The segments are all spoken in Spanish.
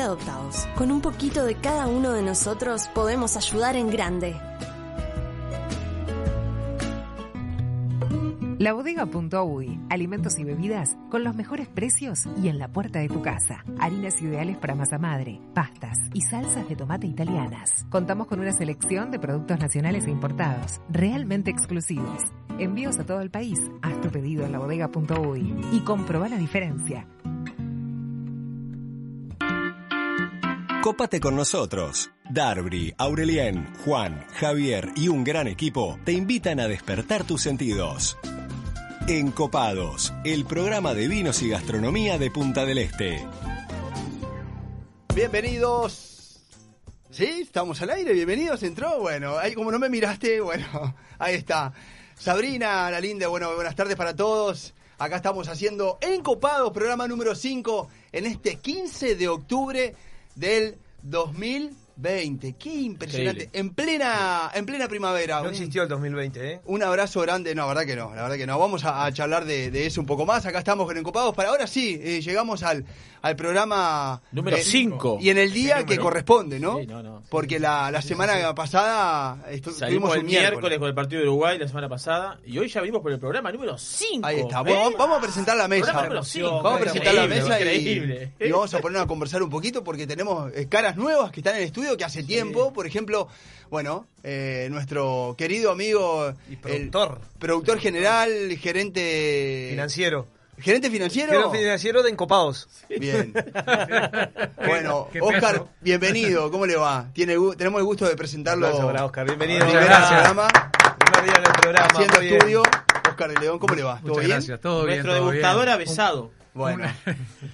Adoptados. Con un poquito de cada uno de nosotros podemos ayudar en grande. La bodega.uy, alimentos y bebidas con los mejores precios y en la puerta de tu casa. Harinas ideales para masa madre, pastas y salsas de tomate italianas. Contamos con una selección de productos nacionales e importados, realmente exclusivos. Envíos a todo el país. Haz tu pedido en la bodega.uy y comproba la diferencia. Cópate con nosotros. Darby, Aurelien, Juan, Javier y un gran equipo te invitan a despertar tus sentidos. Encopados, el programa de vinos y gastronomía de Punta del Este. Bienvenidos. ¿Sí? ¿Estamos al aire? Bienvenidos. ¿Entró? Bueno, ahí como no me miraste, bueno, ahí está. Sabrina, la linda, bueno, buenas tardes para todos. Acá estamos haciendo Encopados, programa número 5, en este 15 de octubre del 2000. 20, qué impresionante. En plena, en plena primavera. No Un- existió el 2020, ¿eh? Un abrazo grande, no, la verdad que no, la verdad que no. Vamos a, a charlar de, de eso un poco más. Acá estamos con Encopados. Para ahora sí, eh, llegamos al, al programa Número eh, cinco. Y en el día que corresponde, ¿no? Sí, no, no. Porque la, la semana pasada estu- Salimos tuvimos el miércoles con el partido de Uruguay la semana pasada y hoy ya venimos por el programa número 5. Ahí está. Bueno, vamos a presentar la mesa. Programa número cinco. Vamos a presentar la mesa y, increíble. y vamos a ponernos a conversar un poquito porque tenemos eh, caras nuevas que están en el estudio que hace tiempo, por ejemplo, bueno, eh, nuestro querido amigo Y productor. el productor general, gerente Financiero. gerente financiero. Gerente financiero de Encopados. Bien. bueno, Oscar, bienvenido. ¿Cómo le va? Tiene tenemos el gusto de presentarlo. Para Oscar. Bienvenido. Primer Muchas gracias. programa, Primer día en el programa. haciendo muy bien. estudio. Oscar de León, ¿cómo le va? ¿Todo Muchas bien? gracias, todo bien. Nuestro degustador bien. avesado. Bueno,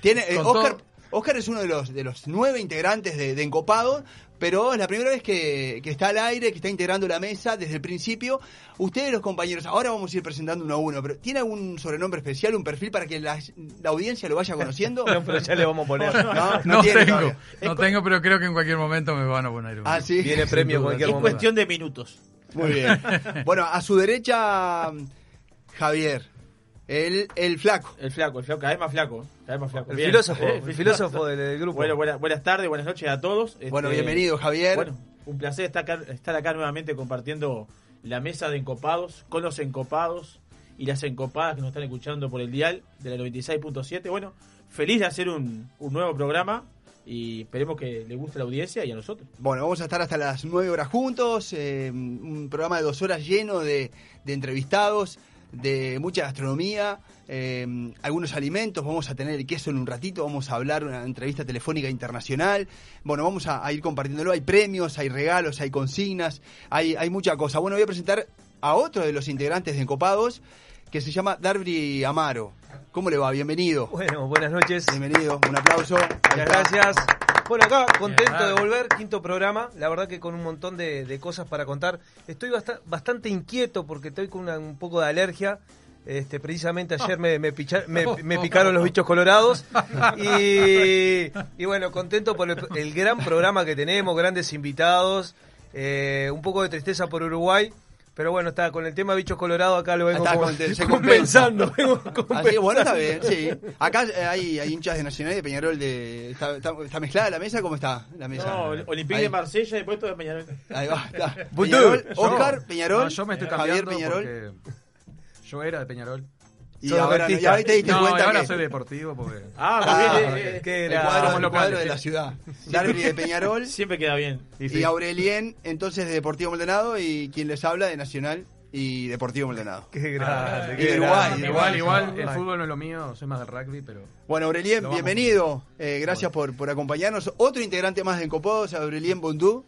tiene, eh, Oscar, Oscar es uno de los, de los nueve integrantes de, de Encopado, pero es la primera vez que, que está al aire, que está integrando la mesa desde el principio. Ustedes, los compañeros, ahora vamos a ir presentando uno a uno, pero ¿tiene algún sobrenombre especial, un perfil para que la, la audiencia lo vaya conociendo? No, pero ya le vamos a poner. No, No, tiene tengo, todavía. no tengo, pero creo que en cualquier momento me van a poner uno. Ah, sí. Viene premio en cualquier Es momento. cuestión de minutos. Muy bien. Bueno, a su derecha, Javier, el, el flaco. El flaco, el flaco, cada vez más flaco. Cada vez más flaco. El Bien. filósofo, Eh, el filósofo del, del grupo. Bueno, buena- buenas tardes, buenas noches a todos. Este, Bueno, bienvenido, Javier. Bueno, un placer estar acá, estar acá nuevamente compartiendo la mesa de encopados, con los encopados y las encopadas que nos están escuchando por el dial de la 96.7. Bueno, feliz de hacer un, un nuevo programa y esperemos que le guste a la audiencia y a nosotros. Bueno, vamos a estar hasta las 9 horas juntos, eh, un programa de dos horas lleno de, de entrevistados, de mucha gastronomía, eh, algunos alimentos, vamos a tener el queso en un ratito, vamos a hablar una entrevista telefónica internacional, bueno, vamos a, a ir compartiéndolo, hay premios, hay regalos, hay consignas, hay, hay mucha cosa. Bueno, voy a presentar a otro de los integrantes de Encopados, que se llama Darby Amaro. ¿Cómo le va? Bienvenido. Bueno, buenas noches. Bienvenido, un aplauso. Muchas gracias. Bueno, acá contento de volver, quinto programa, la verdad que con un montón de, de cosas para contar. Estoy basta- bastante inquieto porque estoy con una- un poco de alergia. Este, precisamente ayer me, me, picha- me- me picaron los bichos colorados. Y, y bueno, contento por el, el gran programa que tenemos, grandes invitados. eh, un poco de tristeza por Uruguay. Pero bueno, está con el tema bichos colorados acá lo vengo Está como- conte- se compensando. vengo bueno, está bien, sí. Acá eh, hay, hay hinchas de Nacional y de Peñarol de. ¿Está, está, está mezclada la mesa? ¿Cómo está la mesa? No, Olympique de Marsella y puesto de Peñarol. Ahí va, está. Peñarol, Oscar, Peñarol, No, yo me estoy Javier cambiando Peñarol. porque yo era de Peñarol. Y ahora, artista. y ahora te diste No, cuenta ahora que. soy deportivo porque... Ah, Ah, muy bien. eh, eh, qué el era- cuadro, el de la ciudad. Darby de Peñarol Siempre queda bien. y Aurelien, entonces de Deportivo Maldonado, y quien les habla de Nacional y Deportivo Maldonado. Qué grande, y qué de grande. Uruguay, Igual, igual, el fútbol no es lo mío, soy más del rugby, pero... Bueno, Aurelien, bienvenido. Eh, gracias por, por acompañarnos. Otro integrante más de Encopados, Aurelien Bondú.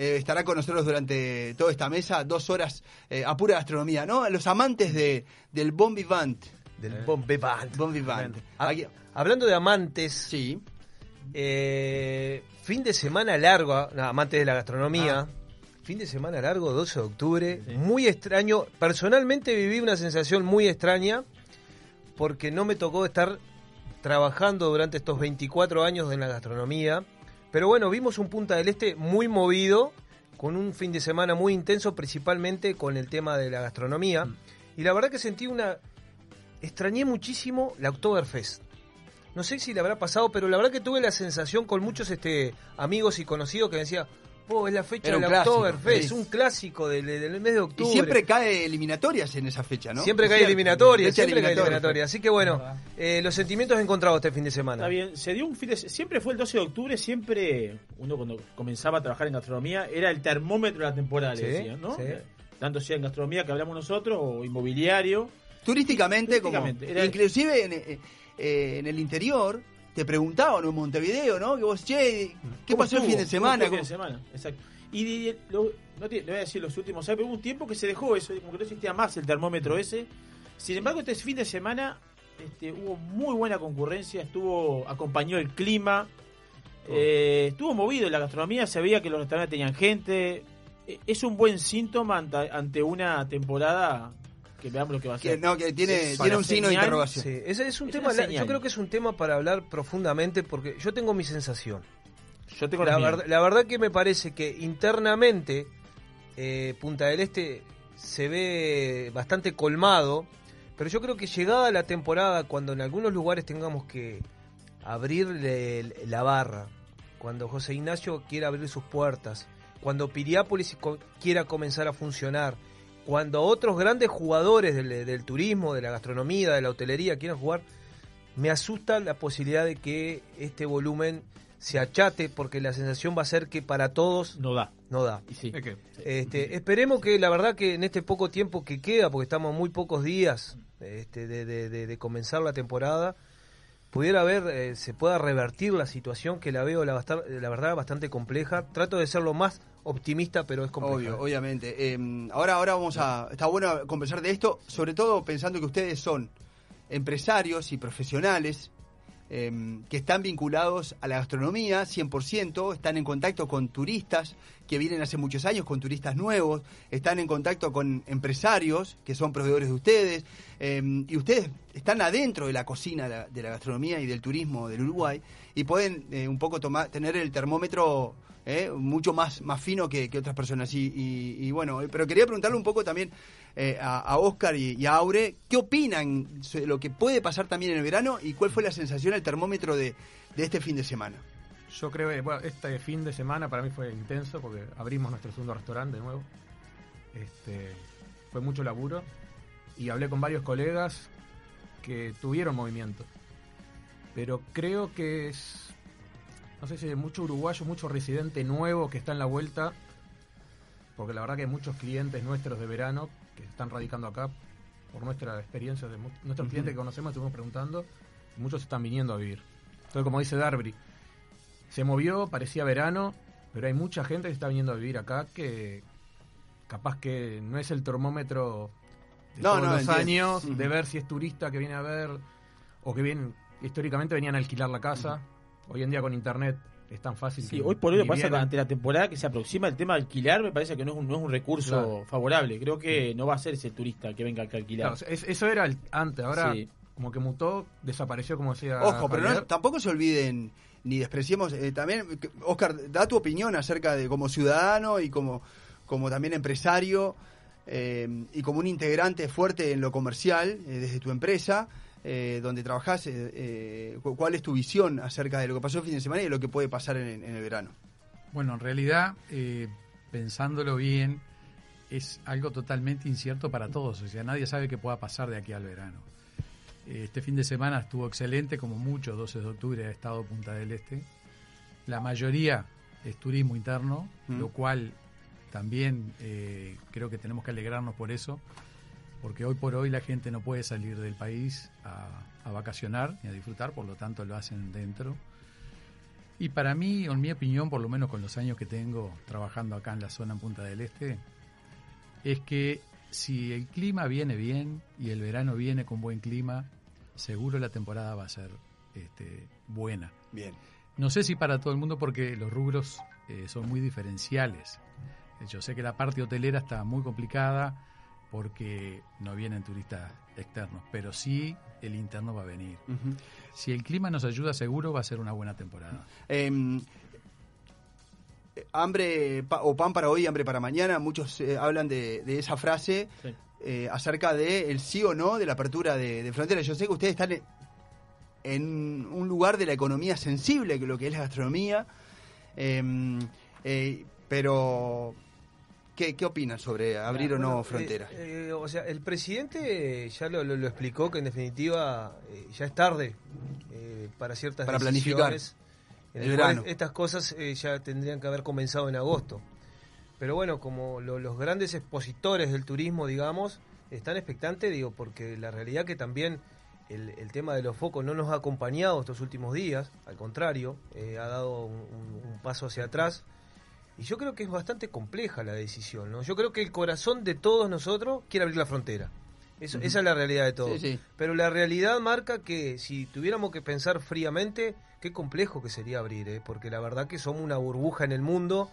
Eh, estará con nosotros durante toda esta mesa, dos horas eh, a pura gastronomía, ¿no? Los amantes de, del Bon Vivant. Del Band. Bon Vivant. Ah, Aquí- Hablando de amantes, sí. eh, fin de semana largo, no, amantes de la gastronomía, fin de semana largo, 12 de octubre, muy extraño. Personalmente viví una sensación muy extraña porque no me tocó estar trabajando durante estos 24 años en la gastronomía. Pero bueno, vimos un Punta del Este muy movido, con un fin de semana muy intenso, principalmente con el tema de la gastronomía. Y la verdad que sentí una... Extrañé muchísimo la Oktoberfest. no sé si le habrá pasado, pero la verdad que tuve la sensación con muchos este amigos y conocidos que me decían, oh, es la fecha del clásico, Oktoberfest, sí. un clásico del, del mes de Y octubre. siempre cae eliminatorias en esa fecha, ¿no? Siempre Es cae cierto. eliminatoria, Fecha siempre cae eliminatoria. eliminatoria. Así que bueno, eh, los sentimientos encontrados este fin de semana. Está bien, se dio un fin de siempre fue el 12 de octubre, siempre uno cuando comenzaba a trabajar en gastronomía era el termómetro de la temporada, le decían, ¿no? sí. Tanto sea en gastronomía que hablamos nosotros o inmobiliario. Turísticamente, Turísticamente, como era- inclusive en, eh, eh, en el interior te preguntaban en Montevideo, ¿no? Que vos, che, ¿qué ¿Cómo pasó el fin de ¿Cómo semana? el fin de semana? Exacto. Y, y- y- lo- no te, no voy a decir los últimos años, pero hubo un tiempo que se dejó eso, como que no existía más el termómetro ese. Sin embargo, este fin de semana este, hubo muy buena concurrencia, estuvo acompañó el clima, eh, estuvo movido en la gastronomía, se veía que los restaurantes tenían gente. Eh, Es un buen síntoma ante, ante una temporada que veamos lo que va a Que, ser. no, que tiene, Sí, tiene un signo de interrogación. Sí, ese es un Es tema, la- yo creo que es un tema para hablar profundamente porque yo tengo mi sensación. Yo tengo La, la verdad- la verdad que me parece que internamente eh, Punta del Este se ve bastante colmado, pero yo creo que llegada la temporada, cuando en algunos lugares tengamos que abrirle la barra, cuando José Ignacio quiera abrir sus puertas, cuando Piriápolis quiera comenzar a funcionar, cuando otros grandes jugadores del, del turismo, de la gastronomía, de la hotelería quieran jugar, me asusta la posibilidad de que este volumen se achate porque la sensación va a ser que para todos No da. no da. Sí. Este, esperemos que la verdad que en este poco tiempo que queda, porque estamos muy pocos días este, de, de- de- de comenzar la temporada, pudiera haber, eh, se pueda revertir la situación que la veo la, la verdad bastante compleja. Trato de ser lo más optimista, pero es compleja. Obvio, obviamente. Eh, ahora, ahora vamos a. Está bueno conversar de esto, sobre todo pensando que ustedes son empresarios y profesionales eh, que están vinculados a la gastronomía 100%, están en contacto con turistas que vienen hace muchos años, con turistas nuevos, están en contacto con empresarios que son proveedores de ustedes, eh, y ustedes están adentro de la cocina de la, de la gastronomía y del turismo del Uruguay, y pueden eh, un poco tomar, tener el termómetro eh, mucho más, más fino que, otras personas. Y, bueno, eh, pero quería preguntarle un poco también eh, a, a Oscar y, a Aure, ¿qué opinan sobre lo que puede pasar también en el verano y cuál fue la sensación, el termómetro de, de este fin de semana? yo creo que este fin de semana para mí fue intenso porque abrimos nuestro segundo restaurante de nuevo. Este, fue mucho laburo y hablé con varios colegas que tuvieron movimiento. Pero creo que es, no sé si hay mucho uruguayo, mucho residente nuevo que está en la vuelta, porque la verdad que hay muchos clientes nuestros de verano que están radicando acá por nuestra experiencia, de nuestros clientes que conocemos, estuvimos preguntando, y muchos están viniendo a vivir. Entonces, como dice Darby, se movió, parecía verano, pero hay mucha gente que está viniendo a vivir acá que capaz que no es el termómetro de No, todos no, los entiendo. años, de ver si es turista que viene a ver, o que vienen, históricamente venían a alquilar la casa. Hoy en día con internet es tan fácil Sí, que hoy por hoy lo pasa ante la temporada que se aproxima el tema de alquilar, me parece que no es un, no es un recurso Claro. favorable. Creo que no va a ser ese turista que venga a alquilar. Claro, es- eso era el- antes, ahora Sí. como que mutó, desapareció como decía Ojo, pero no- tampoco se olviden ni despreciemos eh, también, Oscar, da tu opinión acerca de como ciudadano y como, como también empresario eh, y como un integrante fuerte en lo comercial eh, desde tu empresa, eh, donde trabajás, eh, eh, cu- ¿cuál es tu visión acerca de lo que pasó el fin de semana y de lo que puede pasar en, en el verano? Bueno, en realidad, eh, pensándolo bien, es algo totalmente incierto para todos. O sea, nadie sabe qué pueda pasar de aquí al verano. Este fin de semana estuvo excelente, como mucho, 12 de octubre ha estado Punta del Este. La mayoría es turismo interno, Mm. lo cual también creo que tenemos que alegrarnos por eso, porque hoy por hoy la gente no puede salir del país a, a vacacionar ni a disfrutar, por lo tanto lo hacen dentro. Y para mí, en mi opinión, por lo menos con los años que tengo trabajando acá en la zona en Punta del Este, es que si el clima viene bien y el verano viene con buen clima, seguro la temporada va a ser este, buena. Bien. No sé si para todo el mundo porque los rubros eh, son muy diferenciales. Yo sé que la parte hotelera está muy complicada porque no vienen turistas externos, pero sí el interno va a venir. Si el clima nos ayuda, seguro va a ser una buena temporada. Eh, hambre pa- o pan para hoy, hambre para mañana. Muchos eh, hablan de, de esa frase Sí. eh, acerca de el sí o no de la apertura de, de fronteras. Yo sé que ustedes están, en un lugar de la economía sensible, que lo que es la gastronomía. Eh, eh, pero, ¿qué, ¿qué opinan sobre abrir o no Bueno, fronteras? eh, eh, o sea, el presidente ya lo, lo- lo explicó que en definitiva eh, ya es tarde eh, para ciertas Para planificar decisiones, en el verano. Estas cosas eh, ya tendrían que haber comenzado en agosto. Pero bueno, como lo- los grandes expositores del turismo, digamos, están expectantes, digo, porque la realidad que también el, el tema de los focos no nos ha acompañado estos últimos días, al contrario, eh, ha dado un, un- un paso hacia atrás. Y yo creo que es bastante compleja la decisión, ¿no? Yo creo que el corazón de todos nosotros quiere abrir la frontera. Eso, Esa es la realidad de todos. Sí, sí. Pero la realidad marca que si tuviéramos que pensar fríamente, qué complejo que sería abrir, ¿eh? porque la verdad que somos una burbuja en el mundo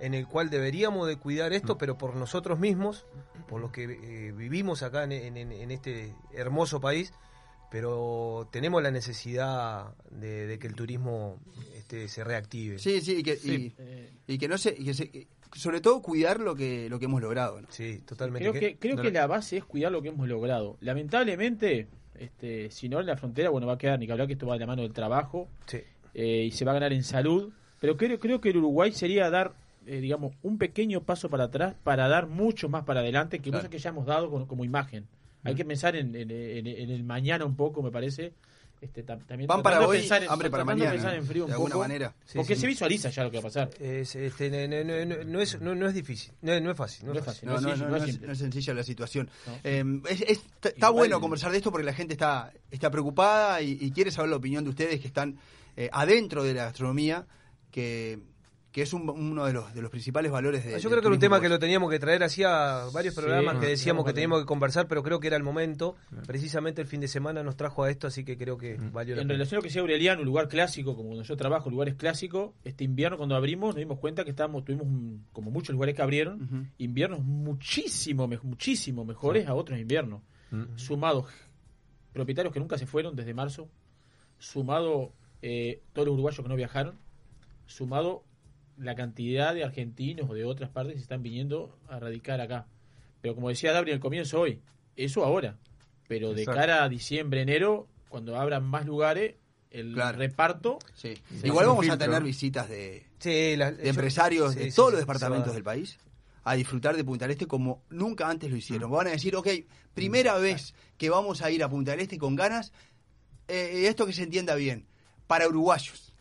en el cual deberíamos de cuidar esto, pero por nosotros mismos, por los que eh, vivimos acá en, en- en este hermoso país, pero tenemos la necesidad de, de que el turismo este, se reactive. Sí, sí, y que, Sí. Y, y que no se, y que se- que- sobre todo cuidar lo que lo que hemos logrado. ¿no? Sí, totalmente. Creo que, creo que la base es cuidar lo que hemos logrado. Lamentablemente, este, si no en la frontera, bueno, va a quedar ni que hablar que esto va de la mano del trabajo Sí. eh, y se va a ganar en salud. Pero creo, creo que el Uruguay sería dar, eh, digamos, un pequeño paso para atrás para dar mucho más para adelante que Claro. cosas que ya hemos dado como, como imagen. Hay que pensar en, en- en- en el mañana un poco, me parece. Este, tam- también Pan para hoy, pensar hambre para mañana. pensar en frío un de alguna poco, manera. Sí, porque sí. se visualiza ya lo que va a pasar. Es, este, no, no- no- no es, no, no es difícil, no, no es fácil. No, es fácil. No, no, sencillo, no, no es no es, simple. no es sencilla la situación. No. Eh, es- es- está está Igual- bueno conversar de esto porque la gente está, está preocupada y, y quiere saber la opinión de ustedes que están eh, adentro de la gastronomía, que, que es un- uno de los, de los principales valores de Yo creo que era un tema que lo teníamos que traer hacía varios Sí, programas que decíamos que teníamos que conversar, pero creo que era el momento. Precisamente el fin de semana nos trajo a esto, así que creo que valió la En pena. relación a lo que decía Aureliano, un lugar clásico, como donde yo trabajo, lugares clásicos, este invierno cuando abrimos nos dimos cuenta que estábamos, tuvimos un- como muchos lugares que abrieron, inviernos muchísimo, me- muchísimo mejores a otros inviernos. Sumado propietarios que nunca se fueron desde marzo, sumado eh, todos los uruguayos que no viajaron, sumado la cantidad de argentinos o de otras partes que se están viniendo a radicar acá. Pero como decía Gabriel al comienzo hoy, eso ahora. Pero de cara a diciembre, enero, cuando abran más lugares, el Claro. reparto Sí. Sí, Igual vamos a tener visitas de, Sí, la- de yo- empresarios sí, de sí, todos sí, los departamentos del país a disfrutar de Punta del Este como nunca antes lo hicieron. Mm. Van a decir, ok, primera vez que vamos a ir a Punta del Este con ganas, eh, esto que se entienda bien, para uruguayos.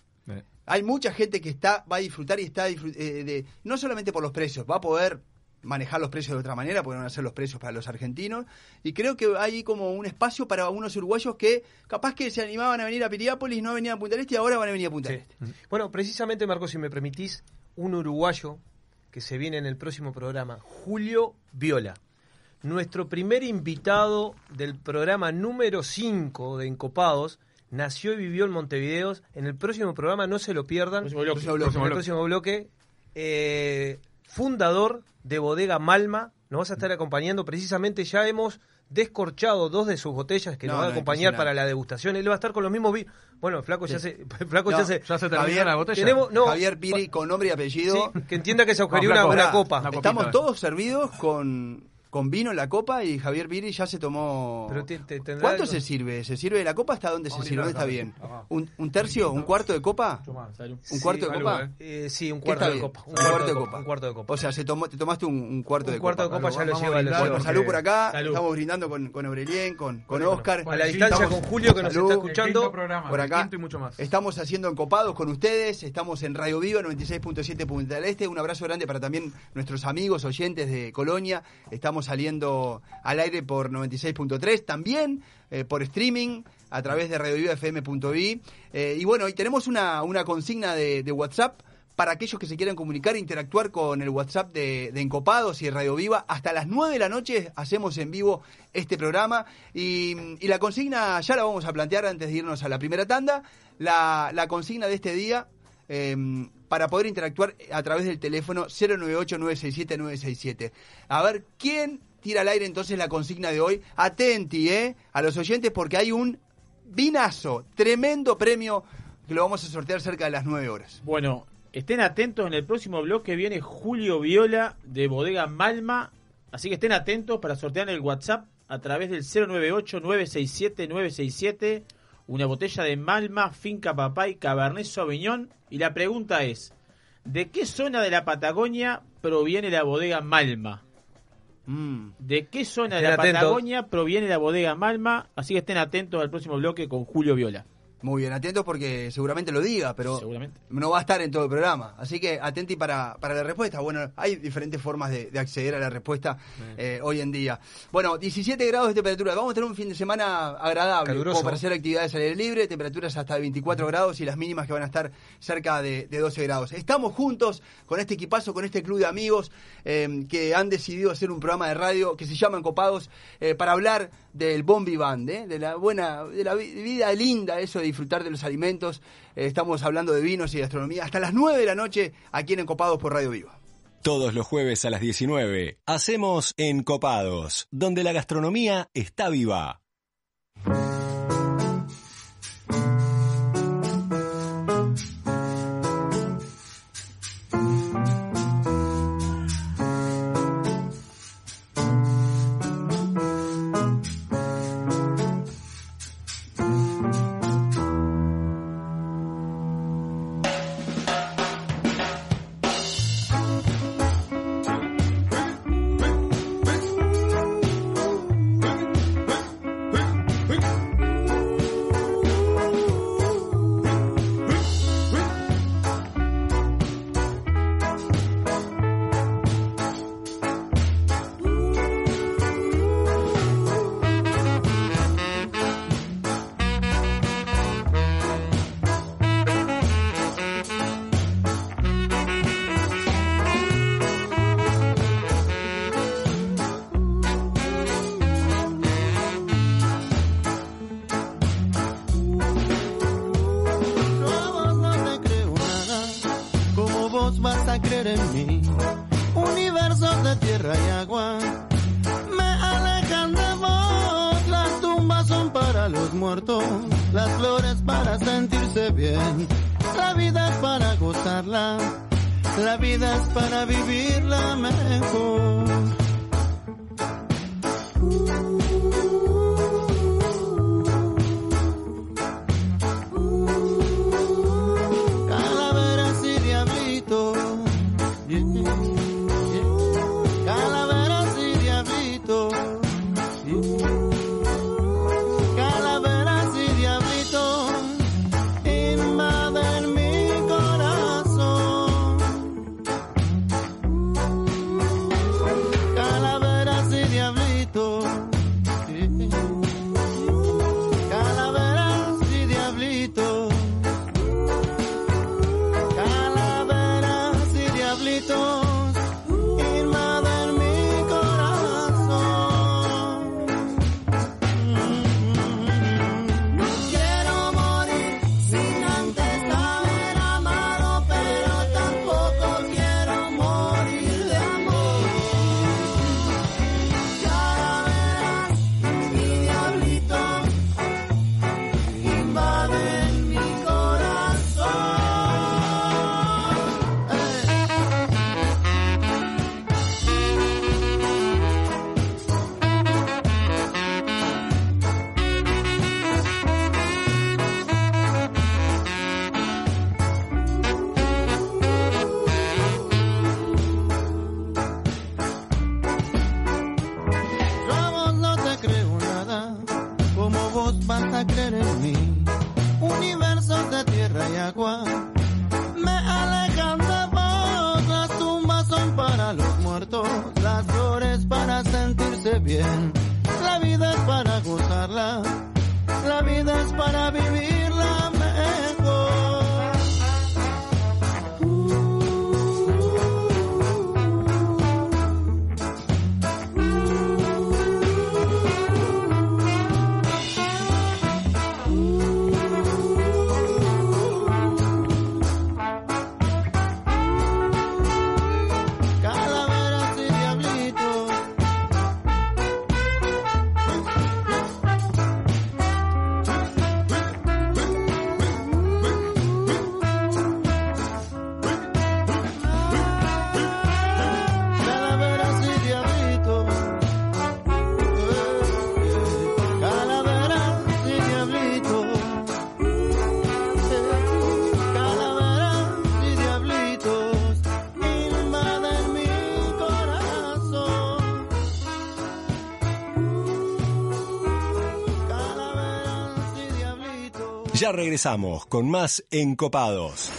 Hay mucha gente que está va a disfrutar y está disfrut- eh, de, no solamente por los precios, va a poder manejar los precios de otra manera, porque no van a ser los precios para los argentinos, y creo que hay como un espacio para unos uruguayos que capaz que se animaban a venir a Piriápolis, no venían a Punta del Este y ahora van a venir a Punta del Este. Bueno, precisamente, Marco, si me permitís, un uruguayo que se viene en el próximo programa, Julio Viola. Nuestro primer invitado del programa número 5 de Encopados nació y vivió en Montevideo. En el próximo programa, no se lo pierdan. Próximo bloque. Próximo bloque. en el próximo bloque, eh, fundador de Bodega Malma, nos vas a estar acompañando. Precisamente ya hemos descorchado dos de sus botellas que No, nos van a no, acompañar para la degustación. Él va a estar con los mismos vinos. Bueno, Flaco ya se... Flaco No, ya se... ¿Ya se terminó Javier, la botella? tenemos- no, Javier Piri con nombre y apellido. Sí, que entienda que se agujereó No, una, una copa. Estamos todos servidos con, con vino en la copa y Javier Piri ya se tomó. Pero te- te- tendrá ¿Cuánto algo- se sirve? ¿Se sirve la copa hasta dónde se sirve? ¿Dónde está bien? ¿Un, un tercio? ¿Un cuarto de copa? ¿Un cuarto de copa? eh. Eh, sí, un ¿Qué cuarto de copa. Un cuarto de copa. Un cuarto de copa. O sea, se tomó, te tomaste un, un cuarto Un de cuarto de copa. copa ya lo lleva, lo brindar, lleva. Bueno, salud por acá. Salud. Estamos brindando con, con Aurelien, con, con Oscar. A la distancia Estamos- con Julio que nos Salud. está escuchando. programa, Por acá. quinto y mucho más. Estamos haciendo encopados con ustedes, estamos en Radio Viva 96.7 Punta del Este. Un abrazo grande para también nuestros amigos oyentes de Colonia. Estamos saliendo al aire por 96.3, también eh, por streaming a través de radiovivafm.vi. Eh, y bueno, y tenemos una, una consigna de, WhatsApp para aquellos que se quieran comunicar, interactuar con el WhatsApp de, Encopados y Radio Viva. Hasta las 9 de la noche hacemos en vivo este programa y, y la consigna ya la vamos a plantear antes de irnos a la primera tanda. La, la consigna de este día eh, para poder interactuar a través del teléfono 098-967-967. A ver, ¿quién tira al aire entonces la consigna de hoy? Atenti, ¿eh? A los oyentes porque hay un vinazo, tremendo premio que lo vamos a sortear cerca de las 9 horas. Bueno, estén atentos, en el próximo bloque viene Julio Viola de Bodega Malma, así que estén atentos para sortear en el WhatsApp a través del 098-967-967 una botella de Malma, Finca Papay, Cabernet Sauvignon. Y la pregunta es, ¿de qué zona de la Patagonia proviene la bodega Malma? Mm. ¿De qué zona de la atentos. Patagonia proviene la bodega Malma? Así que estén atentos al próximo bloque con Julio Viola. Muy bien, atentos porque seguramente lo diga, pero no va a estar en todo el programa. Así que atenti para, para la respuesta. Bueno, hay diferentes formas de, de acceder a la respuesta eh, hoy en día. Bueno, 17 grados de temperatura. Vamos a tener un fin de semana agradable Caluroso. como para hacer actividades al aire libre. Temperaturas hasta de 24 grados y las mínimas que van a estar cerca de, de 12 grados. Estamos juntos con este equipazo, con este club de amigos eh, que han decidido hacer un programa de radio que se llama Encopados eh, para hablar del bon vivant, ¿eh? de la buena, de la vi- vida linda, eso de disfrutar de los alimentos. Eh, estamos hablando de vinos y gastronomía hasta las 9 de la noche aquí en Encopados por Radio Viva. Todos los jueves a las 19 hacemos Encopados, donde la gastronomía está viva. Regresamos con más Encopados.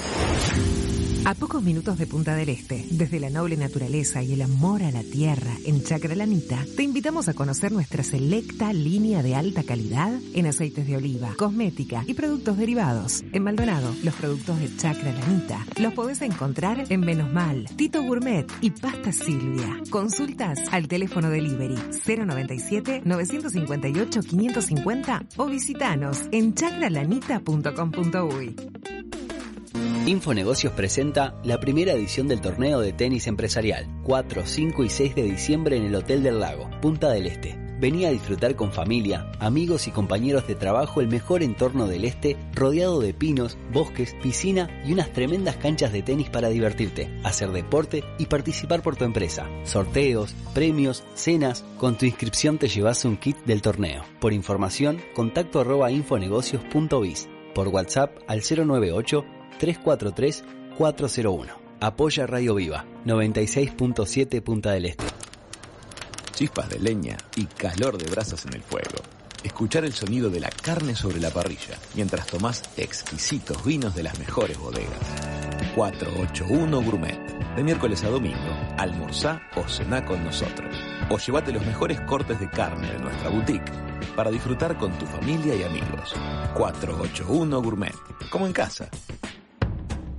A pocos minutos de Punta del Este, desde la noble naturaleza y el amor a la tierra en Chacralanita, te invitamos a conocer nuestra selecta línea de alta calidad en aceites de oliva, cosmética y productos derivados. En Maldonado, los productos de Chacralanita los podés encontrar en Menos Mal, Tito Gourmet y Pasta Silvia. Consultas al teléfono delivery 097 958 550 o visitanos en chacralanita.com.uy. Infonegocios presenta la primera edición del torneo de tenis empresarial, 4, 5 y 6 de diciembre en el Hotel del Lago, Punta del Este. Vení a disfrutar con familia, amigos y compañeros de trabajo el mejor entorno del este, rodeado de pinos, bosques, piscina y unas tremendas canchas de tenis para divertirte, hacer deporte y participar por tu empresa. Sorteos, premios, cenas, con tu inscripción te llevas un kit del torneo. Por información, contacto arroba infonegocios.biz. Por WhatsApp al 098 343-401. Apoya Radio Viva, 96.7 Punta del Este. Chispas de leña y calor de brasas en el fuego. Escuchar el sonido de la carne sobre la parrilla mientras tomás exquisitos vinos de las mejores bodegas. 481 Gourmet. De miércoles a domingo, almorzá o cená con nosotros. O llévate los mejores cortes de carne de nuestra boutique para disfrutar con tu familia y amigos. 481 Gourmet. Como en casa.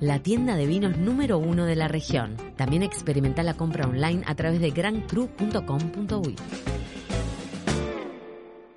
La tienda de vinos número uno de la región. También experimenta la compra online a través de grancru.com.uy.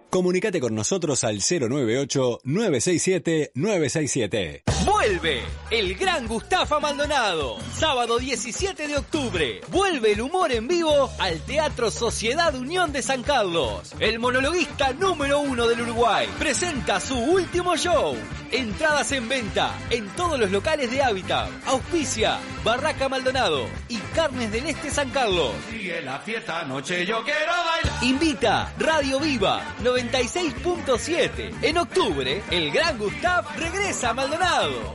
Comunicate con nosotros al 098-967-967. Vuelve el Gran Gustafa Maldonado. Sábado 17 de octubre. Vuelve el humor en vivo al Teatro Sociedad Unión de San Carlos. El monologuista número uno del Uruguay presenta su último show. Entradas en venta en todos los locales de Hábitat. Auspicia Barraca Maldonado y Carnes del Este San Carlos. Sigue la fiesta noche, yo quiero bailar. Invita Radio Viva 96.7. En octubre, el Gran Gustav regresa a Maldonado.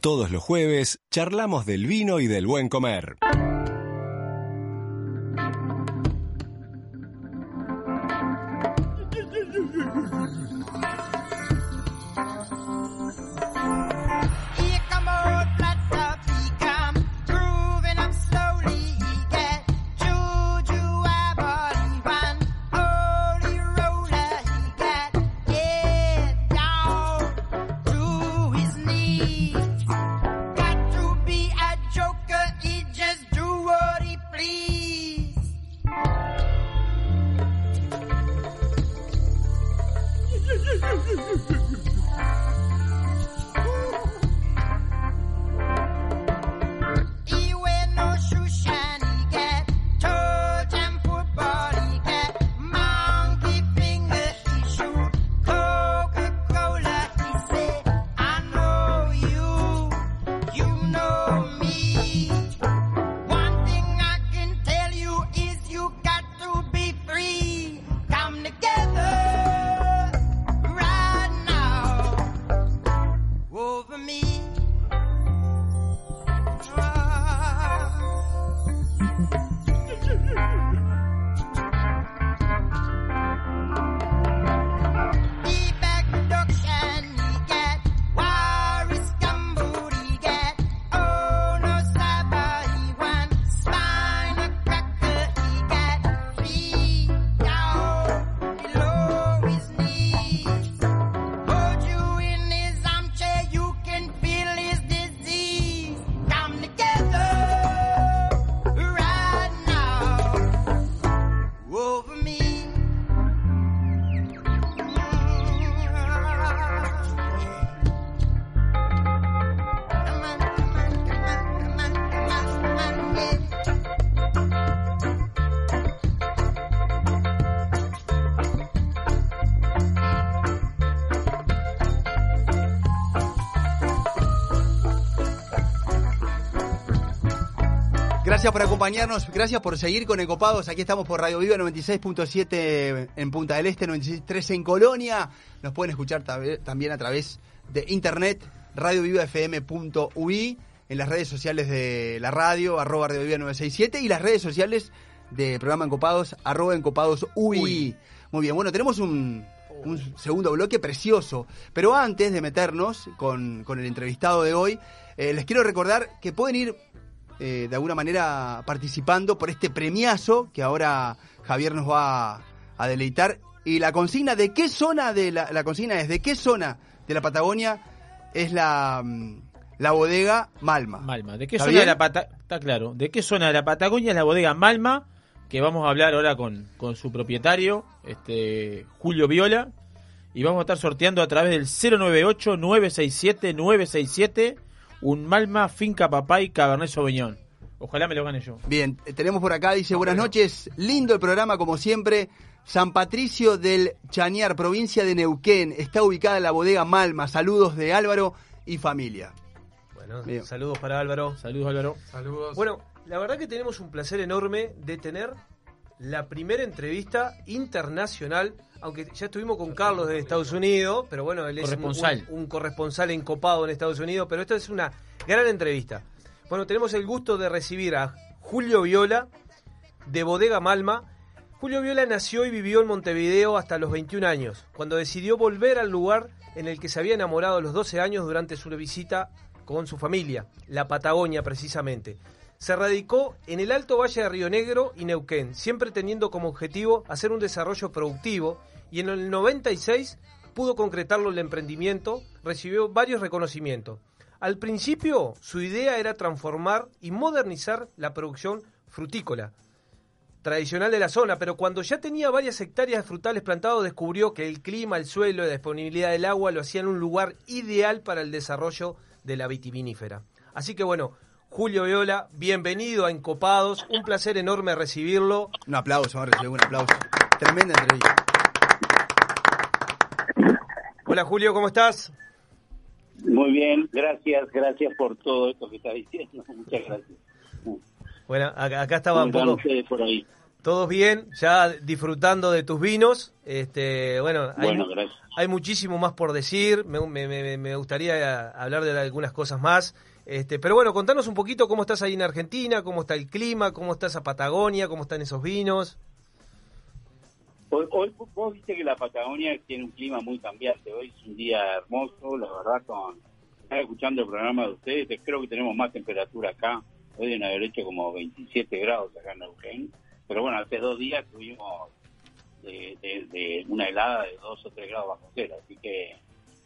Todos los jueves charlamos del vino y del buen comer. Gracias por acompañarnos, gracias por seguir con Encopados. Aquí estamos por Radio Viva 96.7 en Punta del Este, 96.3 en Colonia. Nos pueden escuchar también a través de internet, radiovivafm.ui, en las redes sociales de la radio, arroba Radio Viva 967, y las redes sociales de programa Encopados, arroba Encopados UI. Muy bien, bueno, tenemos un, un segundo bloque precioso. Pero antes de meternos con, con el entrevistado de hoy, eh, les quiero recordar que pueden ir eh, de alguna manera participando por este premiazo que ahora Javier nos va a deleitar. Y la consigna de qué zona de la, la consigna es de qué zona de la Patagonia es la, mm, la bodega Malma. Malma. ¿De qué ¿Está zona bien? de la Pata- Está claro. ¿De qué zona de la Patagonia es la bodega Malma? Que vamos a hablar ahora con, con su propietario, este Julio Viola. Y vamos a estar sorteando a través del 098-967-967 un Malma Finca Papay Cabernet Sauvignon. Ojalá me lo gane yo. Bien, eh, tenemos por acá, dice, buenas noches, lindo el programa como siempre. San Patricio del Chañar, provincia de Neuquén, está ubicada la bodega Malma. Saludos de Álvaro y familia. Bueno, Bien. saludos para Álvaro. Saludos Álvaro. Saludos. Bueno, la verdad que tenemos un placer enorme de tener la primera entrevista internacional, aunque ya estuvimos con Carlos de Estados Unidos, pero bueno, él es un- Corresponsal. Un, un corresponsal encopado en Estados Unidos, pero esta es una gran entrevista. Bueno, tenemos el gusto de recibir a Julio Viola de Bodega Malma. Julio Viola nació y vivió en Montevideo hasta los 21 años, cuando decidió volver al lugar en el que se había enamorado a los 12 años durante su visita con su familia, la Patagonia precisamente. Se radicó en el Alto Valle de Río Negro y Neuquén, siempre teniendo como objetivo hacer un desarrollo productivo y en el 96 pudo concretarlo el emprendimiento, recibió varios reconocimientos. Al principio su idea era transformar y modernizar la producción frutícola tradicional de la zona, pero cuando ya tenía varias hectáreas de frutales plantados descubrió que el clima, el suelo y la disponibilidad del agua lo hacían un lugar ideal para el desarrollo de la vitivinífera. Así que bueno, Julio Viola, bienvenido a Encopados, un placer enorme recibirlo. Un aplauso, vamos a recibir un aplauso. Tremenda entrevista. Hola Julio, ¿cómo estás? Muy bien, gracias, gracias por todo esto que está diciendo. Muchas gracias. Bueno, acá, acá estaba un ¿Cómo están poco... ustedes por ahí? Todos bien, ya disfrutando de tus vinos. Este, bueno, hay, Bueno, muchísimo más por decir. Me, me- me- me gustaría hablar de algunas cosas más. Este, pero bueno, contanos un poquito cómo estás ahí en Argentina, cómo está el clima, cómo está esa Patagonia, cómo están esos vinos. Hoy, hoy vos viste que la Patagonia tiene un clima muy cambiante. Hoy es un día hermoso, la verdad, con escuchando el programa de ustedes, creo que tenemos más temperatura acá. Hoy deben haber hecho como 27 grados acá en Neuquén. Pero bueno, hace dos días tuvimos de, de- de una helada de 2 o 3 grados bajo cero. Así que eh,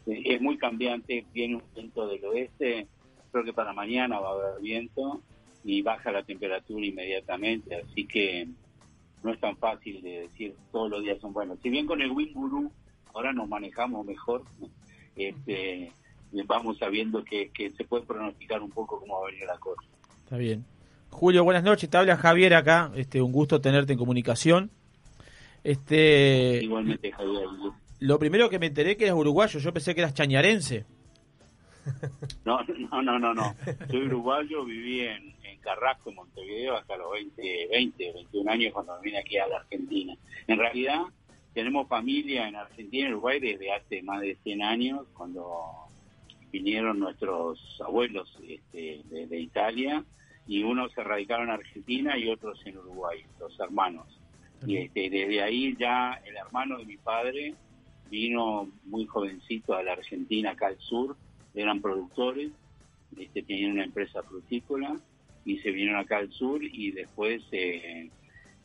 es muy cambiante. Viene un viento del oeste. Creo que para mañana va a haber viento y baja la temperatura inmediatamente. Así que no es tan fácil de decir todos los días son buenos. Si bien con el Wind Guru ahora nos manejamos mejor, este, vamos sabiendo que, que se puede pronosticar un poco cómo va a venir la cosa. Está bien. Julio, buenas noches. Te habla Javier acá. Este, un gusto tenerte en comunicación. Este, Igualmente, Javier. lo primero que me enteré que eras uruguayo. Yo pensé que eras chañarense. No, no, no, no, no. Soy uruguayo, viví en, en Carrasco, en Montevideo, hasta los 20, 20, 21 años cuando vine aquí a la Argentina. En realidad, tenemos familia en Argentina y Uruguay desde hace más de 100 años, cuando vinieron nuestros abuelos este, de, de Italia, y unos se radicaron en Argentina y otros en Uruguay, los hermanos. Y este, desde ahí ya el hermano de mi padre vino muy jovencito a la Argentina, acá al sur, eran productores, este, tenían una empresa frutícola y se vinieron acá al sur y después eh,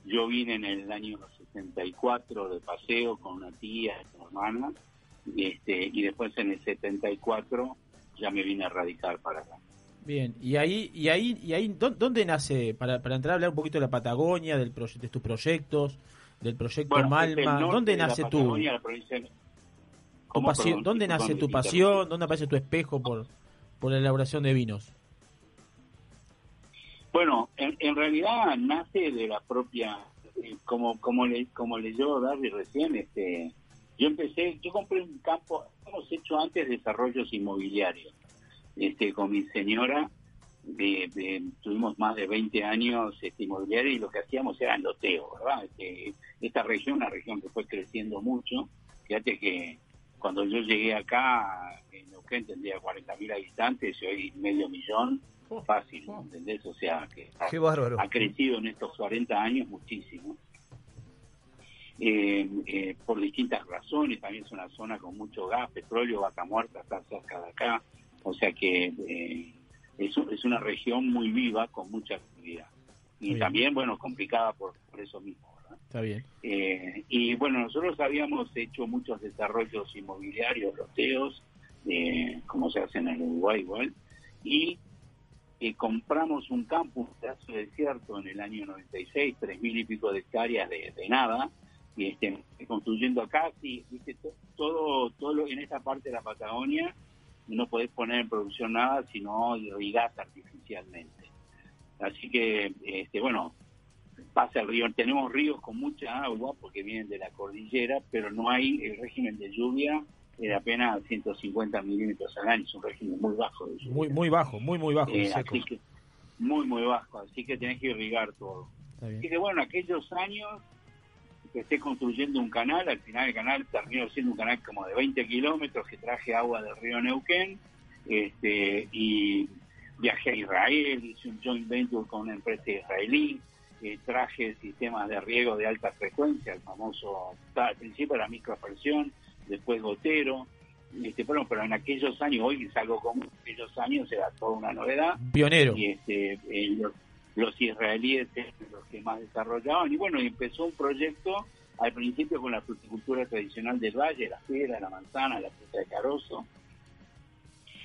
yo vine en el año 64 de paseo con una tía, una hermana, este, y después en el 74 ya me vine a radicar para acá. Bien, y ahí, y ahí, y ahí, ¿dó- ¿dónde nace, para, para entrar a hablar un poquito de la Patagonia, del de tus proyectos, del proyecto Bueno, Malma, ¿dónde nace Patagonia, la provincia de- dónde nace tu pasión, dónde aparece tu espejo por, por la elaboración de vinos? Bueno, en, en realidad nace de la propia, eh, como como le como leyó Darby recién, este, yo empecé, yo compré un campo, hemos hecho antes desarrollos inmobiliarios, este, con mi señora, de, de- tuvimos más de 20 años este, inmobiliaria y lo que hacíamos era loteo, ¿verdad? Este, esta región, una región que fue creciendo mucho. Fíjate que cuando yo llegué acá, en Neuquén tendría 40.000 habitantes y hoy medio millón, fácil, ¿entendés? O sea, que ha- Qué bárbaro. ha crecido en estos 40 años muchísimo. Eh, eh, por distintas razones, también es una zona con mucho gas, petróleo, vaca muerta, está cerca de acá, o sea que eh, es, un- es una región muy viva, con mucha actividad. Y también, bueno, complicada por, por eso mismo. Está bien. Eh, y bueno, nosotros habíamos hecho muchos desarrollos inmobiliarios, loteos, eh, como se hace en Uruguay igual, y eh, compramos un campus, pedazo de desierto en el año 96, tres mil y pico de hectáreas de, nada, y este, construyendo acá, sí, viste, to- todo, todo lo- en esta parte de la Patagonia no podés poner en producción nada, sino irrigás artificialmente. Así que, este, bueno, pasa el río. Tenemos ríos con mucha agua porque vienen de la cordillera, pero no hay el régimen de lluvia de apenas 150 milímetros al año. Es un régimen muy bajo de lluvia. Muy, muy bajo, muy, muy bajo. Eh, seco. así que, muy, muy bajo. Así que tenés que irrigar todo. Así que, bueno, aquellos años empecé construyendo un canal. Al final, el canal terminó siendo un canal como de 20 kilómetros que traje agua del río Neuquén. Este, y viajé a Israel, hice un joint venture con una empresa israelí, eh, traje sistemas de riego de alta frecuencia, el famoso, al principio era micropresión, después gotero, este, bueno, pero en aquellos años, hoy es algo común, en aquellos años era toda una novedad. Pionero. Y este, eh, los, los israelíes eran los que más desarrollaban, y bueno, empezó un proyecto al principio con la fruticultura tradicional del valle, la pera, la manzana, la fruta de carozo,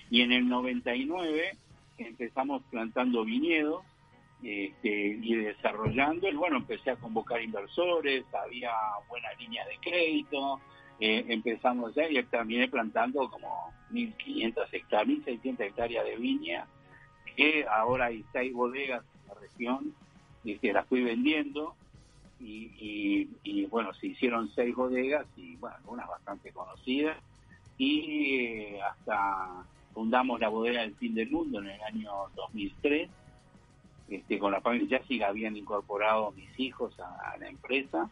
y en el 99 empezamos plantando viñedos este, y desarrollando, bueno, empecé a convocar inversores, había buena línea de crédito, eh, empezamos ya y terminé plantando como 1.500 hectáreas, 1.600 hectáreas de viña, que ahora hay seis bodegas en la región, y que las fui vendiendo, y, bueno, se hicieron seis bodegas, y bueno, algunas bastante conocidas, y eh, hasta fundamos la bodega del fin del mundo en el año 2003, este, con la familia Jessica habían incorporado mis hijos a, a la empresa,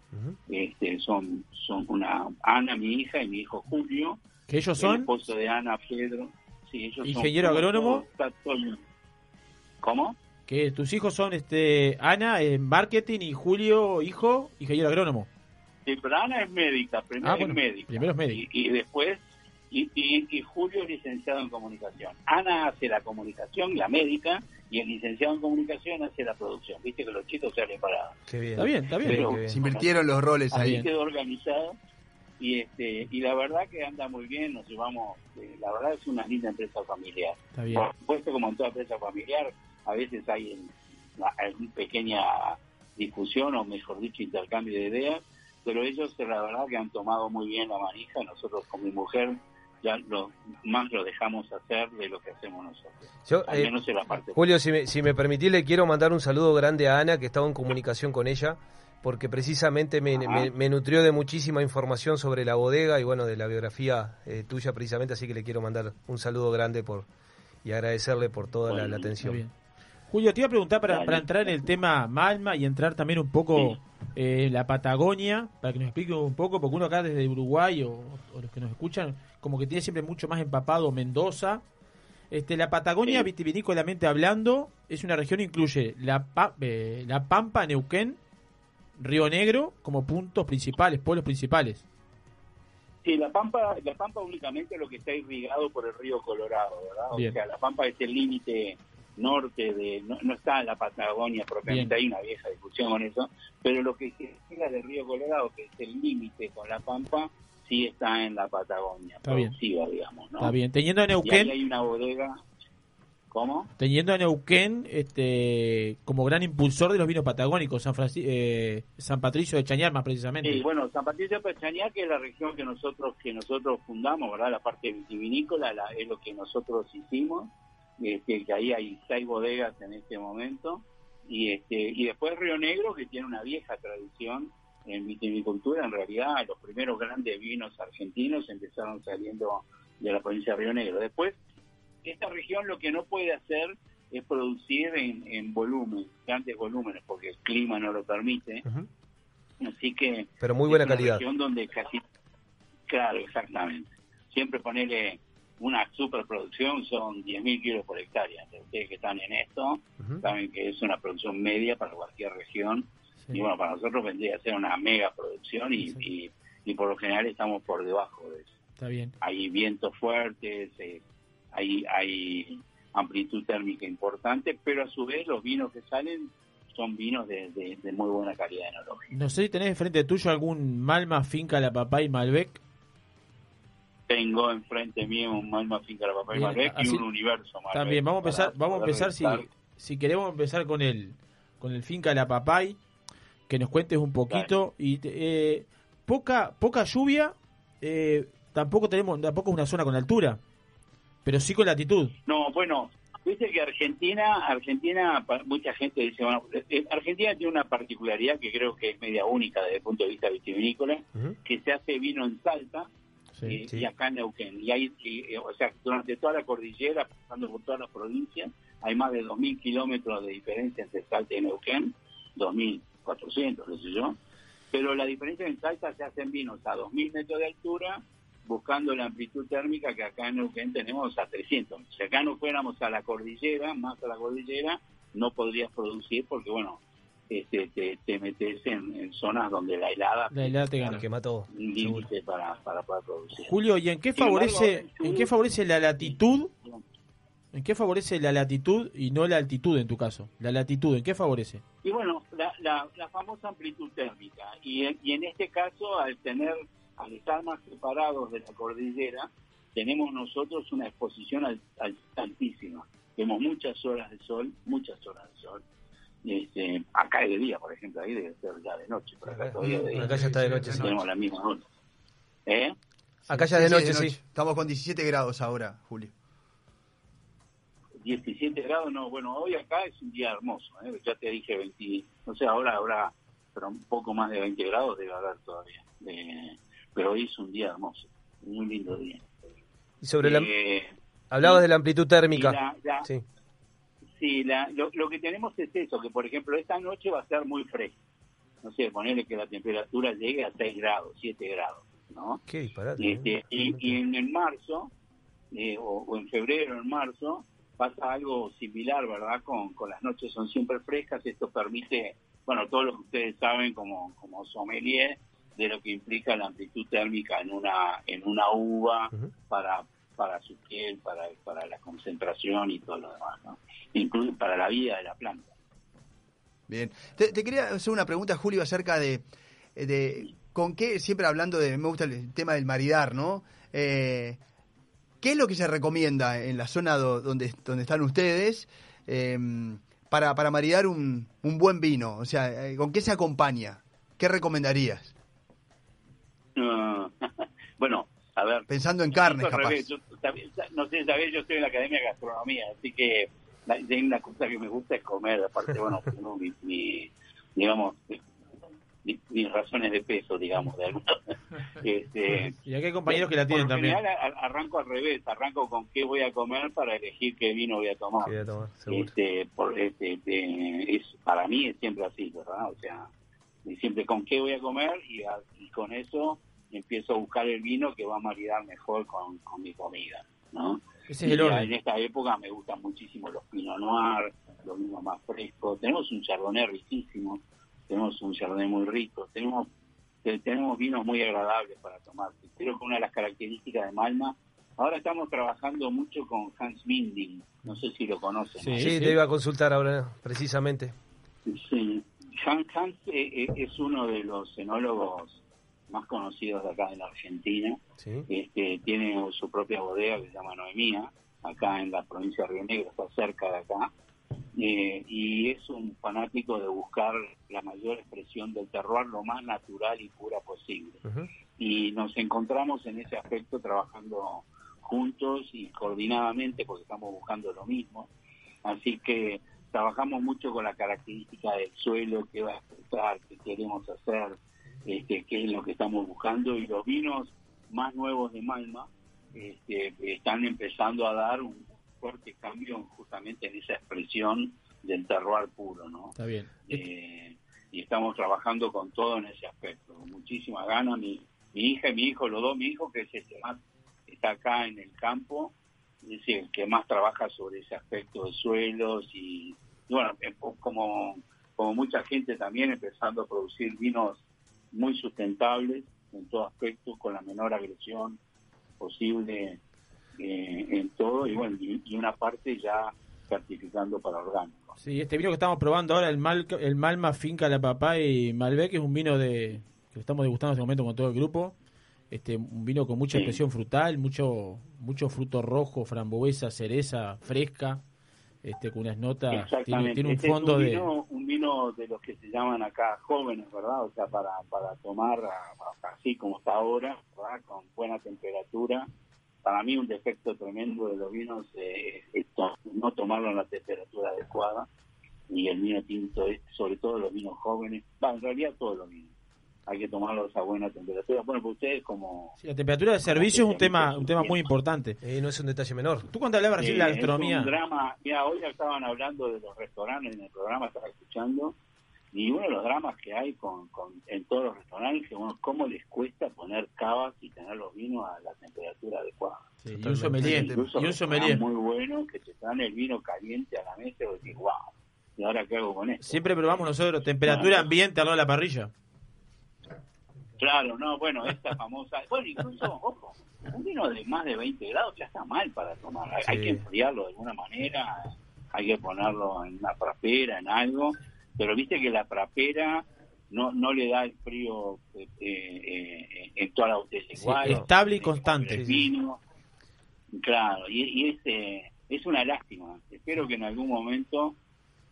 este, son, son una Ana, mi hija, y mi hijo Julio, ¿Que ellos el son? esposo de Ana, Pedro, sí, ellos son ¿Ingeniero agrónomo? ¿Cómo? Que tus hijos son este Ana en marketing y Julio, hijo, ingeniero agrónomo. Sí, pero Ana es médica, primero Ah, bueno, es médica. primero es médico. Y, y después, y, y- y Julio es licenciado en comunicación. Ana hace la comunicación, la médica, y el licenciado en comunicación hace la producción. Viste que los chicos salen para... Qué bien. Está bien, está bien. Pero- Qué bien. Se invirtieron los roles Así ahí. quedó organizado. Y, este, y la verdad que anda muy bien, nos llevamos, eh, la verdad es una linda empresa familiar. Está bien. Por supuesto, como en toda empresa familiar, a veces hay una, alguna pequeña discusión o mejor dicho intercambio de ideas, pero ellos la verdad que han tomado muy bien la manija, nosotros con mi mujer ya lo más lo dejamos hacer de lo que hacemos nosotros. Yo, Al eh, menos en la parte Julio, si me, si me permitís, le quiero mandar un saludo grande a Ana, que estaba en comunicación con ella, porque precisamente me, me- me nutrió de muchísima información sobre la bodega y bueno, de la biografía eh, tuya precisamente, así que le quiero mandar un saludo grande por y agradecerle por toda la- atención. Bien. Julio, te iba a preguntar para, para entrar en el tema Malma y entrar también un poco eh, la Patagonia, para que nos explique un poco, porque uno acá desde Uruguay o, o los que nos escuchan, como que tiene siempre mucho más empapado Mendoza. Este, la Patagonia, Sí. vitivinícolamente hablando, es una región que incluye la, Pa- eh, la Pampa, Neuquén, Río Negro como puntos principales, pueblos principales. Sí, la Pampa, la Pampa únicamente lo que está irrigado por el río Colorado, ¿verdad? Bien. O sea, la Pampa es el límite norte de, no, no está en la Patagonia propiamente, Bien. hay una vieja discusión con eso, pero lo que se irriga del río Colorado, que es el límite con la Pampa, sí está en la Patagonia, Está bien. digamos, ¿no? Está bien. Teniendo a Y ahí Neuquén, hay una bodega, ¿cómo? teniendo a Neuquén este, como gran impulsor de los vinos patagónicos, San, Franci- eh, San Patricio de Chañar más precisamente. Sí, bueno, San Patricio de Pechañá, que es la región que nosotros que nosotros fundamos, ¿verdad? La parte vitivinícola la- es lo que nosotros hicimos, este, que ahí hay seis bodegas en este momento, y este y después Río Negro, que tiene una vieja tradición en vitivinicultura, en realidad los primeros grandes vinos argentinos empezaron saliendo de la provincia de Río Negro. Después, esta región lo que no puede hacer es producir en, en volumen, grandes volúmenes, porque el clima no lo permite. Así que. Pero muy es buena una calidad. región donde casi. Claro, exactamente. Siempre ponerle una superproducción son 10.000 kilos por hectárea. Ustedes que están en esto saben que es una producción media para cualquier región. Y bueno, para nosotros vendría a ser una mega producción y, y, y por lo general estamos por debajo de eso. Está bien. Hay vientos fuertes, eh, hay, hay amplitud térmica importante, pero a su vez los vinos que salen son vinos de, de- de muy buena calidad enológica. No sé si tenés enfrente tuyo algún Malma, Finca, La Papá y Malbec. Tengo enfrente mío un Malma Finca La Papá y Bien, Malbec y un Universo Malbec. También, vamos a empezar, vamos a empezar si, si queremos empezar con el, con el Finca La Papay, que nos cuentes un poquito. y eh, poca poca lluvia, eh, tampoco tenemos, tampoco es una zona con altura, pero sí con latitud. No, bueno, viste que Argentina, Argentina, mucha gente dice, bueno, eh, Argentina tiene una particularidad que creo que es media única desde el punto de vista vitivinícola, que se hace vino en Salta y, y acá en Neuquén. Y hay, y, eh, o sea, durante toda la cordillera, pasando por todas las provincias, hay más de 2.000 kilómetros de diferencia entre Salta y Neuquén, 2.400, qué sé yo. Pero la diferencia en Salta se hacen vinos a 2.000 metros de altura, buscando la amplitud térmica que acá en Neuquén tenemos a 300. Si acá no fuéramos a la cordillera, más a la cordillera, no podrías producir porque, bueno, este, te, te metes en, en zonas donde la helada La helada te gana. Quema todo. un límite para, para poder producir. Julio, ¿y en qué Sin embargo, favorece, en qué favorece la latitud? ¿En qué favorece la latitud y no la altitud en tu caso? La latitud, ¿en qué favorece? Y bueno, la, la, la famosa amplitud térmica. Y en, y en este caso, al tener, al estar más separados de la cordillera, tenemos nosotros una exposición al- al- altísima. Tenemos muchas horas de sol, muchas horas de sol. Este, acá es de día, por ejemplo, ahí debe ser ya de noche. Pero acá, todavía de día. Acá ya está de noche, sí. Tenemos la misma hora. ¿Eh? Acá ya de noche, sí. Estamos con 17 grados ahora, Julio. 17 grados, no, bueno, hoy acá es un día hermoso, ¿eh? ya te dije 20, no sé, ahora habrá, pero un poco más de 20 grados debe haber todavía, Eh, pero hoy es un día hermoso, un muy lindo día. Y sobre la... Eh, Hablabas de la amplitud térmica. la- la- Sí. Sí, la- lo, lo que tenemos es eso, que por ejemplo esta noche va a ser muy fresca, no sé, ponerle que la temperatura llegue a 6 grados, 7 grados, ¿no? Qué disparate. Y, este, y, y en, en marzo, eh, o, o en febrero, en marzo, pasa algo similar, ¿verdad? Con, con las noches son siempre frescas, esto permite, bueno, todo lo que ustedes saben como, como sommelier, de lo que implica la amplitud térmica en una, en una uva para, para su piel, para, para la concentración y todo lo demás, ¿no? Incluso para la vida de la planta. Bien. Te, te quería hacer una pregunta, Julio, acerca de, de con qué, siempre hablando de, me gusta el tema del maridar, ¿no? Eh, ¿Qué es lo que se recomienda en la zona do- donde, donde están ustedes eh, para, para maridar un, un buen vino? O sea, eh, ¿con qué se acompaña? ¿Qué recomendarías? Bueno, a ver. Pensando en carnes, Al capaz. revés, yo- sabés- no sé, sabés, yo estoy en la Academia de Gastronomía, así que la, de una cosa que me gusta es comer, aparte, bueno, mi, mi- digamos, mi- mis razones de peso, digamos, de alguna este, Y aquí hay compañeros que la tienen también. general, a- arranco al revés, arranco con qué voy a comer para elegir qué vino voy a tomar. Qué voy a tomar, seguro. Este, por, este, este, es, para mí es siempre así, ¿verdad? O sea, siempre con qué voy a comer y, a- y con eso empiezo a buscar el vino que va a maridar mejor con, con mi comida, ¿no? Ese es el Y orden. En esta época me gustan muchísimo los Pinot Noir, los vinos más frescos. Tenemos un Chardonnay riquísimo, tenemos un Chardonnay muy rico, tenemos te- tenemos vinos muy agradables para tomar. Creo que una de las características de Malma, ahora estamos trabajando mucho con Hans Minding, no sé si lo conocen. Sí, te iba a consultar ahora, precisamente. Sí, Hans, Hans, eh, eh, es uno de los enólogos más conocidos de acá en la Argentina. Este, tiene su propia bodega que se llama Noemía, acá en la provincia de Río Negro, está cerca de acá. Eh, y es un fanático de buscar la mayor expresión del terroir lo más natural y pura posible. Y nos encontramos en ese aspecto trabajando juntos y coordinadamente porque estamos buscando lo mismo. Así que trabajamos mucho con la característica del suelo, qué va a expresar, qué queremos hacer, este, qué es lo que estamos buscando. Y los vinos más nuevos de Malma este, están empezando a dar un, fuerte cambio justamente en esa expresión del terroir puro, ¿no? Está bien. Eh, y estamos trabajando con todo en ese aspecto, con muchísima gana. Mi, mi hija y mi hijo, los dos, mi hijo que es el que más está acá en el campo, es el que más trabaja sobre ese aspecto de suelos y, y bueno, eh, como, como mucha gente también empezando a producir vinos muy sustentables en todo aspecto, con la menor agresión posible eh, en todo y bueno, y, y una parte ya certificando para orgánicos. Sí, este vino que estamos probando ahora, el, Mal, el Malma Finca La Papá y Malbec, es un vino de que estamos degustando en este momento con todo el grupo. Este, un vino con mucha Sí. expresión frutal, mucho mucho fruto rojo, frambuesa, cereza, fresca, este, con unas notas, tiene, un Este es fondo de... vino, un vino de los que se llaman acá jóvenes, ¿verdad? O sea, para, para tomar así como está ahora, ¿verdad? Con buena temperatura. Para mí un defecto tremendo de los vinos eh, es no tomarlo en la temperatura adecuada. Y el vino tinto, es, sobre todo los vinos jóvenes, va, en realidad todos los vinos, hay que tomarlos a buena temperatura. Bueno, pues ustedes como... Sí, la temperatura de servicio es un tema un tema muy importante. no es un detalle menor. Tú cuando hablabas recién de la Eh, gastronomía... Es un drama. Mira, hoy estaban hablando de los restaurantes en el programa, estaba escuchando, y uno de los dramas que hay con, con en todos los restaurantes, que bueno, cómo les cuesta poner cavas y tener los vinos a la temperatura adecuada. Sí, y un sommelier, Incluso y un sommelier. restaurantes muy bueno que te dan el vino caliente a la mesa y vos decís, wow, ¿y ahora qué hago con esto? Siempre probamos nosotros temperatura ambiente al lado de la parrilla. Claro, no, bueno, esta famosa, bueno, incluso, ojo, un vino de más de 20 grados ya está mal para tomar, hay, hay que enfriarlo de alguna manera, hay que ponerlo en una prapera, en algo, pero viste que la prapera no no le da el frío eh, eh, en toda la botella Sí, igual. estable y constante. poner el vino. Claro, y, y es, eh, es una lástima. Espero que en algún momento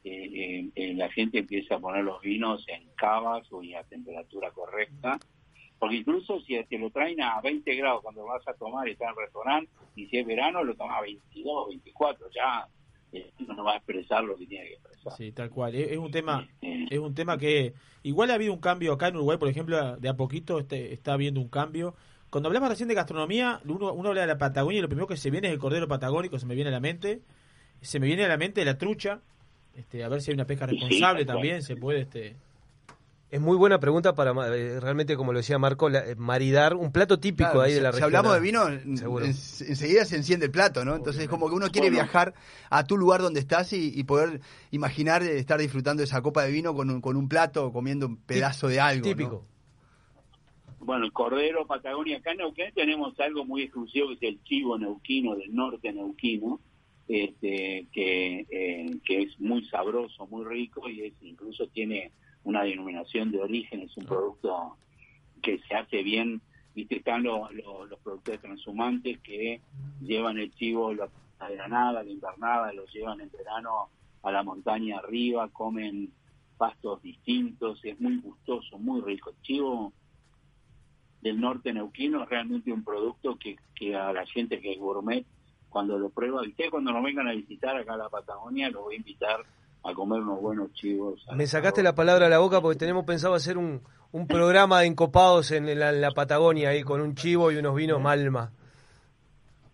eh, eh, eh, la gente empiece a poner los vinos en cavas o y a temperatura correcta. Porque incluso si te lo traen a 20 grados cuando vas a tomar y está en el restaurante, y si es verano, lo tomas a 22, 24, ya eh, no va a expresar lo que tiene que expresar. Sí, tal cual. Es, es un tema, es un tema que igual ha habido un cambio acá en Uruguay, por ejemplo, de a poquito este, está habiendo un cambio. Cuando hablamos recién de gastronomía, uno, uno habla de la Patagonia y lo primero que se viene es el cordero patagónico, se me viene a la mente. Se me viene a la mente la trucha. Este, a ver si hay una pesca responsable también, se puede este Es muy buena pregunta para ma- eh, realmente, como lo decía Marco, la- eh, maridar un plato típico Claro, ahí de si- la si región. hablamos ah, de vino, en- Seguro. en- enseguida se enciende el plato, ¿no? Entonces es como que uno quiere Bueno. viajar a tu lugar donde estás y, y poder imaginar eh, estar disfrutando de esa copa de vino con un, con un plato comiendo un pedazo de algo. ¿no? Típico. Bueno, el cordero Patagonia, acá en Neuquén tenemos algo muy exclusivo que es el chivo neuquino del norte neuquino, este, que, eh, que es muy sabroso, muy rico y es incluso tiene una denominación de origen, es un producto que se hace bien, viste, están los, los, los productores transhumantes que llevan el chivo la, la granada, la invernada, lo llevan en verano a la montaña arriba, comen pastos distintos, es muy gustoso, muy rico. El chivo del norte neuquino es realmente un producto que, que a la gente que es gourmet, cuando lo prueba, ustedes cuando nos vengan a visitar acá a la Patagonia, los voy a invitar a comer unos buenos chivos. Me sacaste la palabra a la boca porque tenemos pensado hacer un, un programa de encopados en la, en la Patagonia ahí con un chivo y unos vinos Malma.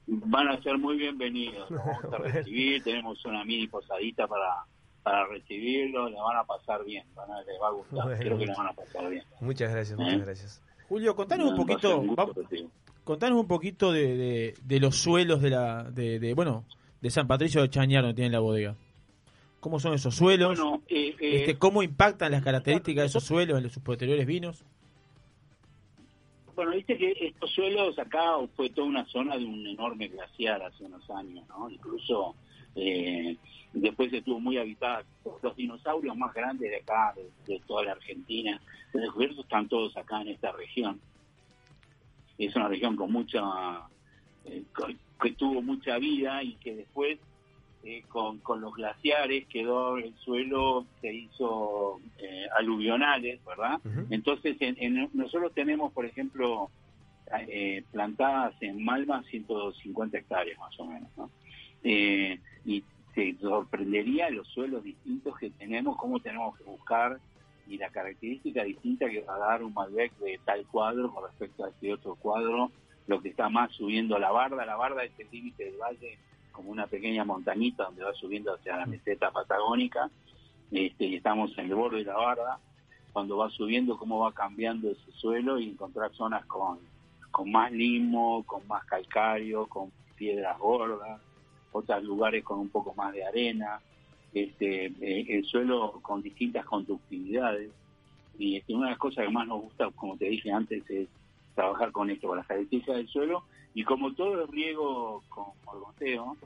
Van a ser muy bienvenidos, los vamos a recibir, tenemos una mini posadita para, para recibirlos, les van a pasar bien, van a, les va a gustar, Bueno, creo que les van a pasar bien. Muchas gracias, ¿Eh? muchas gracias. Julio, contanos un poquito, un gusto va- recibir. contanos un poquito de, de, de los suelos de la de, de, bueno, de San Patricio de Chañar donde tienen la bodega. ¿Cómo son esos suelos? Bueno, eh, eh, este, ¿Cómo impactan las características de esos suelos en sus posteriores vinos? Bueno, viste que estos suelos acá fue toda una zona de un enorme glaciar hace unos años, ¿no? Incluso eh, después estuvo muy habitada. Los dinosaurios más grandes de acá, de, de toda la Argentina, de descubiertos están todos acá en esta región. Es una región con mucha, eh, que tuvo mucha vida y que después eh, con, con los glaciares quedó el suelo, se hizo eh, aluvionales, ¿verdad? Entonces, en, en- nosotros tenemos, por ejemplo, eh, plantadas en Malma 150 hectáreas más o menos, ¿no? Eh, y te sorprendería los suelos distintos que tenemos, cómo tenemos que buscar y la característica distinta que va a dar un Malbec de tal cuadro con respecto a este otro cuadro, lo que está más subiendo la barda, la barda es el límite del valle como una pequeña montañita donde va subiendo hacia la meseta patagónica, este, y estamos en el borde de la barda, cuando va subiendo cómo va cambiando ese suelo y encontrar zonas con, con más limo, con más calcario, con piedras gordas, otros lugares con un poco más de arena, este, eh, el suelo con distintas conductividades. Y este, una de las cosas que más nos gusta, como te dije antes, es trabajar con esto, con las características del suelo. Y como todo el riego con morgoteo,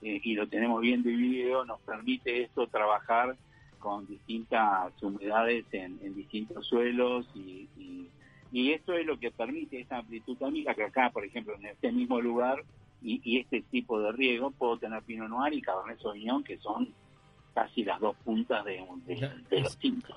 eh, y lo tenemos bien dividido, nos permite esto trabajar con distintas humedades en, en distintos suelos y, y, y, esto es lo que permite esa amplitud térmica que acá, por ejemplo, en este mismo lugar y, y este tipo de riego puedo tener Pinot Noir y Cabernet Sauvignon que son casi las dos puntas de, de, de los tintos.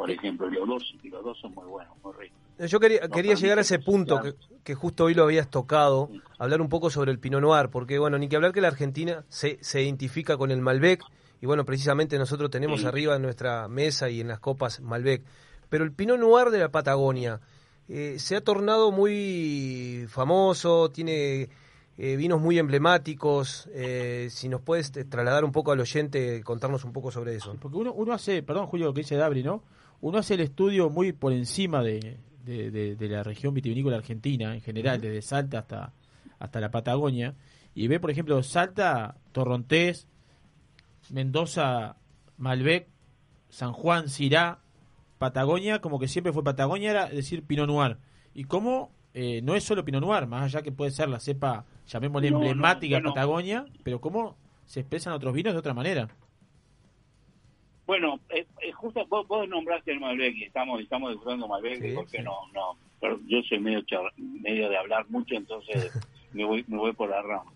Por ejemplo, los dos, y los dos son muy buenos, muy ricos. Yo quería, quería llegar a ese punto que, que, justo hoy lo habías tocado, hablar un poco sobre el Pinot Noir, porque bueno, ni que hablar que la Argentina se, se identifica con el Malbec, y bueno, precisamente nosotros tenemos sí. arriba en nuestra mesa y en las copas Malbec, pero el Pinot Noir de la Patagonia eh, se ha tornado muy famoso, tiene eh, vinos muy emblemáticos, eh, si nos puedes trasladar un poco al oyente, contarnos un poco sobre eso. Porque uno, uno hace, perdón Julio, lo que dice Dabri, ¿no? Uno hace el estudio muy por encima de, de, de, de, la región vitivinícola argentina en general, uh -huh. desde Salta hasta, hasta la Patagonia, y ve, por ejemplo, Salta, Torrontés, Mendoza, Malbec, San Juan, Cirá, Patagonia, como que siempre fue Patagonia, era decir Pinot Noir. Y cómo eh, no es solo Pinot Noir, más allá que puede ser la cepa, llamémosle no, emblemática no, bueno. Patagonia, pero cómo se expresan otros vinos de otra manera. Bueno, eh, eh, justo vos, vos, nombraste el Malbec y estamos, estamos disfrutando Malbec, sí, porque sí. no, no, pero yo soy medio, medio de hablar mucho, entonces me voy, me voy por la rama.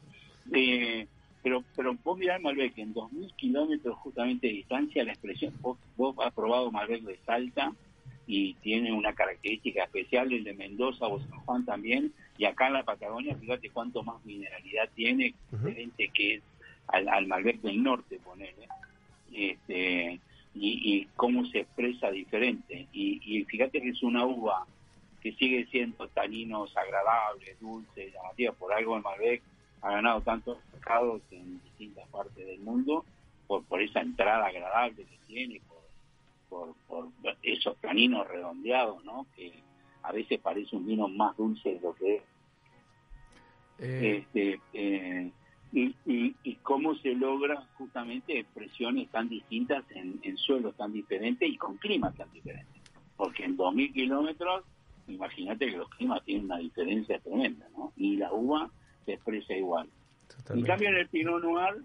Eh, pero pero vos mirá Malbec, en 2.000 kilómetros justamente de distancia, la expresión, vos, vos has probado Malbec de Salta y tiene una característica especial, el de Mendoza o San Juan también, y acá en la Patagonia, fíjate cuánto más mineralidad tiene, uh -huh. diferente que es al, al Malbec del norte, ponele este, y, y, cómo se expresa diferente. Y, y, fíjate que es una uva que sigue siendo taninos agradables, dulces, llamativas. Por algo el Malbec ha ganado tantos mercados en distintas partes del mundo por, por esa entrada agradable que tiene, por, por, por esos taninos redondeados, ¿no? Que a veces parece un vino más dulce de lo que es. Eh... Este, eh, y, y, y, cómo se logra justamente expresiones tan distintas en, en, suelos tan diferentes y con climas tan diferentes. Porque en 2.000 kilómetros, imagínate que los climas tienen una diferencia tremenda, ¿no? Y la uva se expresa igual. Totalmente. En cambio, en el Pinot Noir,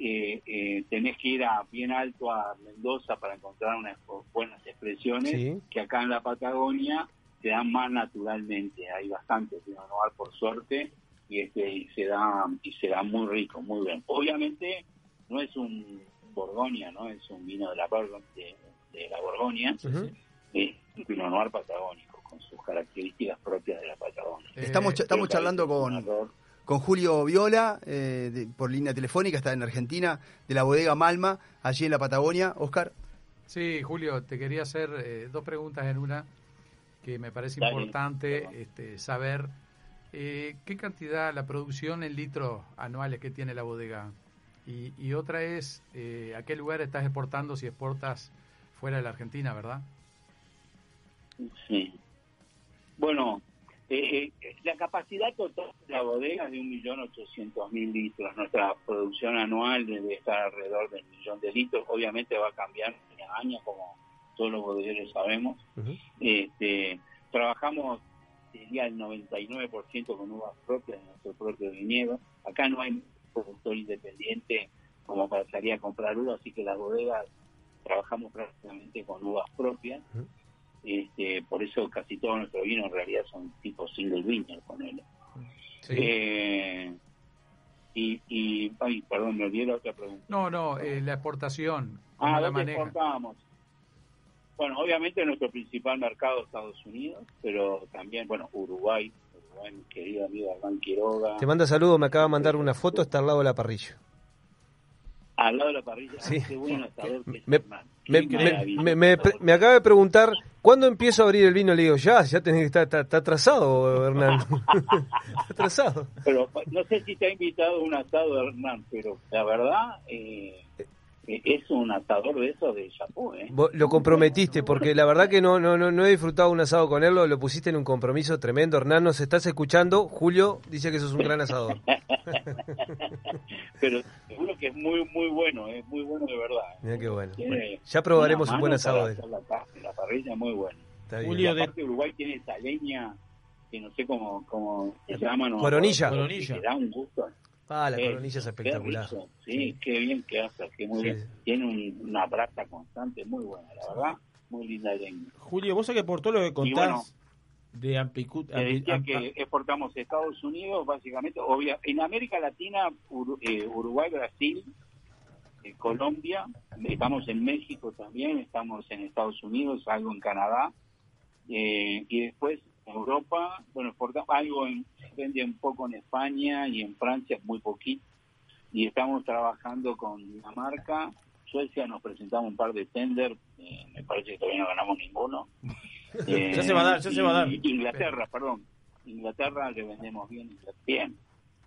eh, eh, tenés que ir a bien alto a Mendoza para encontrar unas buenas expresiones sí. que acá en la Patagonia se dan más naturalmente. Hay bastante Pinot Noir, por suerte, y este y se da y se da muy rico muy bien. Obviamente no es un Borgoña no es un vino de la de, de la Borgoña uh -huh. es un Pinot Noir patagónico con sus características propias de la Patagonia. Eh, estamos estamos charlando con con Julio Viola eh, de, por línea telefónica está en Argentina de la bodega Malma allí en la Patagonia. Oscar. Sí Julio te quería hacer eh, dos preguntas en una que me parece Dale, importante este, saber eh, ¿Qué cantidad, la producción en litros anuales que tiene la bodega? Y, y otra es, eh, ¿a qué lugar estás exportando si exportas fuera de la Argentina, verdad? Sí. Bueno, eh, eh la capacidad total de la bodega es de 1.800.000 litros. Nuestra producción anual debe estar alrededor del millón de litros. Obviamente va a cambiar año a año, como todos los bodegueros sabemos. Uh -huh. este, trabajamos sería el 99% con uvas propias de nuestro propio viñedo. Acá no hay productor independiente como para salir a comprar uvas, así que las bodegas trabajamos prácticamente con uvas propias. Uh -huh. este, por eso casi todos nuestros vinos en realidad son tipo single vineyard, con él. Sí. Eh, y, y, ay, perdón, me olvidé la otra pregunta. No, no, eh, la exportación. Ah, la exportamos? Bueno, obviamente nuestro principal mercado es Estados Unidos, pero también, bueno, Uruguay, Uruguay mi querido amigo Hernán Quiroga. Te manda saludos, me acaba de mandar una foto, está al lado de la parrilla. Al lado de la parrilla. Sí. Qué que Me, me, Qué me- maravilla. me- acaba de preguntar, ¿cuándo empiezo a abrir el vino? Le digo, ya, ya tenés que estar, está, está atrasado, Hernán. está atrasado. Pero no sé si te ha invitado un asado, Hernán, pero la verdad eh, eh, es un asador de esos de chapó, ¿eh? Vos lo comprometiste, porque la verdad que no, no, no, no he disfrutado un asado con él, lo, lo pusiste en un compromiso tremendo. Hernán, nos estás escuchando. Julio dice que sos un gran asador. pero seguro que es muy muy bueno, es muy bueno de verdad. Mira qué bueno. Tiene Ya probaremos un buen asado de él. La, pa- la parrilla es muy buena. Está bien. Julio, de... aparte Uruguay tiene esa leña que no sé cómo, cómo se llama. no Coronilla. Coronilla. Que da un gusto. Ah, la Eh, coronilla es qué espectacular. rico, Sí, qué bien que hace, que muy Sí. bien. Tiene un- una brasa constante muy buena, la verdad. Muy linda leña. Julio, vos sabés que por todo lo que contás bueno, de Amplitud... Que exportamos a Estados Unidos, básicamente, obvia, en América Latina, Uru- eh, Uruguay, Brasil, eh, Colombia, estamos en México también, estamos en Estados Unidos, algo en Canadá, eh, y después Europa, bueno, exportamos algo, en, se vende un poco en España y en Francia, muy poquito, y estamos trabajando con Dinamarca, Suecia, nos presentamos un par de tender, eh, me parece que todavía no ganamos ninguno. Eh, Ya se va a dar, ya se va a dar. Inglaterra, perdón. Inglaterra le vendemos bien, bien.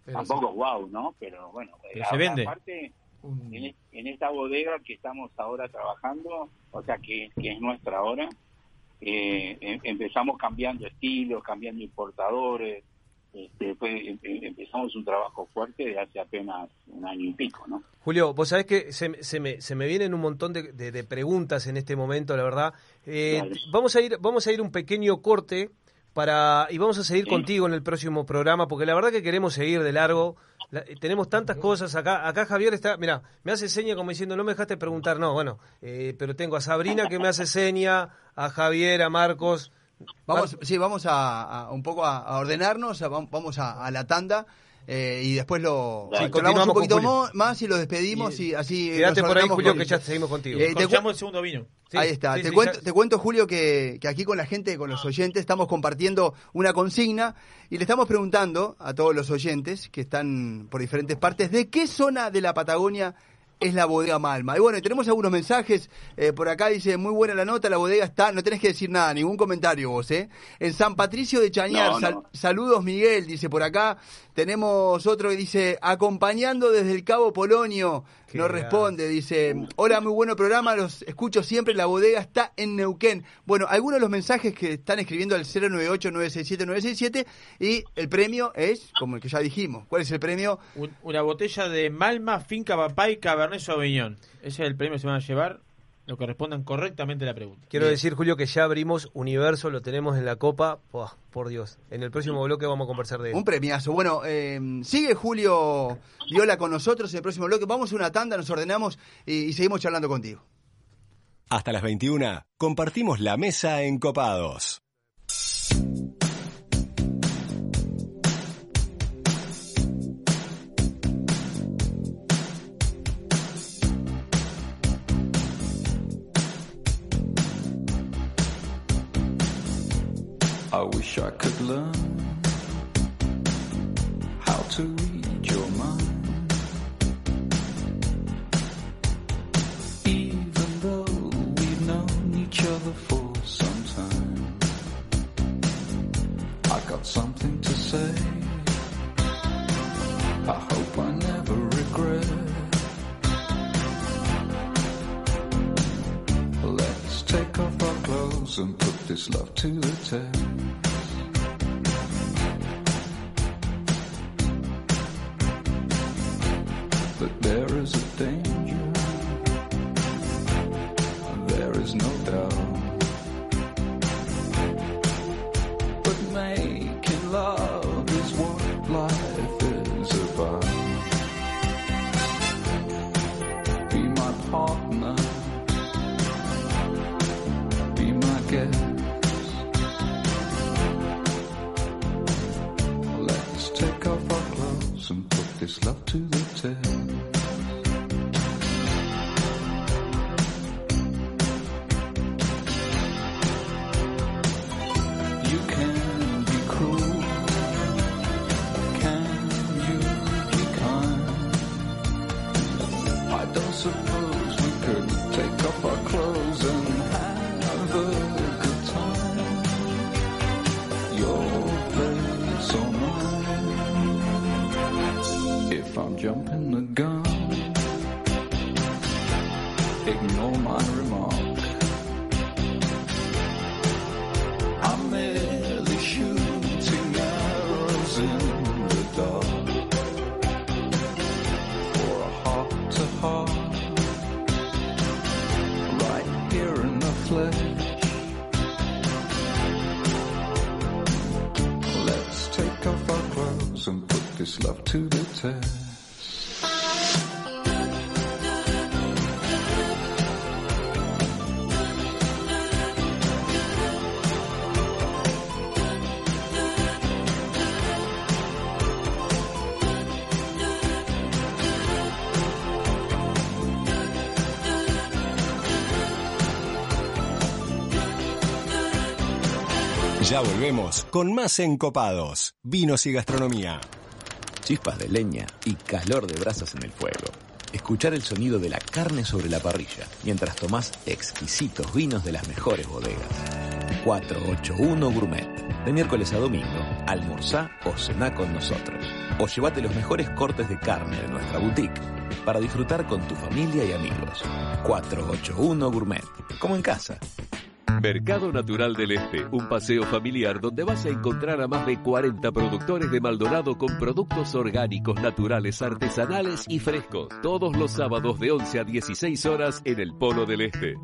Pero Tampoco sí. wow, ¿no? Pero bueno, Pero a- se vende. aparte, en, es- en esta bodega que estamos ahora trabajando, o sea, que, que es nuestra ahora, eh, em- empezamos cambiando estilos, cambiando importadores, este, después em- em- empezamos un trabajo fuerte de hace apenas un año y pico, ¿no? Julio, vos sabés que se, me- se me, se me vienen un montón de, de- de preguntas en este momento, la verdad. Eh, vamos a ir, vamos a ir un pequeño corte para y vamos a seguir Sí. contigo en el próximo programa, porque la verdad que queremos seguir de largo. La- eh, tenemos tantas cosas acá. Acá Javier está, mira, me hace seña como diciendo, no me dejaste preguntar, no, bueno, eh, pero tengo a Sabrina que me hace seña, a Javier, a Marcos. Vamos, sí, vamos a, a un poco a, a ordenarnos, a- vam- vamos a, a la tanda eh, y después lo Sí, continuamos un poquito más y lo despedimos y, así. Quédate por ahí, Julio, con- que ya seguimos contigo. Eh, te cu- el segundo vino. Ahí está. sí, te, sí, cuento, ya- te cuento, Julio, que, que aquí con la gente, con los oyentes, estamos compartiendo una consigna y le estamos preguntando a todos los oyentes que están por diferentes partes de qué zona de la Patagonia es la bodega Malma. Y bueno, tenemos algunos mensajes. eh, por acá dice, muy buena la nota, la bodega está, no tenés que decir nada, ningún comentario vos, ¿eh? En San Patricio de Chañar, No, sal- no. saludos Miguel, dice por acá. Tenemos otro que dice, acompañando desde el Cabo Polonio. Grande. responde, dice, hola, muy bueno programa, los escucho siempre, la bodega está en Neuquén. Bueno, algunos de los mensajes que están escribiendo al 098-967-967 y el premio es, como el que ya dijimos, ¿cuál es el premio? Un- una botella de Malma, Finca Papay, Cabernet Sauvignon. Ese es el premio que se van a llevar, lo que respondan correctamente a la pregunta. Quiero decir, Julio, que ya abrimos Universo, lo tenemos en la copa. Por Dios. En el próximo bloque vamos a conversar de él. Un premiazo. Bueno, eh, sigue Julio Viola con nosotros en el próximo bloque. Vamos a una tanda, nos ordenamos y, y seguimos charlando contigo. Hasta las 21 compartimos la mesa en Copados. I wish I could learn how to read your mind. Even though we've known each other for some time, I got something to say. I hope I never regret. Let's take off and put this love to the test. jump in the gun. Ya volvemos con más encopados, vinos y gastronomía. Chispas de leña y calor de brasas en el fuego. Escuchar el sonido de la carne sobre la parrilla mientras tomás exquisitos vinos de las mejores bodegas. 481 Gourmet. De miércoles a domingo, almorzá o cená con nosotros. O llévate los mejores cortes de carne de nuestra boutique para disfrutar con tu familia y amigos. 481 Gourmet. Como en casa. Mercado Natural del Este, un paseo familiar donde vas a encontrar a más de 40 productores de Maldonado con productos orgánicos, naturales, artesanales y frescos. Todos los sábados de 11 a 16 horas en el Polo del Este.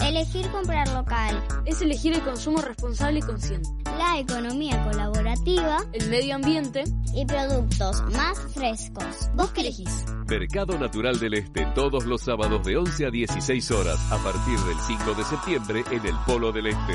Elegir comprar local. Es elegir el consumo responsable y consciente. La economía colaborativa. El medio ambiente. Y productos más frescos. ¿Vos qué elegís? Mercado Natural del Este, todos los sábados de 11 a 16 horas, a partir del 5 de septiembre en el Polo del Este.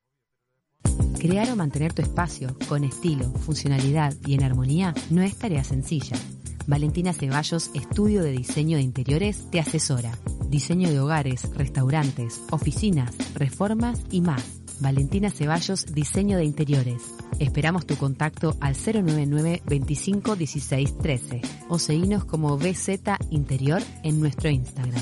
Crear o mantener tu espacio con estilo, funcionalidad y en armonía no es tarea sencilla. Valentina Ceballos, estudio de diseño de interiores, te asesora. Diseño de hogares, restaurantes, oficinas, reformas y más. Valentina Ceballos, diseño de interiores. Esperamos tu contacto al 099 25 16 13 o seguinos como BZ Interior en nuestro Instagram.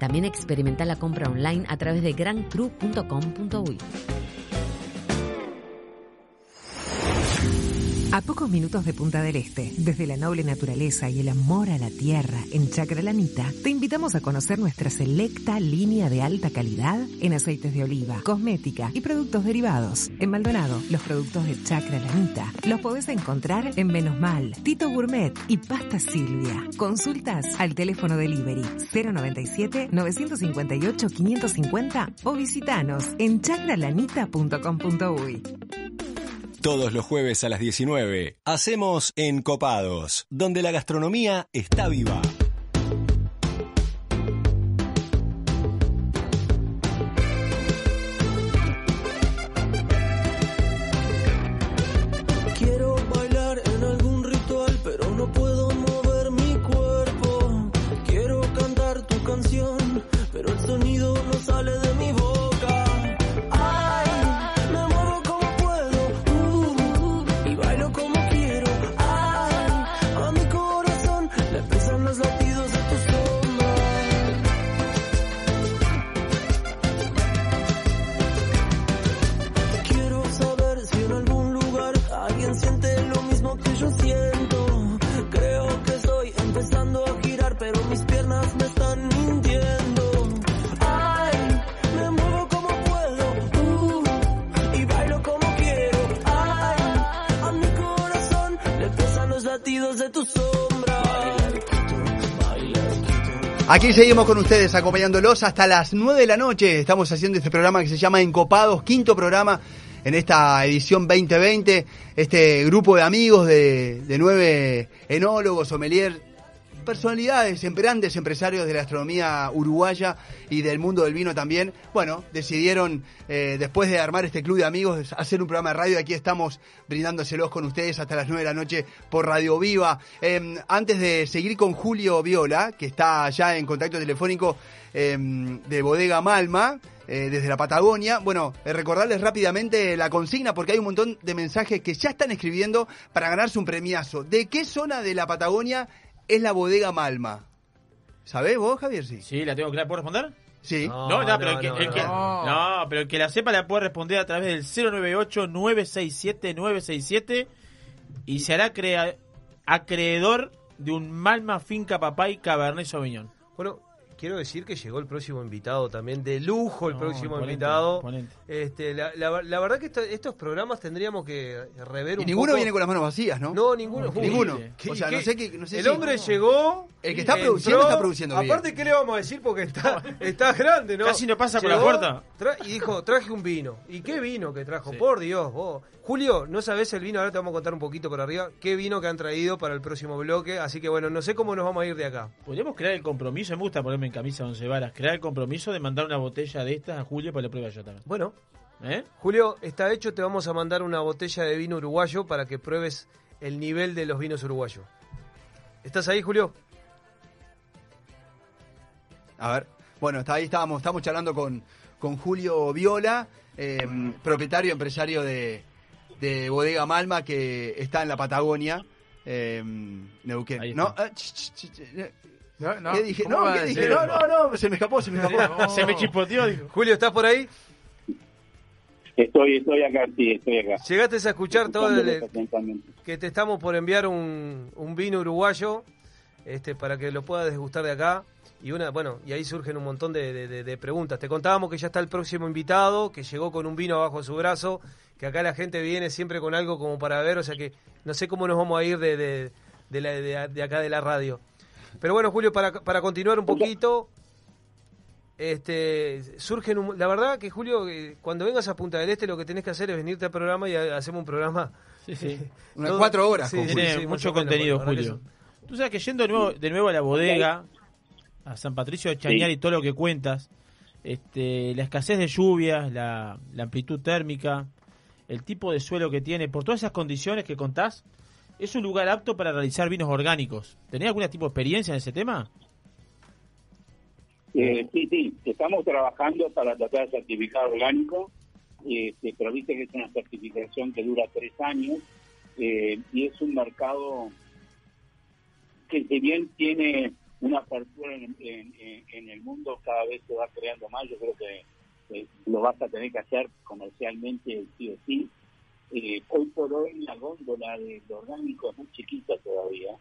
También experimenta la compra online a través de grancru.com.uy. A pocos minutos de Punta del Este, desde la noble naturaleza y el amor a la tierra en Chacralanita, te invitamos a conocer nuestra selecta línea de alta calidad en aceites de oliva, cosmética y productos derivados. En Maldonado, los productos de Chacralanita los podés encontrar en Menos Mal, Tito Gourmet y Pasta Silvia. Consultas al teléfono delivery 097 958 550 o visitanos en chacralanita.com.uy. Todos los jueves a las 19 hacemos Encopados, donde la gastronomía está viva. Aquí seguimos con ustedes acompañándolos hasta las 9 de la noche. Estamos haciendo este programa que se llama Encopados, quinto programa en esta edición 2020. Este grupo de amigos de, nueve enólogos, sommelier, personalidades, grandes empresarios de la gastronomía uruguaya y del mundo del vino también, bueno, decidieron, eh, después de armar este club de amigos, hacer un programa de radio. Aquí estamos brindándoselos con ustedes hasta las 9 de la noche por Radio Viva. Eh, antes de seguir con Julio Viola, que está ya en contacto telefónico eh, de Bodega Malma, eh, desde la Patagonia. Bueno, eh, recordarles rápidamente la consigna porque hay un montón de mensajes que ya están escribiendo para ganarse un premiazo. ¿De qué zona de la Patagonia es la bodega Malma? ¿Sabés vos, Javier? Sí. Sí, la tengo clara. ¿Puedo responder? Sí. No, no, pero, el que, no, el que- no. no, pero el que la sepa la puede responder a través del 098-967-967 y se hará crea- acreedor de un Malma Finca Papay Cabernet Sauvignon. Bueno, quiero decir que llegó el próximo invitado también, de lujo el No, próximo imponente, invitado. imponente. Este, la, la- la verdad que esto- estos programas tendríamos que rever Y un ninguno poco. viene con las manos vacías, ¿no? No, ninguno. Ninguno. ¿Qué- O sea, qué? no sé qué. No sé el si- hombre llegó. El que está entró, produciendo está produciendo bien. Aparte, ¿qué le vamos a decir? Porque está, está grande, ¿no? Casi no pasa por la Llegó, puerta. tra- y dijo, traje un vino. ¿Y qué vino que trajo? Por Dios, vos. Julio, no sabés el vino, ahora te vamos a contar un poquito por arriba. ¿Qué vino que han traído para el próximo bloque? Así que bueno, no sé cómo nos vamos a ir de acá. Podríamos crear el compromiso, me gusta ponerme en camisa de once varas, crear el compromiso de mandar una botella de estas a Julio para la pruebe yo también. Bueno, ¿Eh? Julio, está hecho, te vamos a mandar una botella de vino uruguayo para que pruebes el nivel de los vinos uruguayos. ¿Estás ahí, Julio? A ver, bueno, está ahí estábamos, estamos charlando con, con Julio Viola, eh, propietario empresario de, de Bodega Malma, que está en la Patagonia, eh, Neuquén. Ahí ¿No? está. Ah, ch, ch, ch, eh, No, no, ¿Qué dije? ¿cómo No, ¿qué dije? No, no, no, se me escapó, se me escapó. Se me chispoteó. Julio, ¿estás por ahí? Estoy, estoy acá, sí, estoy acá. Llegaste a escuchar todo el, atentamente. que te estamos por enviar un, un vino uruguayo este para que lo puedas degustar de acá y una bueno y ahí surgen un montón de, de- de- de preguntas te contábamos que ya está el próximo invitado que llegó con un vino abajo de su brazo que acá la gente viene siempre con algo como para ver o sea que no sé cómo nos vamos a ir de, de, de la- de- de acá de la radio pero bueno Julio para, para continuar un poquito este surgen un- la verdad que Julio eh, cuando vengas a Punta del Este lo que tenés que hacer es venirte al programa y ha- hacemos un programa Sí, sí. Unas cuatro horas. sí, con Tiene mucho contenido, Julio. Tú sabes que yendo de nuevo, de nuevo a la bodega, a San Patricio de Chañar y todo lo que cuentas, este, la escasez de lluvias, la, la amplitud térmica, el tipo de suelo que tiene, por todas esas condiciones que contás, es un lugar apto para realizar vinos orgánicos. ¿Tenés algún tipo de experiencia en ese tema? Eh, sí, sí, estamos trabajando para tratar de certificar orgánico, este, pero viste que es una certificación que dura tres años eh, y es un mercado que si bien tiene una apertura en, el mundo, cada vez se va creando más, yo creo que lo vas a tener que hacer comercialmente sí o sí. Eh, hoy por hoy la góndola del orgánico es muy chiquita todavía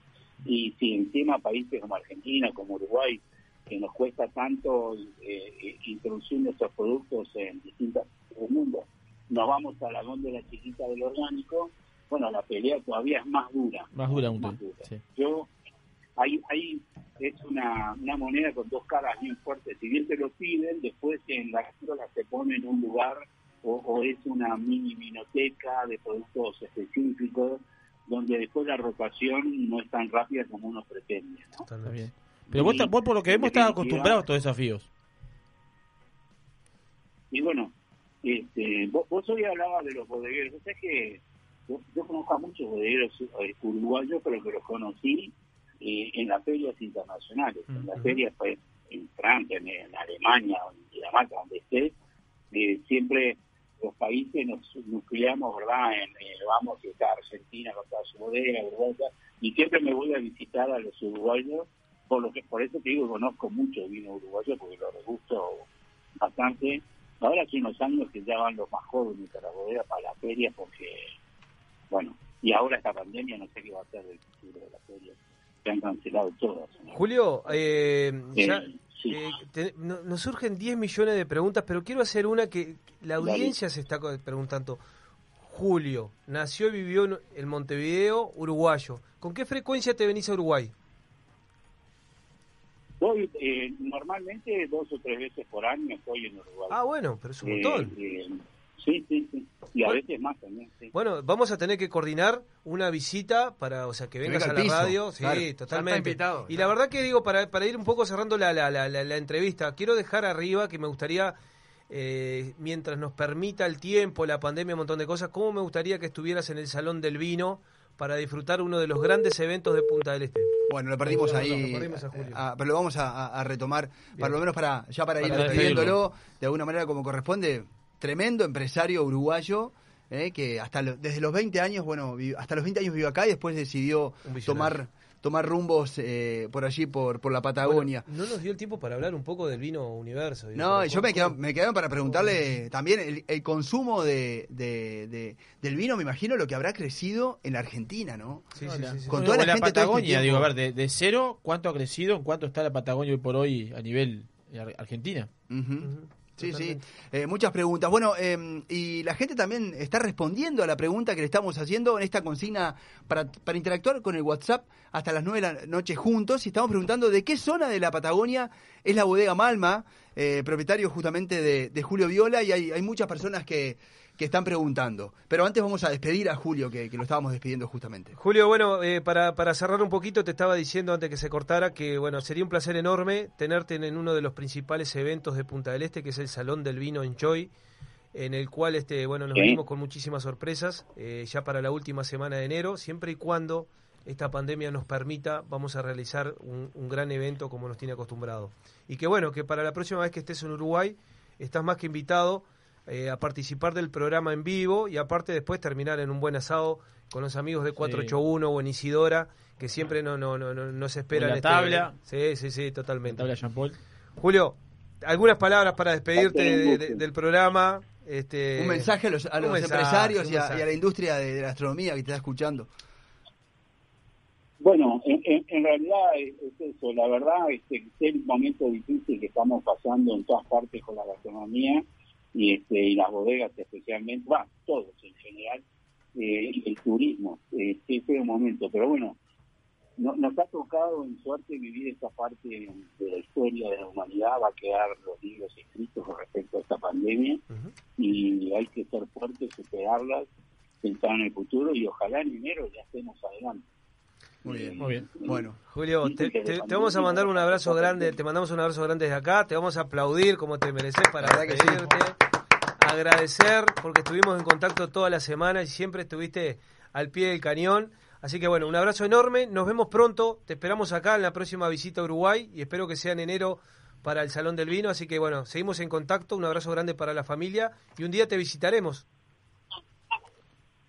y si encima países como Argentina, como Uruguay, que nos cuesta tanto eh, eh, introducir nuestros productos en distintas del mundo, nos vamos a la góndola chiquita del orgánico, bueno, la pelea todavía es más dura. Más dura un Más dura. Sí. Yo, ahí, ahí es una, una moneda con dos caras bien fuertes. Si bien te lo piden, después en la góndola se pone en un lugar o, o es una mini vinoteca de productos específicos donde después la rotación no es tan rápida como uno pretende. ¿no? Está bien. Pero vos, vos por lo que vemos estás acostumbrado a estos desafíos. Y bueno, este, vos, vos hoy hablabas de los bodegueros. O sea que yo, yo conozco a muchos bodegueros eh, uruguayos, pero que los conocí eh, en las ferias internacionales. En las ferias pues, en Francia, en, en Alemania, o en Dinamarca, donde esté, eh, siempre los países nos nucleamos, ¿verdad? En, eh, vamos, y está Argentina contra su bodega, Uruguay, y siempre me voy a visitar a los uruguayos, por lo que por eso te digo, conozco mucho el vino uruguayo, porque lo gusto bastante. Ahora hace unos años que ya van los más jóvenes a la bodega para la feria, porque, bueno, y ahora esta pandemia no sé qué va a ser del futuro de la feria. Se han cancelado todas. ¿no? Julio, eh, Eh, ya, sí. eh, te- no- nos surgen 10 millones de preguntas, pero quiero hacer una que la Dale. audiencia se está preguntando. Julio, nació y vivió en- en Montevideo, uruguayo. ¿Con qué frecuencia te venís a Uruguay? Voy eh, normalmente dos o tres veces por año estoy en Uruguay. Ah, bueno, pero es un Eh, montón. eh, sí, sí, sí. Y a Bueno. veces más también, sí. Bueno, vamos a tener que coordinar una visita para, o sea, que vengas venga a la piso, radio. Sí, claro. totalmente. Ya está invitado, y la verdad que digo, para, para ir un poco cerrando la, la, la, la- la entrevista, quiero dejar arriba que me gustaría, eh, mientras nos permita el tiempo, la pandemia, un montón de cosas, cómo me gustaría que estuvieras en el Salón del Vino para disfrutar uno de los grandes eventos de Punta del Este. Bueno, lo perdimos Lo ahí, perdimos a Julio. ah, pero lo vamos a, retomar, para lo menos para ya para, ir Para despidiéndolo de alguna manera como corresponde. Tremendo empresario uruguayo eh, que hasta lo- desde los 20 años, bueno, hasta los 20 años vivió acá y después decidió tomar tomar rumbos eh, por allí por por la Patagonia. Bueno, no nos dio el tiempo para hablar un poco del vino universo. digo, No, yo me ¿cómo- quedaba, me quedaba para preguntarle también el, el consumo de, de- de- del vino, me imagino lo que habrá crecido en la Argentina, ¿no? Sí, sí, sí, sí. Con toda la la gente este Patagonia, digo, a ver, de, de cero, ¿cuánto ha crecido? ¿En cuánto está la Patagonia hoy por hoy a nivel eh, ar- Argentina? Ujú. Sí, sí. Eh, muchas preguntas. Bueno, eh, y la gente también está respondiendo a la pregunta que le estamos haciendo en esta consigna para, para interactuar con el WhatsApp hasta las 9 de la noche juntos. Y estamos preguntando de qué zona de la Patagonia es la bodega Malma, eh, propietario justamente de, de Julio Viola. Y hay, hay muchas personas que, que están preguntando. Pero antes vamos a despedir a Julio, que, que lo estábamos despidiendo justamente. Julio, bueno, eh, para, para cerrar un poquito, te estaba diciendo antes que se cortara que, bueno, sería un placer enorme tenerte en, en uno de los principales eventos de Punta del Este, que es el Salón del Vino en Joy, en el cual, este, bueno, nos Sí. venimos con muchísimas sorpresas, eh, ya para la última semana de enero, siempre y cuando esta pandemia nos permita, vamos a realizar un, un gran evento como nos tiene acostumbrado. Y que, bueno, que para la próxima vez que estés en Uruguay, estás más que invitado eh, a participar del programa en vivo y aparte después terminar en un buen asado con los amigos de 481 o en Isidora, que siempre no, no, no, no- nos esperan. la este- tabla. Sí, sí, sí, totalmente. Tabla Jean Paul. Julio, algunas palabras para despedirte de- del programa. Este, Un mensaje a los, a un los mensaje, empresarios y a, mensaje. y a la industria de, de la astronomía que te está escuchando. Bueno, en, en- en realidad es, es eso. La verdad este, es el momento difícil que estamos pasando en todas partes con la gastronomía y, este, y las bodegas especialmente, bueno, todos en general, eh, el turismo. Eh, es un momento. Pero bueno, no- nos ha tocado en suerte vivir esta parte de la historia de la humanidad. Va a quedar los libros escritos con respecto a esta pandemia y hay que ser fuertes, superarlas, pensar en el futuro y ojalá en enero ya estemos adelante. Muy bien. Muy bien. Bueno. Julio, te, te- te vamos a mandar un abrazo grande, te mandamos un abrazo grande desde acá, te vamos a aplaudir como te mereces para despedirte, agradecer porque estuvimos en contacto toda la semana y siempre estuviste al pie del cañón. Así que bueno, un abrazo enorme, nos vemos pronto, te esperamos acá en la próxima visita a Uruguay y espero que sea en enero para el Salón del Vino, así que bueno, seguimos en contacto, un abrazo grande para la familia y un día te visitaremos.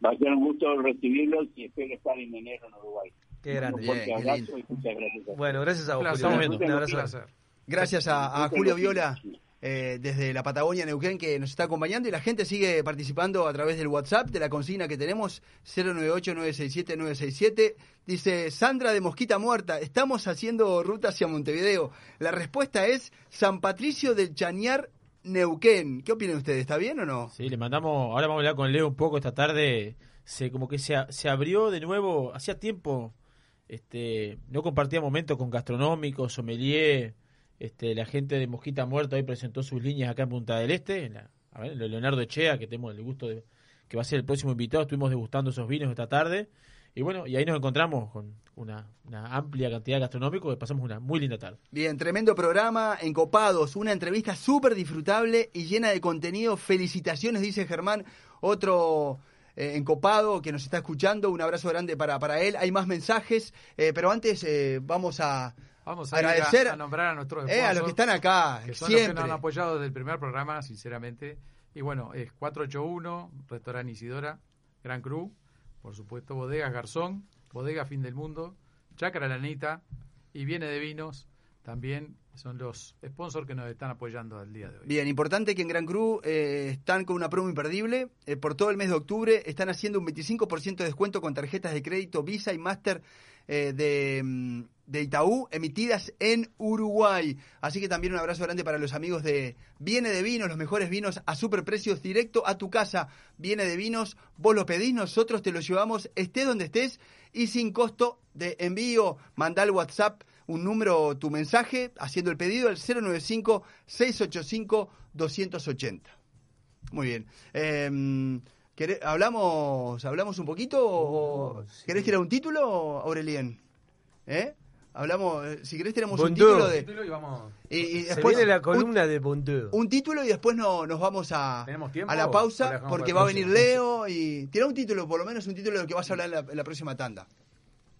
Va a ser un gusto recibirlos y espero estar en enero en Uruguay. Qué grande. Bien, qué abrazo y muchas gracias. Bueno, gracias a vos, Un Julio. placer. Un abrazo. Un placer. Gracias a, Julio. Viola eh, desde la Patagonia Neuquén que nos está acompañando y la gente sigue participando a través del WhatsApp de la consigna que tenemos 098-967-967. Dice Sandra de Mosquita Muerta, estamos haciendo ruta hacia Montevideo. La respuesta es San Patricio del Chañar Neuquén. ¿Qué opinan ustedes? ¿Está bien o no? Sí, le mandamos, ahora vamos a hablar con Leo un poco esta tarde, se como que se, se abrió de nuevo, hacía tiempo, este, no compartía momentos con gastronómicos, sommelier, este, la gente de Mosquita Muerta hoy presentó sus líneas acá en Punta del Este, en la- a ver, Leonardo Echea, que tenemos el gusto de, que va a ser el próximo invitado, estuvimos degustando esos vinos esta tarde, y bueno, y ahí nos encontramos con una, una amplia cantidad de gastronómicos, que pasamos una muy linda tarde. Bien, tremendo programa, Encopados, una entrevista súper disfrutable y llena de contenido. Felicitaciones, dice Germán, otro eh, encopado que nos está escuchando. Un abrazo grande para, para él. Hay más mensajes, eh, pero antes eh, vamos a Vamos a, agradecer a, a nombrar a nuestros eh, a los que están acá, que son los que nos han apoyado desde el primer programa, sinceramente. Y bueno, es 481, Restaurante Isidora, Gran Cruz, por supuesto, Bodegas Garzón, Bodega Fin del Mundo, Chácara Lanita y Viene de Vinos, también son los sponsors que nos están apoyando al día de hoy. Bien, importante que en Gran Cruz eh, están con una promo imperdible. eh, por todo el mes de octubre están haciendo un 25% de descuento con tarjetas de crédito Visa y Master eh, de, mm, de Itaú emitidas en Uruguay. Así que también un abrazo grande para los amigos de Viene de Vinos, los mejores vinos a superprecios directo a tu casa. Viene de Vinos, vos lo pedís, nosotros te lo llevamos, esté donde estés y sin costo de envío. Manda al WhatsApp un número, tu mensaje, haciendo el pedido al 095-685-280. Muy bien. Eh, ¿queré- ¿hablamos, ¿Hablamos un poquito o querés tirar un título, Aurelien? ¿Eh? Hablamos, eh, si querés tenemos un título de... Título y vamos- Y, y Se después viene la un- columna de Bondeu. un título y después no, nos vamos a, ¿Tenemos tiempo a la pausa porque va a venir? Leo y tira un título, por lo menos un título de lo que vas a hablar en la, en la próxima tanda.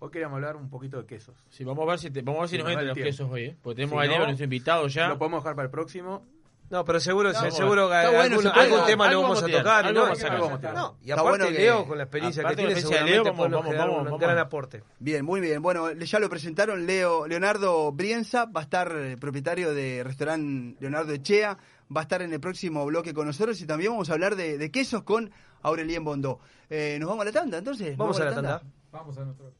Hoy queríamos hablar un poquito de quesos. Sí, vamos a ver si, te- vamos a ver si nos entran los tiempo. quesos hoy, ¿eh? Porque tenemos Si a Leo, no, nuestro invitado ya. Lo podemos dejar para el próximo. No, pero seguro, No, seguro que está bueno, algún, algún tema algo lo vamos a tocar. algo ¿no? vamos a. No, y Está aparte bueno que- Leo, con la experiencia que tiene, Leo, seguramente vamos- vamos- vamos- un vamos gran aporte. Bien, muy bien. Bueno, ya lo presentaron. Leo, Leonardo Brienza va a estar eh, propietario de restaurante Leonardo Echea. Va a estar en el próximo bloque con nosotros y también vamos a hablar de, de quesos con Aurelien Bondó. Eh, ¿Nos vamos a la tanda entonces? ¿Nos Vamos a la tanda. Vamos a nuestro...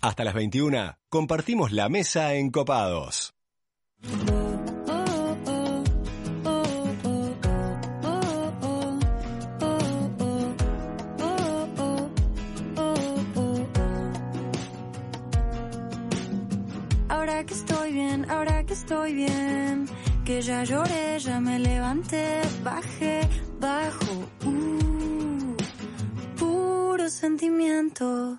Hasta las 21 compartimos la mesa en Copados. Ahora que estoy bien, ahora que estoy bien, que ya lloré, ya me levanté, bajé, bajo, uh, puro sentimiento.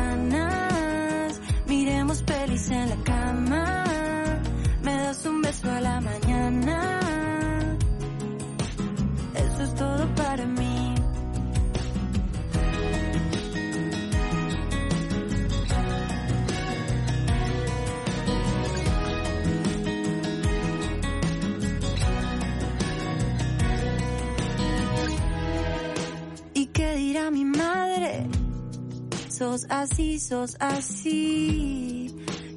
Beso a la mañana. Eso es todo para mí. ¿Y qué dirá mi madre? Sos así, sos así.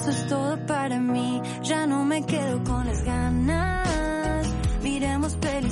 Eso es todo para mí. Ya no me quedo con las ganas. Miremos pelis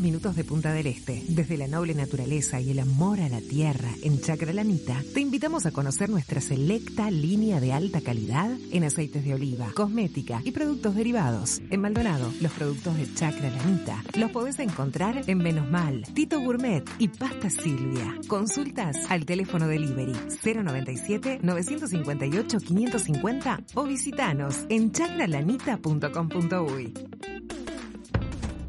minutos de Punta del Este, desde la noble naturaleza y el amor a la tierra en Chacra Lanita, te invitamos a conocer nuestra selecta línea de alta calidad en aceites de oliva, cosmética y productos derivados. En Maldonado, los productos de Chacra Lanita los podés encontrar en Menos Mal, Tito Gourmet y Pasta Silvia. Consultas al teléfono delivery 097 958 550 o visitanos en chacralanita.com.uy.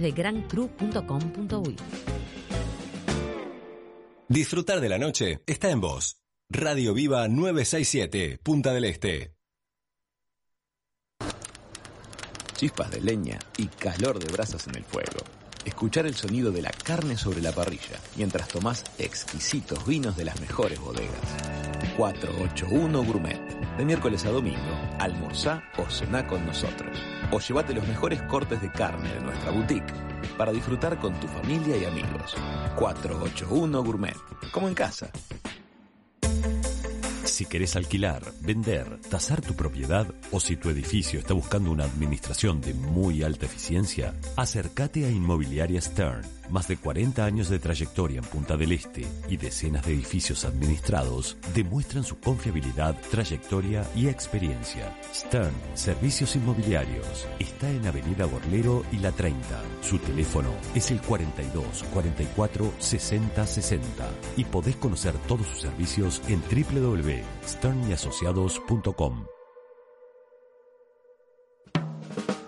de grandcru.com.uy. Disfrutar de la noche está en vos. Radio Viva 967, Punta del Este. Chispas de leña y calor de brasas en el fuego. Escuchar el sonido de la carne sobre la parrilla mientras tomás exquisitos vinos de las mejores bodegas. 481 Gourmet. De miércoles a domingo, almorzá o cená con nosotros. O llévate los mejores cortes de carne de nuestra boutique para disfrutar con tu familia y amigos. 481 Gourmet. Como en casa. Si querés alquilar, vender, tasar tu propiedad o si tu edificio está buscando una administración de muy alta eficiencia, acércate a Inmobiliaria Stern. Más de 40 años de trayectoria en Punta del Este y decenas de edificios administrados demuestran su confiabilidad, trayectoria y experiencia. Stern, Servicios Inmobiliarios, está en Avenida Borlero y La 30. Su teléfono es el 42 44 60 60 y podés conocer todos sus servicios en www.sternyasociados.com.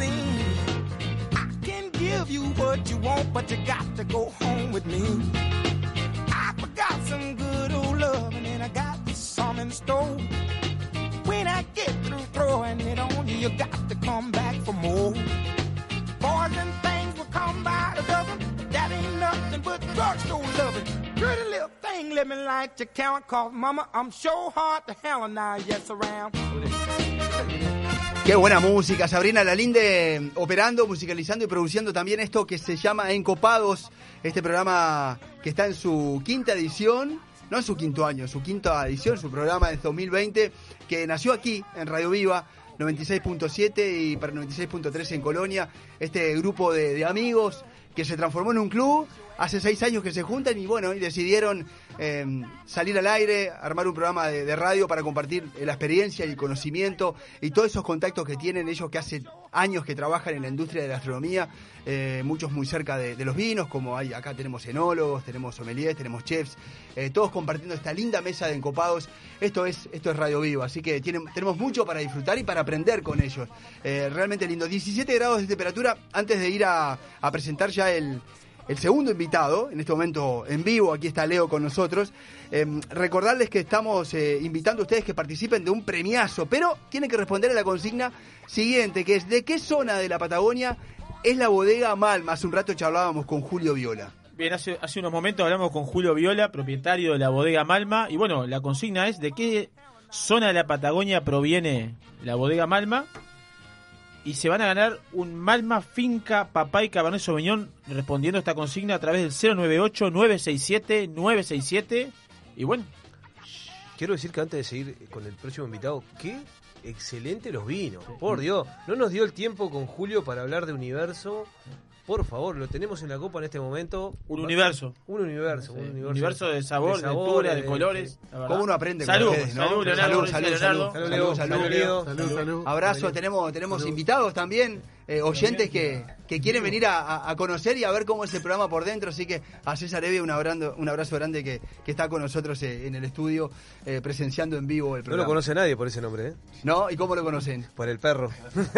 I can give you what you want, but you got to go home with me. I forgot some good old love, and then I got some in store. When I get through throwing it on you, you got to come back for more. Boys and things will come by the dozen. That ain't nothing but drugstore loving. Pretty little thing, let me light your count, cause mama, I'm sure hard to hell now, yes around. Qué buena música, Sabrina Lalinde operando, musicalizando y produciendo también esto que se llama Encopados, este programa que está en su quinta edición, no en su quinto año, su quinta edición, su programa de 2020, que nació aquí en Radio Viva, 96.7 y para 96.3 en Colonia, este grupo de, de amigos que se transformó en un club hace seis años que se juntan y bueno, y decidieron eh, salir al aire, armar un programa de, radio para compartir la experiencia y el conocimiento y todos esos contactos que tienen ellos que hace años que trabajan en la industria de la gastronomía, eh, muchos muy cerca de, los vinos, como hay acá tenemos enólogos, tenemos sommeliers, tenemos chefs, eh, todos compartiendo esta linda mesa de encopados. Esto es, esto es Radio Vivo, así que tenemos mucho para disfrutar y para aprender con ellos. Eh, realmente lindo. 17 grados de temperatura antes de ir a presentar ya el, el segundo invitado, en este momento en vivo, aquí está Leo con nosotros. Eh, recordarles que estamos eh, invitando a ustedes que participen de un premiazo, pero tienen que responder a la consigna siguiente, que es ¿de qué zona de la Patagonia es la bodega Malma? Hace un rato charlábamos con Julio Viola. Bien, hace unos momentos hablamos con Julio Viola, propietario de la bodega Malma, y bueno, la consigna es de qué zona de la Patagonia proviene la bodega Malma, y se van a ganar un Malma Finca Papá y Cabernet Sauvignon respondiendo a esta consigna a través del 098-967-967, y bueno, Quiero decir que antes de seguir con el próximo invitado, qué excelente los vinos. Por Dios, no nos dio el tiempo con Julio para hablar de universo. Por favor, lo tenemos en la copa en este momento. Un universo. Un universo. Sí, un universo, universo de sabor, de textura, de colores, la verdad. ¿Cómo uno aprende con Salud, ustedes, no? salud, Leonardo, salud, salud, salud, Salud, salud, salud, salud. Salud. Abrazo, tenemos, tenemos invitados también, eh, oyentes que, que quieren venir a, conocer y a ver cómo es el programa por dentro, así que a César Evia un abrazo, un abrazo grande que, que está con nosotros eh, en el estudio eh, presenciando en vivo el No programa. lo conoce nadie por ese nombre, ¿eh? ¿No? ¿Y cómo lo conocen? Por el perro.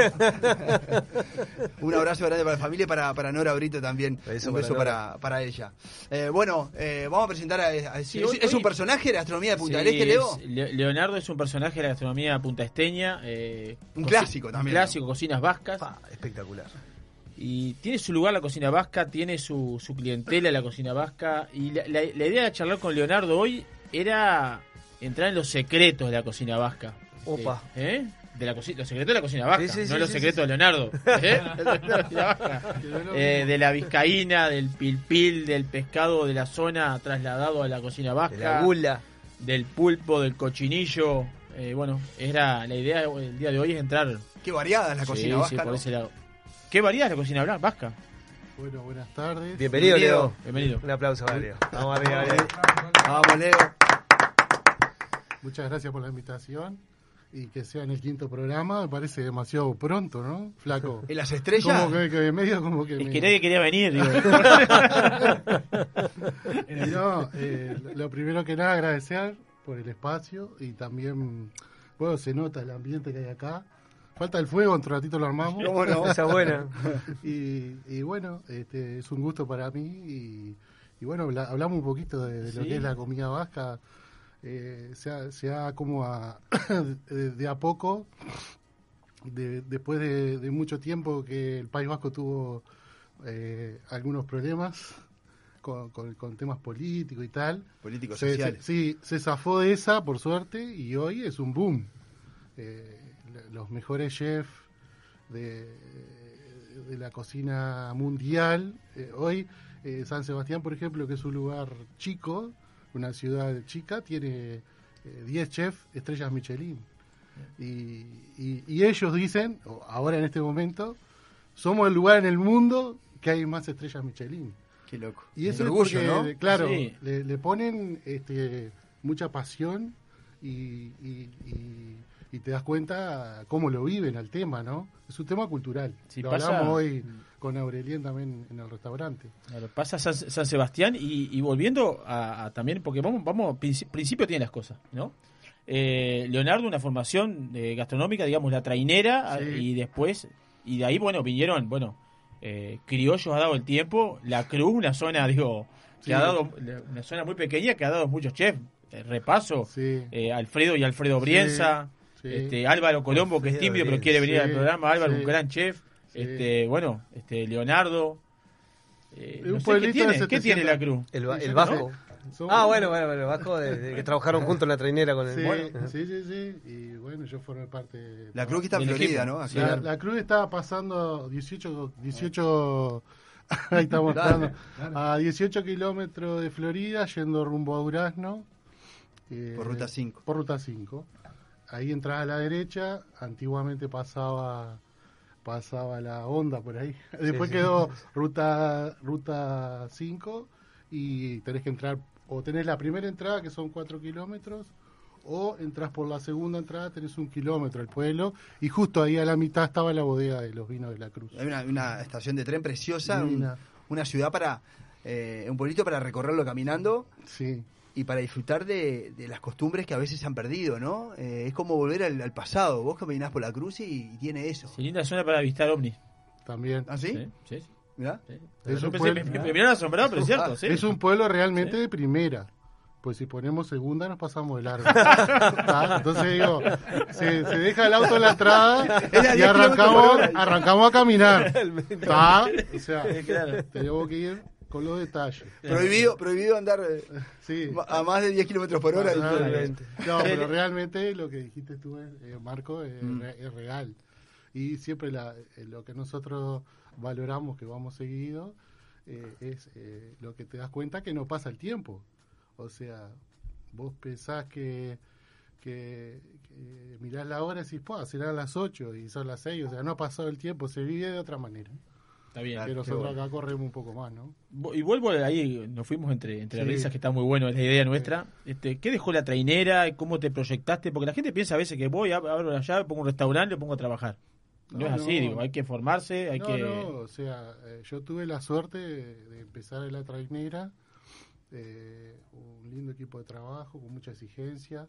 Un abrazo grande para la familia y para, para Nora Brito también. Beso un para beso Nora. para, para ella. Eh, bueno, eh, vamos a presentar a. a- Sí, ¿es, hoy- es un personaje de la astronomía de Punta del Sí, Este, Leo? es- Leonardo es un personaje de la gastronomía puntaesteña. eh, Un clásico también, Un clásico, cocinas vascas. Espectacular. Y tiene su lugar la cocina vasca, tiene su, su clientela la cocina vasca. Y la, la- la idea de charlar con Leonardo hoy era entrar en los secretos de la cocina vasca. Opa. Eh, ¿eh? De la los secretos de la cocina vasca, Sí, sí, no sí, los secretos de Leonardo. ¿eh? Eh, de la vizcaína, del pilpil, del pescado de la zona trasladado a la cocina vasca. De la gula. Del pulpo, del cochinillo. Eh, bueno, era la idea del día de hoy es entrar. Qué variada es la Sí, cocina sí, vasca, por ¿no? ese lado. Qué variada es la cocina vasca. Bueno, buenas tardes. Bienvenido, Leo. Bienvenido. Un aplauso para Leo. Vamos arriba, Leo. Vamos, Leo. Muchas gracias por la invitación. Y que sea en el quinto programa, me parece demasiado pronto, ¿no? Flaco. ¿En las estrellas? Como que, que medio como que. Es que nadie quería venir. digo. Eh, no, eh, lo primero que nada agradecer por el espacio y también, bueno, se nota el ambiente que hay acá. Falta el fuego, entre ratito lo armamos. ¿Cómo no? Esa es buena. y, y bueno, este, es un gusto para mí y, y bueno, habla- hablamos un poquito de, de lo Sí. que es la comida vasca. Eh, se, ha, se ha como a, de, de a poco, de- después de, de mucho tiempo que el País Vasco tuvo eh, algunos problemas con, con- con temas políticos y tal. Políticos, sociales. sí, se zafó de esa, por suerte, y hoy es un boom. Eh, los mejores chefs de, de la cocina mundial. eh, hoy, eh, San Sebastián, por ejemplo, que es un lugar chico, una ciudad chica, tiene eh, 10 chefs estrellas Michelin. Y, y- y ellos dicen, ahora en este momento, somos el lugar en el mundo que hay más estrellas Michelin. Qué loco. Y eso es orgullo, porque, ¿no? claro, Sí. le, le ponen este, mucha pasión y, y- y- te das cuenta cómo lo viven al tema, ¿no? Es un tema cultural. Sí, lo pasa- hablamos hoy con Aurelien también en el restaurante. Claro, pasa San, San Sebastián y, y volviendo a, a también, porque vamos, vamos, princi- principio tiene las cosas, ¿no? Eh, Leonardo, una formación eh, gastronómica, digamos, la trainera, Sí. y después, y de ahí, bueno, vinieron, bueno, eh, criollos ha dado el tiempo, la Cruz, una zona, digo, que ha dado, una zona muy pequeña que ha dado muchos chefs, eh, repaso, eh, Alfredo y Alfredo Brienza, sí. este Álvaro Colombo, que es tímido pero quiere venir al programa, Álvaro, sí. un gran chef, Sí. este, bueno, este Leonardo, eh, Un no sé, ¿qué tiene? ¿Qué 700. tiene la Cruz? El, el Vasco. Somos- Ah, bueno, bueno, bueno, el Vasco, de, de que trabajaron juntos en la trainera con el. Sí, Bueno. sí, sí, sí. Y bueno, yo formé parte. de- La Cruz que está en Florida. ¿no? Sí, la, la Cruz estaba pasando 18, 18 ahí estamos a 18 kilómetros de Florida, yendo rumbo a Durazno. eh, Por ruta 5. Por ruta 5. Ahí entras a la derecha, antiguamente pasaba pasaba la onda por ahí. Después sí. quedó ruta ruta 5 y tenés que entrar, o tenés la primera entrada que son 4 kilómetros, o entras por la segunda entrada, tenés un kilómetro el pueblo, y justo ahí a la mitad estaba la bodega de los vinos de la Cruz. Hay una, una estación de tren preciosa, un- Divina. una ciudad para. eh, un pueblito para recorrerlo caminando Sí. Y para disfrutar de, de las costumbres que a veces se han perdido, ¿no? Eh, es como volver al, al pasado. Vos caminás por la cruz y, y tiene eso. Sí, linda zona para visitar ovnis. También. ¿Ah, sí? Sí, sí. sí. Mirá. Es Yo un pensé- pueblo- me, me miraron asombrado, pero es cierto. sí. Es un pueblo realmente Sí. de primera. Pues si ponemos segunda nos pasamos de largo. Entonces digo, se, se deja el auto en la entrada Es y 10 arrancamos, arrancamos a caminar. ¿Tá? O sea, Claro. tenemos que ir con los detalles. Prohibido, prohibido andar eh, Sí. a más de 10 kilómetros por hora. Totalmente. No, pero realmente lo que dijiste tú, eh, Marco, es, Mm. re- es real. Y siempre la- eh, lo que nosotros valoramos, que vamos seguido, eh, es eh, lo que te das cuenta que no pasa el tiempo. O sea, vos pensás que, que, que mirás la hora y decís, pues, serán las 8 y son las 6. O sea, no ha pasado el tiempo, se vive de otra manera. Está bien. que qué nosotros bueno. acá corremos un poco más, ¿no? Y vuelvo ahí, nos fuimos entre, entre Sí. risas, que está muy bueno, es la idea nuestra. Este, ¿Qué dejó la trainera? ¿Cómo te proyectaste? Porque la gente piensa a veces que voy, ab- abro la llave, pongo un restaurante y pongo a trabajar. No, No, es así, no. digo, hay que formarse, hay no, que... no, o sea, eh, yo tuve la suerte de, de empezar en la trainera, eh, un lindo equipo de trabajo, con mucha exigencia,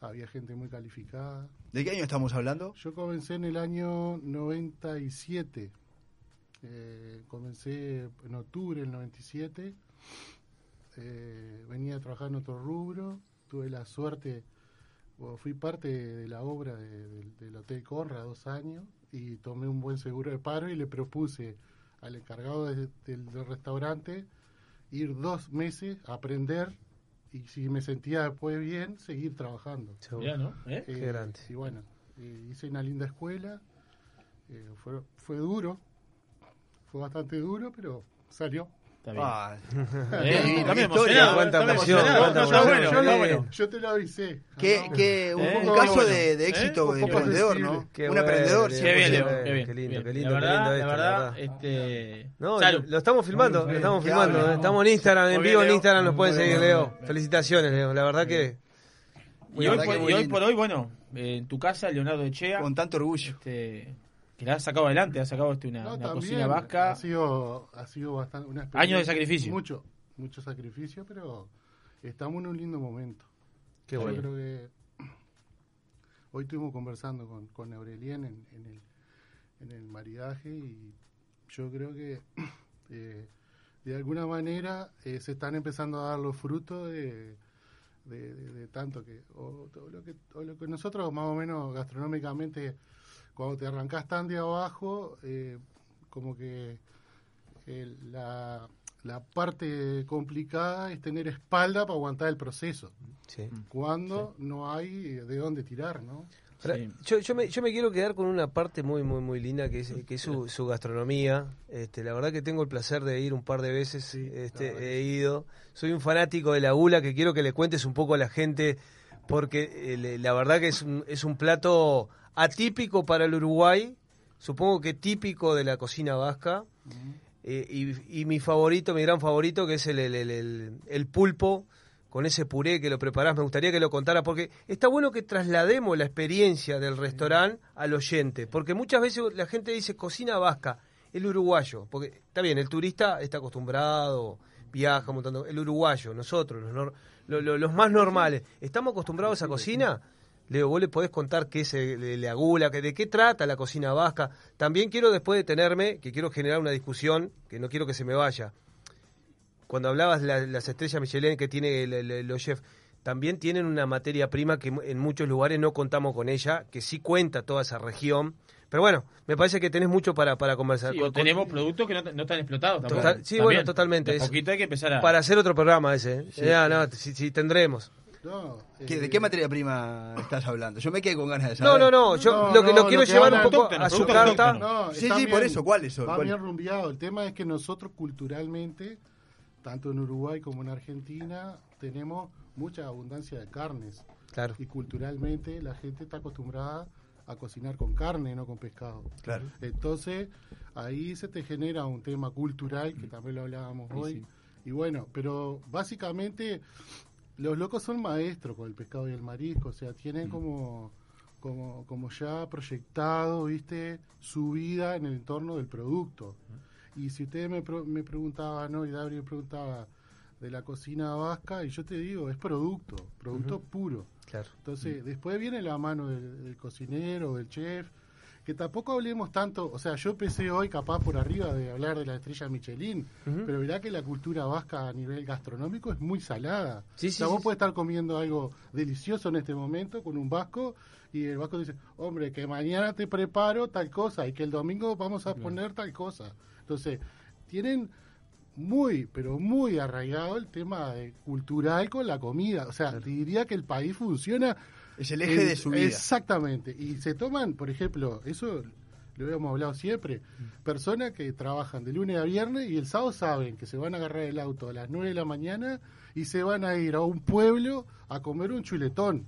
había gente muy calificada. ¿De qué año estamos hablando? Yo comencé en el año 97 Eh, comencé en octubre del 97. Eh, venía a trabajar en otro rubro. Tuve la suerte, bueno, fui parte de la obra de- del- del Hotel Conra dos años y tomé un buen seguro de paro y le propuse al encargado de- del, del restaurante ir dos meses a aprender y si me sentía después bien, seguir trabajando. Mirá, ¿no? ¿Eh? Eh, Qué grande. Y bueno, eh, hice una linda escuela. eh, fue, fue duro, fue bastante duro, pero salió. Está bien. Ah, Eh, historia. Cuánta emoción, yo, te lo avisé. No, qué- un, Eh, un caso bueno. de, de ¿Eh? éxito de emprendedor. ¿no? Qué un bueno, emprendedor. Qué bien, Qué bien. qué lindo, bien. qué lindo, La qué verdad, lindo esto, la verdad, verdad. este. No, Salud. lo estamos filmando, lo estamos filmando. hable. Estamos en Instagram, en vivo en. Instagram, nos pueden seguir. Leo. Felicitaciones, Leo. La verdad que. Y hoy, por, hoy bueno, en tu casa, Leonardo Echea, Con tanto orgullo. este, que la has sacado adelante, has sacado este, una, No, una también cocina vasca. Ha sido, ha sido bastante una Años de sacrificio. Mucho, mucho sacrificio, pero estamos en un lindo momento. Qué Yo bueno. creo que hoy estuvimos conversando con, con Aurelien en, en el, en el maridaje y yo creo que eh, de alguna manera eh, se están empezando a dar los frutos de, de, de- de tanto que o, o lo que o lo que nosotros más o menos gastronómicamente cuando te arrancás tan de abajo eh, como que el- la, la parte complicada es tener espalda para aguantar el proceso Sí. cuando no hay de dónde tirar no Ahora, yo, yo, me, yo me quiero quedar con una parte muy, muy, muy linda que es, que es su, su gastronomía. Este, la verdad que tengo el placer de ir un par de veces. este, he ido. Soy un fanático de la gula que quiero que le cuentes un poco a la gente porque eh, la verdad que es un, es un plato atípico para el Uruguay. Supongo que típico de la cocina vasca. Eh, y, y mi favorito, mi gran favorito, que es el, el, el- el- el pulpo con ese puré que lo preparás. Me gustaría que lo contara porque está bueno que traslademos la experiencia del restaurante al oyente. Porque muchas veces la gente dice cocina vasca, el uruguayo. Porque está bien, el turista está acostumbrado, viaja de- El uruguayo, nosotros, los, nor- lo- lo- los más normales, ¿estamos acostumbrados a esa cocina? Leo, vos le podés contar qué es la gula, que de qué trata la cocina vasca. También quiero después detenerme, que quiero generar una discusión, que no quiero que se me vaya. Cuando hablabas de la- las estrellas Michelin que tiene el- el- los chefs, también tienen una materia prima que en muchos lugares no contamos con ella, que sí cuenta toda esa región. Pero bueno, me parece que tenés mucho para, para conversar. Sí, o tenemos productos que no, no están explotados tampoco. Total- sí, También. bueno, totalmente. De poquito hay que empezar a... Para hacer otro programa ese. ¿eh? Sí. Ya, no, sí, sí, tendremos. No, ¿Qué- ¿De eh, qué materia prima estás hablando? Yo me quedé con ganas de No, saber. no, no. Yo No, lo que no, lo quiero lo que llevar un poco a su carta. Sí, sí, por eso, ¿cuáles son? Va ¿Cuál? bien rumbeado. El tema es que nosotros culturalmente, tanto en Uruguay como en Argentina, tenemos mucha abundancia de carnes. Claro. Y culturalmente la gente está acostumbrada a cocinar con carne, no con pescado. Claro. Entonces, ahí se te genera un tema cultural, que también lo hablábamos hoy. Y bueno, pero básicamente los locos son maestros con el pescado y el marisco, o sea, tienen como, como, como ya proyectado, viste, su vida en el entorno del producto. Y si ustedes me, pro- me preguntaban, ¿no? Y Gabriel preguntaba de la cocina vasca, y yo te digo, es producto, producto puro. Claro. Entonces, después viene la mano del, del cocinero, del chef, que tampoco hablemos tanto, o sea, yo empecé hoy capaz por arriba de hablar de la estrella Michelin, pero verá que la cultura vasca a nivel gastronómico es muy salada. Sí, o sea, sí, vos sí. puedes estar comiendo algo delicioso en este momento con un vasco y el vasco dice, hombre, que mañana te preparo tal cosa y que el domingo vamos a poner tal cosa. Entonces, tienen muy, pero muy arraigado el tema de cultural con la comida. O sea, te diría que el país funciona. Es el eje de su vida. Exactamente. Y se toman, por ejemplo, eso lo habíamos hablado siempre, personas que trabajan de lunes a viernes y el sábado saben que se van a agarrar el auto a las 9 de la mañana y se van a ir a un pueblo a comer un chuletón.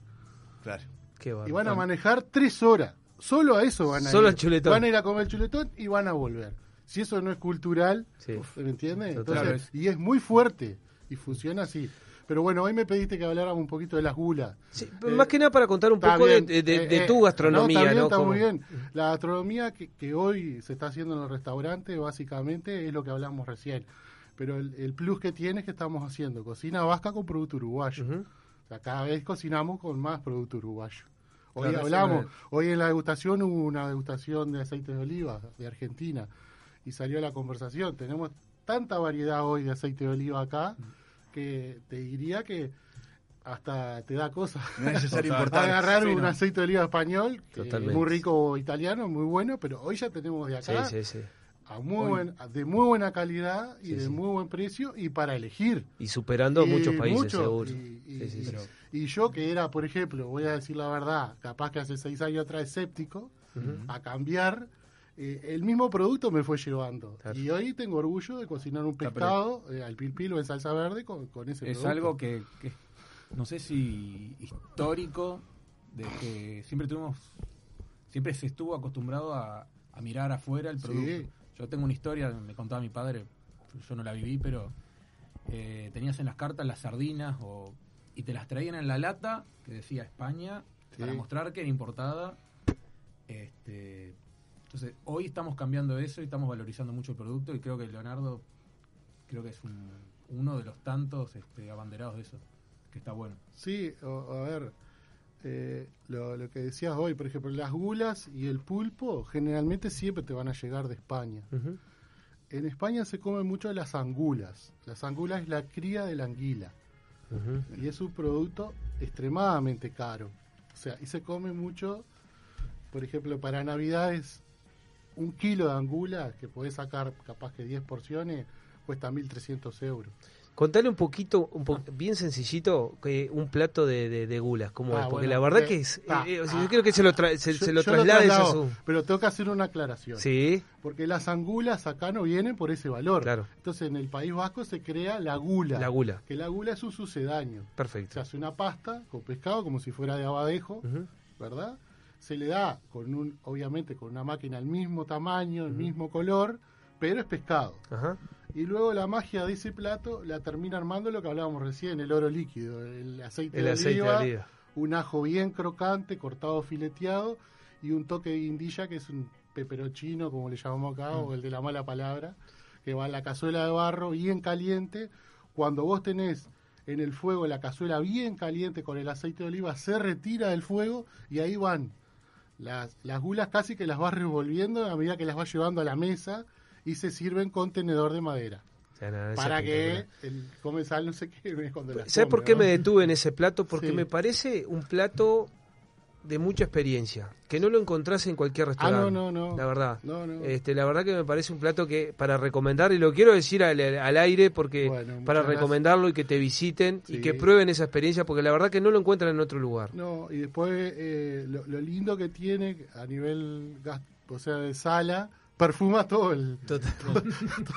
Claro. Qué Y van a manejar tres horas. Solo a eso van a Solo ir. al chuletón. Van a ir a comer el chuletón y van a volver. Si eso no es cultural, Sí. ¿me entiendes? Total. Entonces, y es muy fuerte y funciona así. Pero bueno, hoy me pediste que habláramos un poquito de las gulas. Sí, pero más que nada para contar un poco de, bien, de- de- eh, de eh, tu gastronomía, No, ¿no? está muy bien. La gastronomía que, que hoy se está haciendo en el restaurante, básicamente, es lo que hablamos recién. Pero el, el plus que tiene es que estamos haciendo cocina vasca con producto uruguayo. O sea, cada vez cocinamos con más producto uruguayo. Hoy Claro, hablamos, hoy en la degustación hubo una degustación de aceite de oliva de Argentina. y salió la conversación. Tenemos tanta variedad hoy de aceite de oliva acá que te diría que hasta te da cosa. No es necesario importar. Agarrar Sí, un no. aceite de oliva español, Totalmente. muy rico italiano, muy bueno, pero hoy ya tenemos de acá Sí, sí, sí. a muy Hoy- buen- de muy buena calidad y Sí, de sí. muy buen precio y para elegir. Y superando a Y muchos países, mucho, seguro. Y, y- Sí, sí, sí. y yo que era, por ejemplo, voy a decir la verdad, capaz que hace seis años atrás escéptico, a cambiar, eh, el mismo producto me fue llevando. Y hoy tengo orgullo de cocinar un pero- pescado eh, al pil pil o en salsa verde con, con ese es producto. algo que, que no sé si histórico de que siempre tuvimos siempre se estuvo acostumbrado a, a mirar afuera el Sí. producto yo tengo una historia me contaba mi padre yo no la viví pero eh, tenías en las cartas las sardinas o y te las traían en la lata que decía España para mostrar que era importada este entonces hoy estamos cambiando eso y estamos valorizando mucho el producto y creo que Leonardo creo que es un- uno de los tantos este, abanderados de eso, que está bueno. Sí, o- a ver, eh, lo, lo que decías hoy, por ejemplo, las gulas y el pulpo generalmente siempre te van a llegar de España. En España se comen mucho las angulas. Las angulas es la cría de la anguila. Y es un producto extremadamente caro. O sea, y se come mucho, por ejemplo, para Navidades, un kilo de angula, que podés sacar capaz que 10 porciones, cuesta 1.300 euros. Contale un poquito, un po- bien sencillito, que un plato de, de, de gulas, ¿cómo Ah, es? Porque bueno, la verdad eh, que es. ah, eh, o sea, ah, yo quiero que se lo, tra- se, Yo- se lo yo traslades a su. Pero tengo que hacer una aclaración. Sí. Porque las angulas acá no vienen por ese valor. Claro. Entonces en el País Vasco se crea la gula. La gula. Que la gula es un sucedáneo. Perfecto. Se hace una pasta con pescado como si fuera de abadejo, ¿verdad? Se le da con un, obviamente con una máquina el mismo tamaño, el mismo color, pero es pescado. Ajá. Y luego la magia de ese plato la termina armando lo que hablábamos recién, el oro líquido, el aceite, El de, aceite de oliva, oliva. un ajo bien crocante, cortado fileteado, y un toque de guindilla que es un peperochino, como le llamamos acá, Mm. o el de la mala palabra, que va en la cazuela de barro bien caliente. Cuando vos tenés en el fuego la cazuela bien caliente con el aceite de oliva, se retira del fuego y ahí van las, las gulas casi que las vas revolviendo a medida que las vas llevando a la mesa y se sirven con tenedor de madera. O sea, nada, es Para que el comensal no se queme cuando las ¿Sabes come, por qué ¿no? me detuve en ese plato? Porque Sí. me parece un plato de mucha experiencia, que no lo encontrás en cualquier Ah, restaurante. no, no, no. La verdad. No, no. Este, la verdad que me parece un plato que para recomendar, y lo quiero decir al, al aire porque Bueno, para recomendarlo y que te visiten y que prueben esa experiencia, porque la verdad que no lo encuentran en otro lugar. No, y después eh, lo, lo lindo que tiene a nivel o sea, de sala, perfuma todo el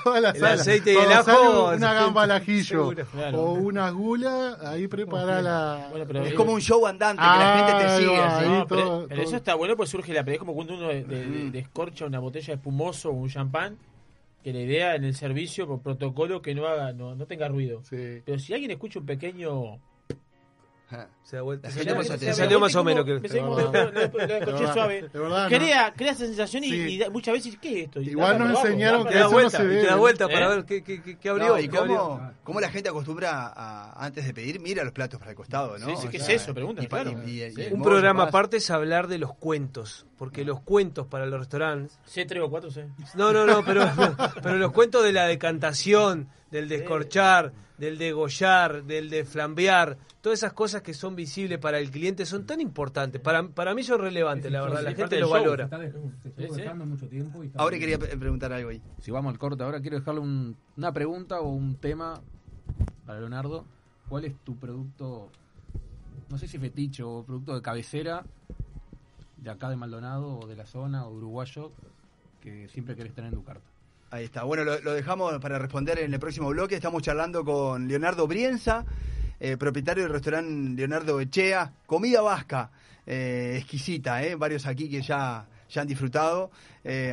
toda la El sala. aceite y el ajo, una gamba al ajillo. Claro. o una gula, ahí prepara la pero es como un show andante, que la gente te sigue. No, pero, todo- pero eso está bueno, pues surge la pero es como cuando uno de- de- de- descorcha una botella de espumoso o un champán, que la idea en el servicio con protocolo que no haga, no, no tenga ruido. Pero si alguien escucha un pequeño Se da vuelta. Salió más- se salió más o menos que. me salió como- lo- lo- lo escuché suave. de verdad, crea, crea esa sensación y, Sí. y da- muchas veces, ¿qué es esto? Y Igual nos enseñaron que da eso no vuelta, se y ve. te da vuelta para ¿Eh? ver qué, qué, qué- qué abrió. No, y abrió. cómo, cómo la gente acostumbra a, antes de pedir, mira los platos para el costado, ¿no? Sí, sí, O ¿qué sea, es eso? Pa- claro. y- y- y Sí. el Un programa aparte es hablar de los cuentos, porque los cuentos para los restaurantes C, tres o cuatro, C. No, no, no, pero, pero los cuentos de la decantación, del descorchar, del degollar, del de flambear, todas esas cosas que son visibles para el cliente son tan importantes. Para, para mí son relevantes, la verdad, la gente lo valora. Se está de- se estuvo dejando mucho tiempo y está Ahora quería pre- preguntar algo ahí. Si vamos al corte ahora, quiero dejarle un- una pregunta o un tema para Leonardo. ¿Cuál es tu producto, no sé si fetiche o producto de cabecera de acá de Maldonado o de la zona o uruguayo que siempre querés tener en tu carta? Ahí está. Bueno, lo, dejamos para responder en el próximo bloque. Estamos charlando con Leonardo Brienza, eh, propietario del restaurante Leonardo Echea. Comida vasca, eh, exquisita, ¿eh? Varios aquí que ya, ya han disfrutado.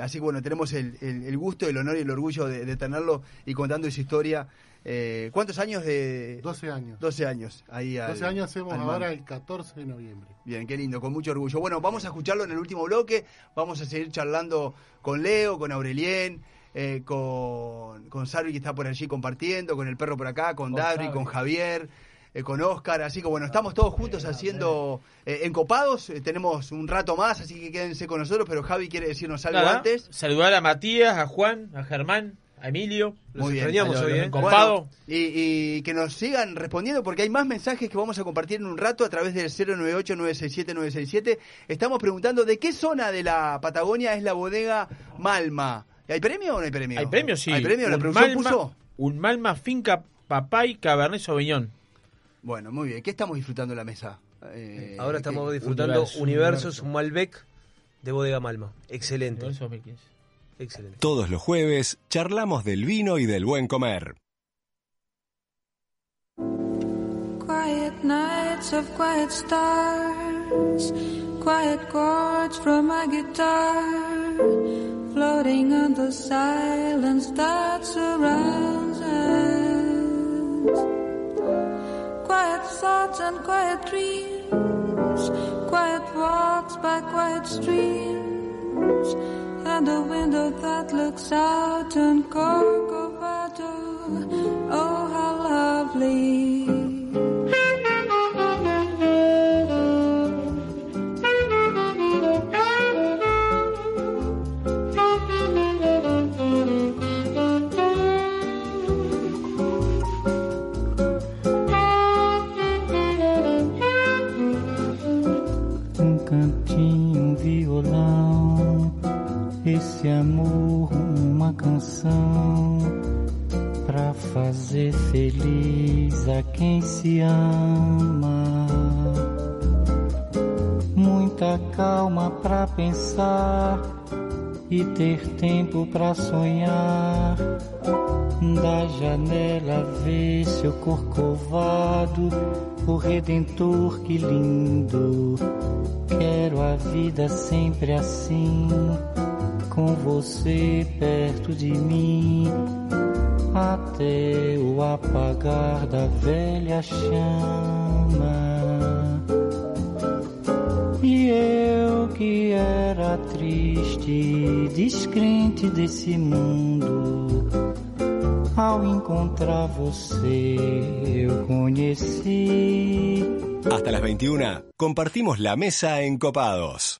Así que bueno, tenemos el, el- gusto, el honor y el orgullo de, tenerlo y contando esa historia. Eh, ¿Cuántos años de...? 12 años. 12 años. Ahí al- 12 años hacemos al ahora el 14 de noviembre. Bien, qué lindo, con mucho orgullo. Bueno, vamos a escucharlo en el último bloque. Vamos a seguir charlando con Leo, con Aurelien, eh, con, con Sarvi que está por allí compartiendo, con el perro por acá, con Con Dabri, con Javier. eh, con Oscar. Así que bueno, estamos todos juntos haciendo eh, encopados. Eh, tenemos un rato más, así que quédense con nosotros. Pero Javi quiere decirnos algo Nada, antes. Saludar a Matías, a Juan, a Germán, a Emilio. Los Muy bien. hoy, ¿eh? Copado. Y, y que nos sigan respondiendo porque hay más mensajes que vamos a compartir en un rato a través del 098-967-967. Estamos preguntando de qué zona de la Patagonia es la bodega Malma. ¿Hay premio o no hay premio? Hay premio, sí. ¿Hay premio? ¿La Un producción Malma- puso? Un Malma Finca Papay Cabernet Sauvignon. Bueno, muy bien. ¿Qué estamos disfrutando en la mesa? Eh, Ahora ¿qué- estamos disfrutando Universos, un Malbec de Bodega Malma. Excelente. Excelente. Todos los jueves charlamos del vino y del buen comer. Quiet nights of quiet stars, quiet chords from my guitar, floating on the silence that surrounds us. Quiet thoughts and quiet dreams, quiet walks by quiet streams, and a window that looks out on Corcovado. Oh, how lovely. Ter tempo pra sonhar. Da janela ver seu corcovado, o redentor que lindo. Quero a vida sempre assim, com você perto de mim, até o apagar da velha chama. E eu que era triste, descrente desse mundo, ao encontrar você eu conheci. Hasta las 21 compartimos la mesa en Copados.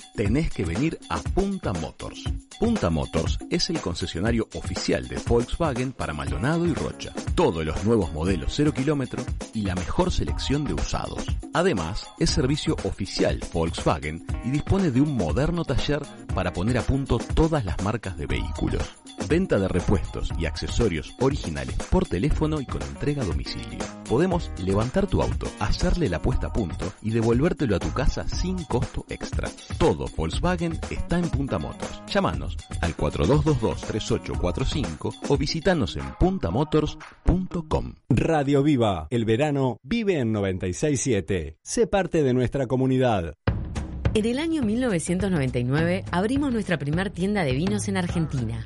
Tenés que venir a Punta Motors. Punta Motors es el concesionario oficial de Volkswagen para Maldonado y Rocha. Todos los nuevos modelos 0 kilómetro y la mejor selección de usados. Además, es servicio oficial Volkswagen y dispone de un moderno taller para poner a punto todas las marcas de vehículos. Venta de repuestos y accesorios originales por teléfono y con entrega a domicilio. Podemos levantar tu auto, hacerle la puesta a punto y devolvértelo a tu casa sin costo extra. Todo Volkswagen está en Punta Motors. Llámanos al 4222-3845 o visitanos en puntamotors.com. Radio Viva, el verano vive en 967. Sé parte de nuestra comunidad. En el año 1999 abrimos nuestra primer tienda de vinos en Argentina.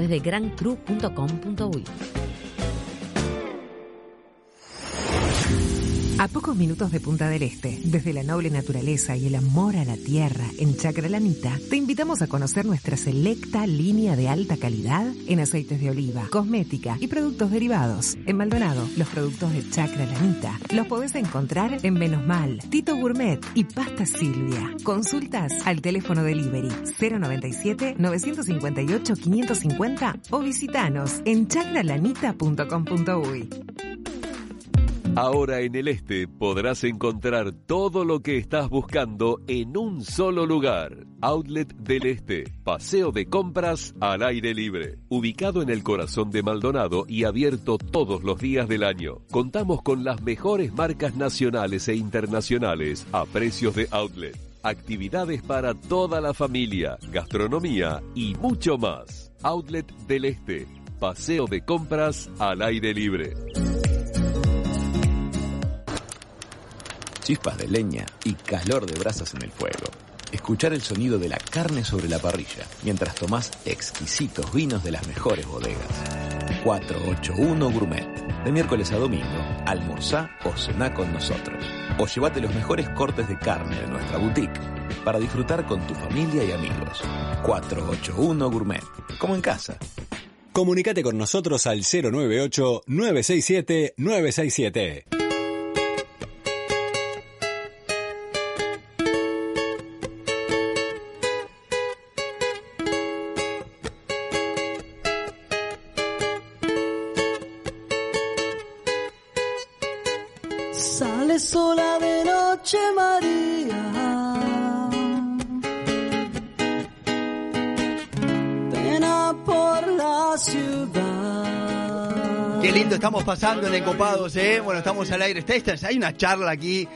de grancru.com.uy. A pocos minutos de Punta del Este, desde la noble naturaleza y el amor a la tierra en Chacra Lanita, te invitamos a conocer nuestra selecta línea de alta calidad en aceites de oliva, cosmética y productos derivados. En Maldonado, los productos de Chacra Lanita los podés encontrar en Menos Mal, Tito Gourmet y Pasta Silvia. Consultas al teléfono delivery 097 958 550 o visitanos en chacralanita.com.uy. Ahora en el este podrás encontrar todo lo que estás buscando en un solo lugar. Outlet del Este, paseo de compras al aire libre. Ubicado en el corazón de Maldonado y abierto todos los días del año. Contamos con las mejores marcas nacionales e internacionales a precios de outlet. Actividades para toda la familia, gastronomía y mucho más. Outlet del Este, paseo de compras al aire libre. chispas de leña y calor de brasas en el fuego. Escuchar el sonido de la carne sobre la parrilla mientras tomás exquisitos vinos de las mejores bodegas. 481 Gourmet. De miércoles a domingo, almorzá o cená con nosotros. O llévate los mejores cortes de carne de nuestra boutique para disfrutar con tu familia y amigos. 481 Gourmet. Como en casa. Comunicate con nosotros al 098 967 967. Estamos pasando en Encopados, ¿eh? Bueno, estamos al aire. Hay una charla aquí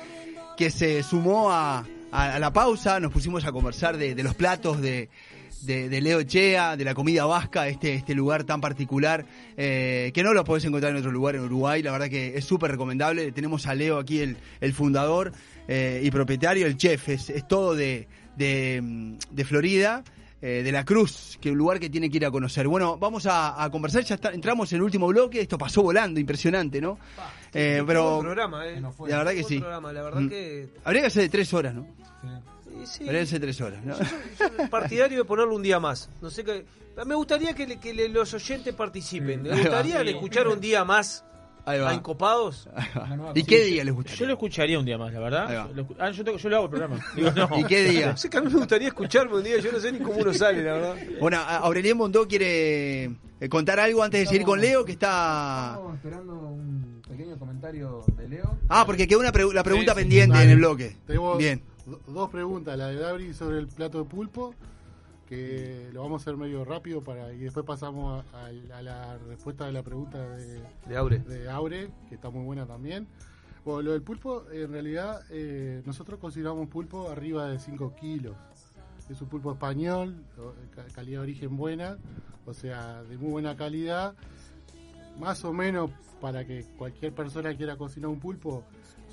que se sumó a, a- la pausa. Nos pusimos a conversar de, de los platos de, de, Leo Chea, de la comida vasca, este, este lugar tan particular, eh, que no lo podés encontrar en otro lugar en Uruguay. La verdad que es súper recomendable. Tenemos a Leo aquí, el, el fundador eh, y propietario, el chef. Es, es todo de, de, de Florida. Eh, de la Cruz, que es un lugar que tiene que ir a conocer. Bueno, vamos a, a conversar, ya está- entramos en el último bloque, esto pasó volando, impresionante, ¿no? Eh, pero programa, eh. la verdad que sí. programa, la verdad Mm. que- Habría que ser de tres horas, ¿no? Sí, sí. Habría que ser de tres horas, ¿no? partidario de ponerlo un día más. No sé qué. Me gustaría que, le- que le- los oyentes participen. Me gustaría Sí. escuchar un día más Ahí va. Encopados. ¿Y qué día les gustaría? Yo lo escucharía un día más, la verdad. escu- ah, yo, tengo- yo lo hago el programa. Digo, no. ¿Y qué día? No sé que a mí me gustaría escucharme un día. Yo no sé ni cómo uno sale, la verdad. Bueno, Aurelien Bondó quiere eh, contar algo antes de seguir con Leo, que está... Estamos esperando un pequeño comentario de Leo. Ah, porque quedó una pre- la pregunta Sí, sí, pendiente en el bloque. Tenemos Bien. do- dos preguntas, la de Dabri sobre el plato de pulpo, que lo vamos a hacer medio rápido para y después pasamos a, a- a la respuesta de la pregunta de, De Aure. de Aure, que está muy buena también. Bueno, lo del pulpo, en realidad eh, nosotros consideramos pulpo arriba de 5 kilos. Es un pulpo español, calidad de origen buena, o sea, de muy buena calidad. Más o menos para que cualquier persona quiera cocinar un pulpo,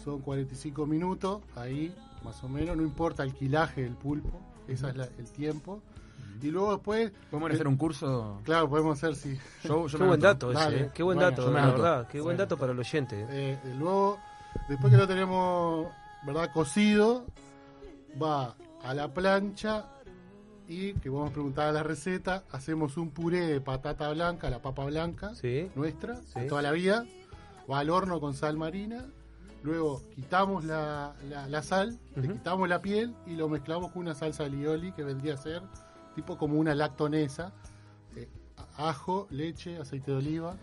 son 45 minutos, ahí más o menos, no importa el quilaje del pulpo, ese es la- el tiempo. Y luego después... ¿Podemos hacer un curso? Claro, podemos hacer, sí. Yo- yo Qué me buen dato ese, Dale. eh. Qué buen Bueno, dato, la verdad. Qué buen Bueno. dato para el oyente. eh. Eh, eh, luego, después que lo tenemos, ¿verdad? Cocido, va a la plancha y que vamos a preguntar a la receta, hacemos un puré de patata blanca, la papa blanca, Sí. nuestra, Sí. de toda la vida, va al horno con sal marina, luego quitamos la, la- la sal, le quitamos la piel y lo mezclamos con una salsa alioli que vendría a ser tipo como una lactonesa, eh, ajo, leche, aceite de oliva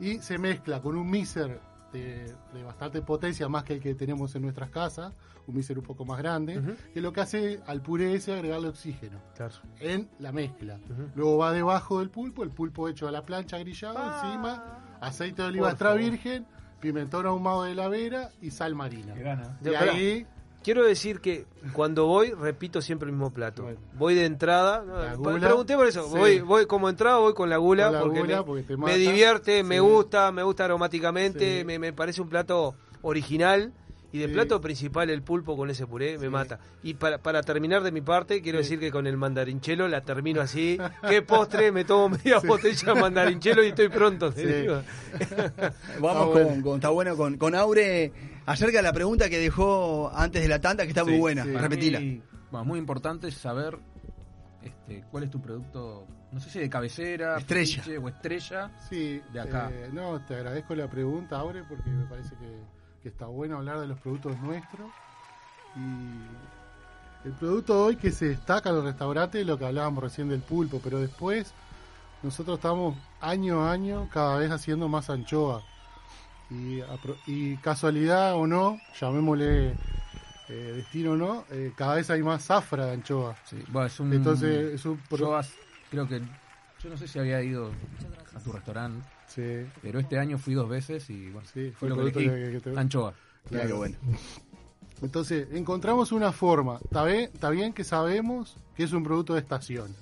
y se mezcla con un miser de, de bastante potencia, más que el que tenemos en nuestras casas, un miser un poco más grande, que lo que hace al puré es agregarle oxígeno Claro. en la mezcla. Luego va debajo del pulpo, el pulpo hecho a la plancha grillado, Ah. encima, aceite de oliva extra favor. virgen, pimentón ahumado de la vera y sal marina. Y ahí, Quiero decir que cuando voy, repito siempre el mismo plato. Bueno. Voy de entrada. no, gula, pregunté por eso. sí. Voy, voy como entrada, voy con la gula. Con la porque, gula, me, porque te me mata. divierte, me gusta, me gusta aromáticamente. Sí. Me, me parece un plato original. Y de Sí. plato principal, el pulpo con ese puré me mata. Y para, para terminar de mi parte, quiero Sí. decir que con el mandarinchelo la termino así. ¿Qué postre? Me tomo media botella de mandarinchelo y estoy pronto. te Sí. digo. Vamos Está con, bueno. con- está bueno con, con Aure acerca de la pregunta que dejó antes de la tanda, que está muy buena. sí. Repetila. mí, bueno, muy importante saber este, cuál es tu producto, no sé si de cabecera, Estrella. o estrella. sí, De acá. eh, no, te agradezco la pregunta, Aure, porque me parece que, que está bueno hablar de los productos nuestros. Y el producto hoy que se destaca en los restaurantes es lo que hablábamos recién del pulpo, pero después nosotros estamos año a año cada vez haciendo más anchoa. Y, y casualidad o no, llamémosle eh, destino o no, eh, cada vez hay más zafra de anchoa. Bueno, es un, Entonces, es un pro- yo creo que yo no sé si había ido a tu restaurante, pero este año fui dos veces y bueno, fue fue lo que elegí, que- que te- anchoa. Claro. Entonces, encontramos una forma. Está bien, está bien que sabemos que es un producto de estación.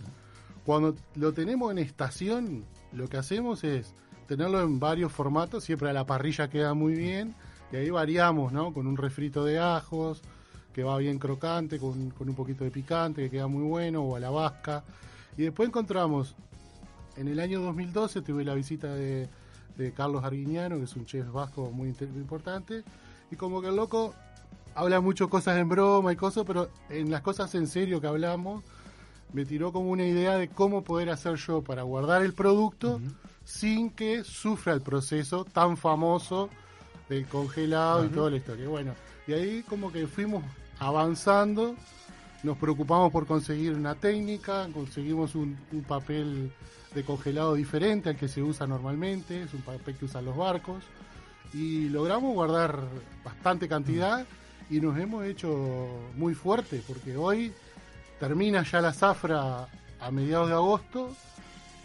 Cuando lo tenemos en estación, lo que hacemos es tenerlo en varios formatos. Siempre a la parrilla queda muy bien. Y ahí variamos, ¿no? Con un refrito de ajos, que va bien crocante, con, con un poquito de picante, que queda muy bueno, o a la vasca. Y después encontramos, en el año 2012 tuve la visita de, de Carlos Arguiñano, que es un chef vasco muy importante. Y como que el loco habla mucho cosas en broma y cosas, pero en las cosas en serio que hablamos, me tiró como una idea de cómo poder hacer yo para guardar el producto sin que sufra el proceso tan famoso del congelado y toda la historia. Bueno, y ahí como que fuimos avanzando, nos preocupamos por conseguir una técnica, conseguimos un, un papel de congelado diferente al que se usa normalmente, es un papel que usan los barcos, y logramos guardar bastante cantidad y nos hemos hecho muy fuerte, porque hoy termina ya la zafra a mediados de agosto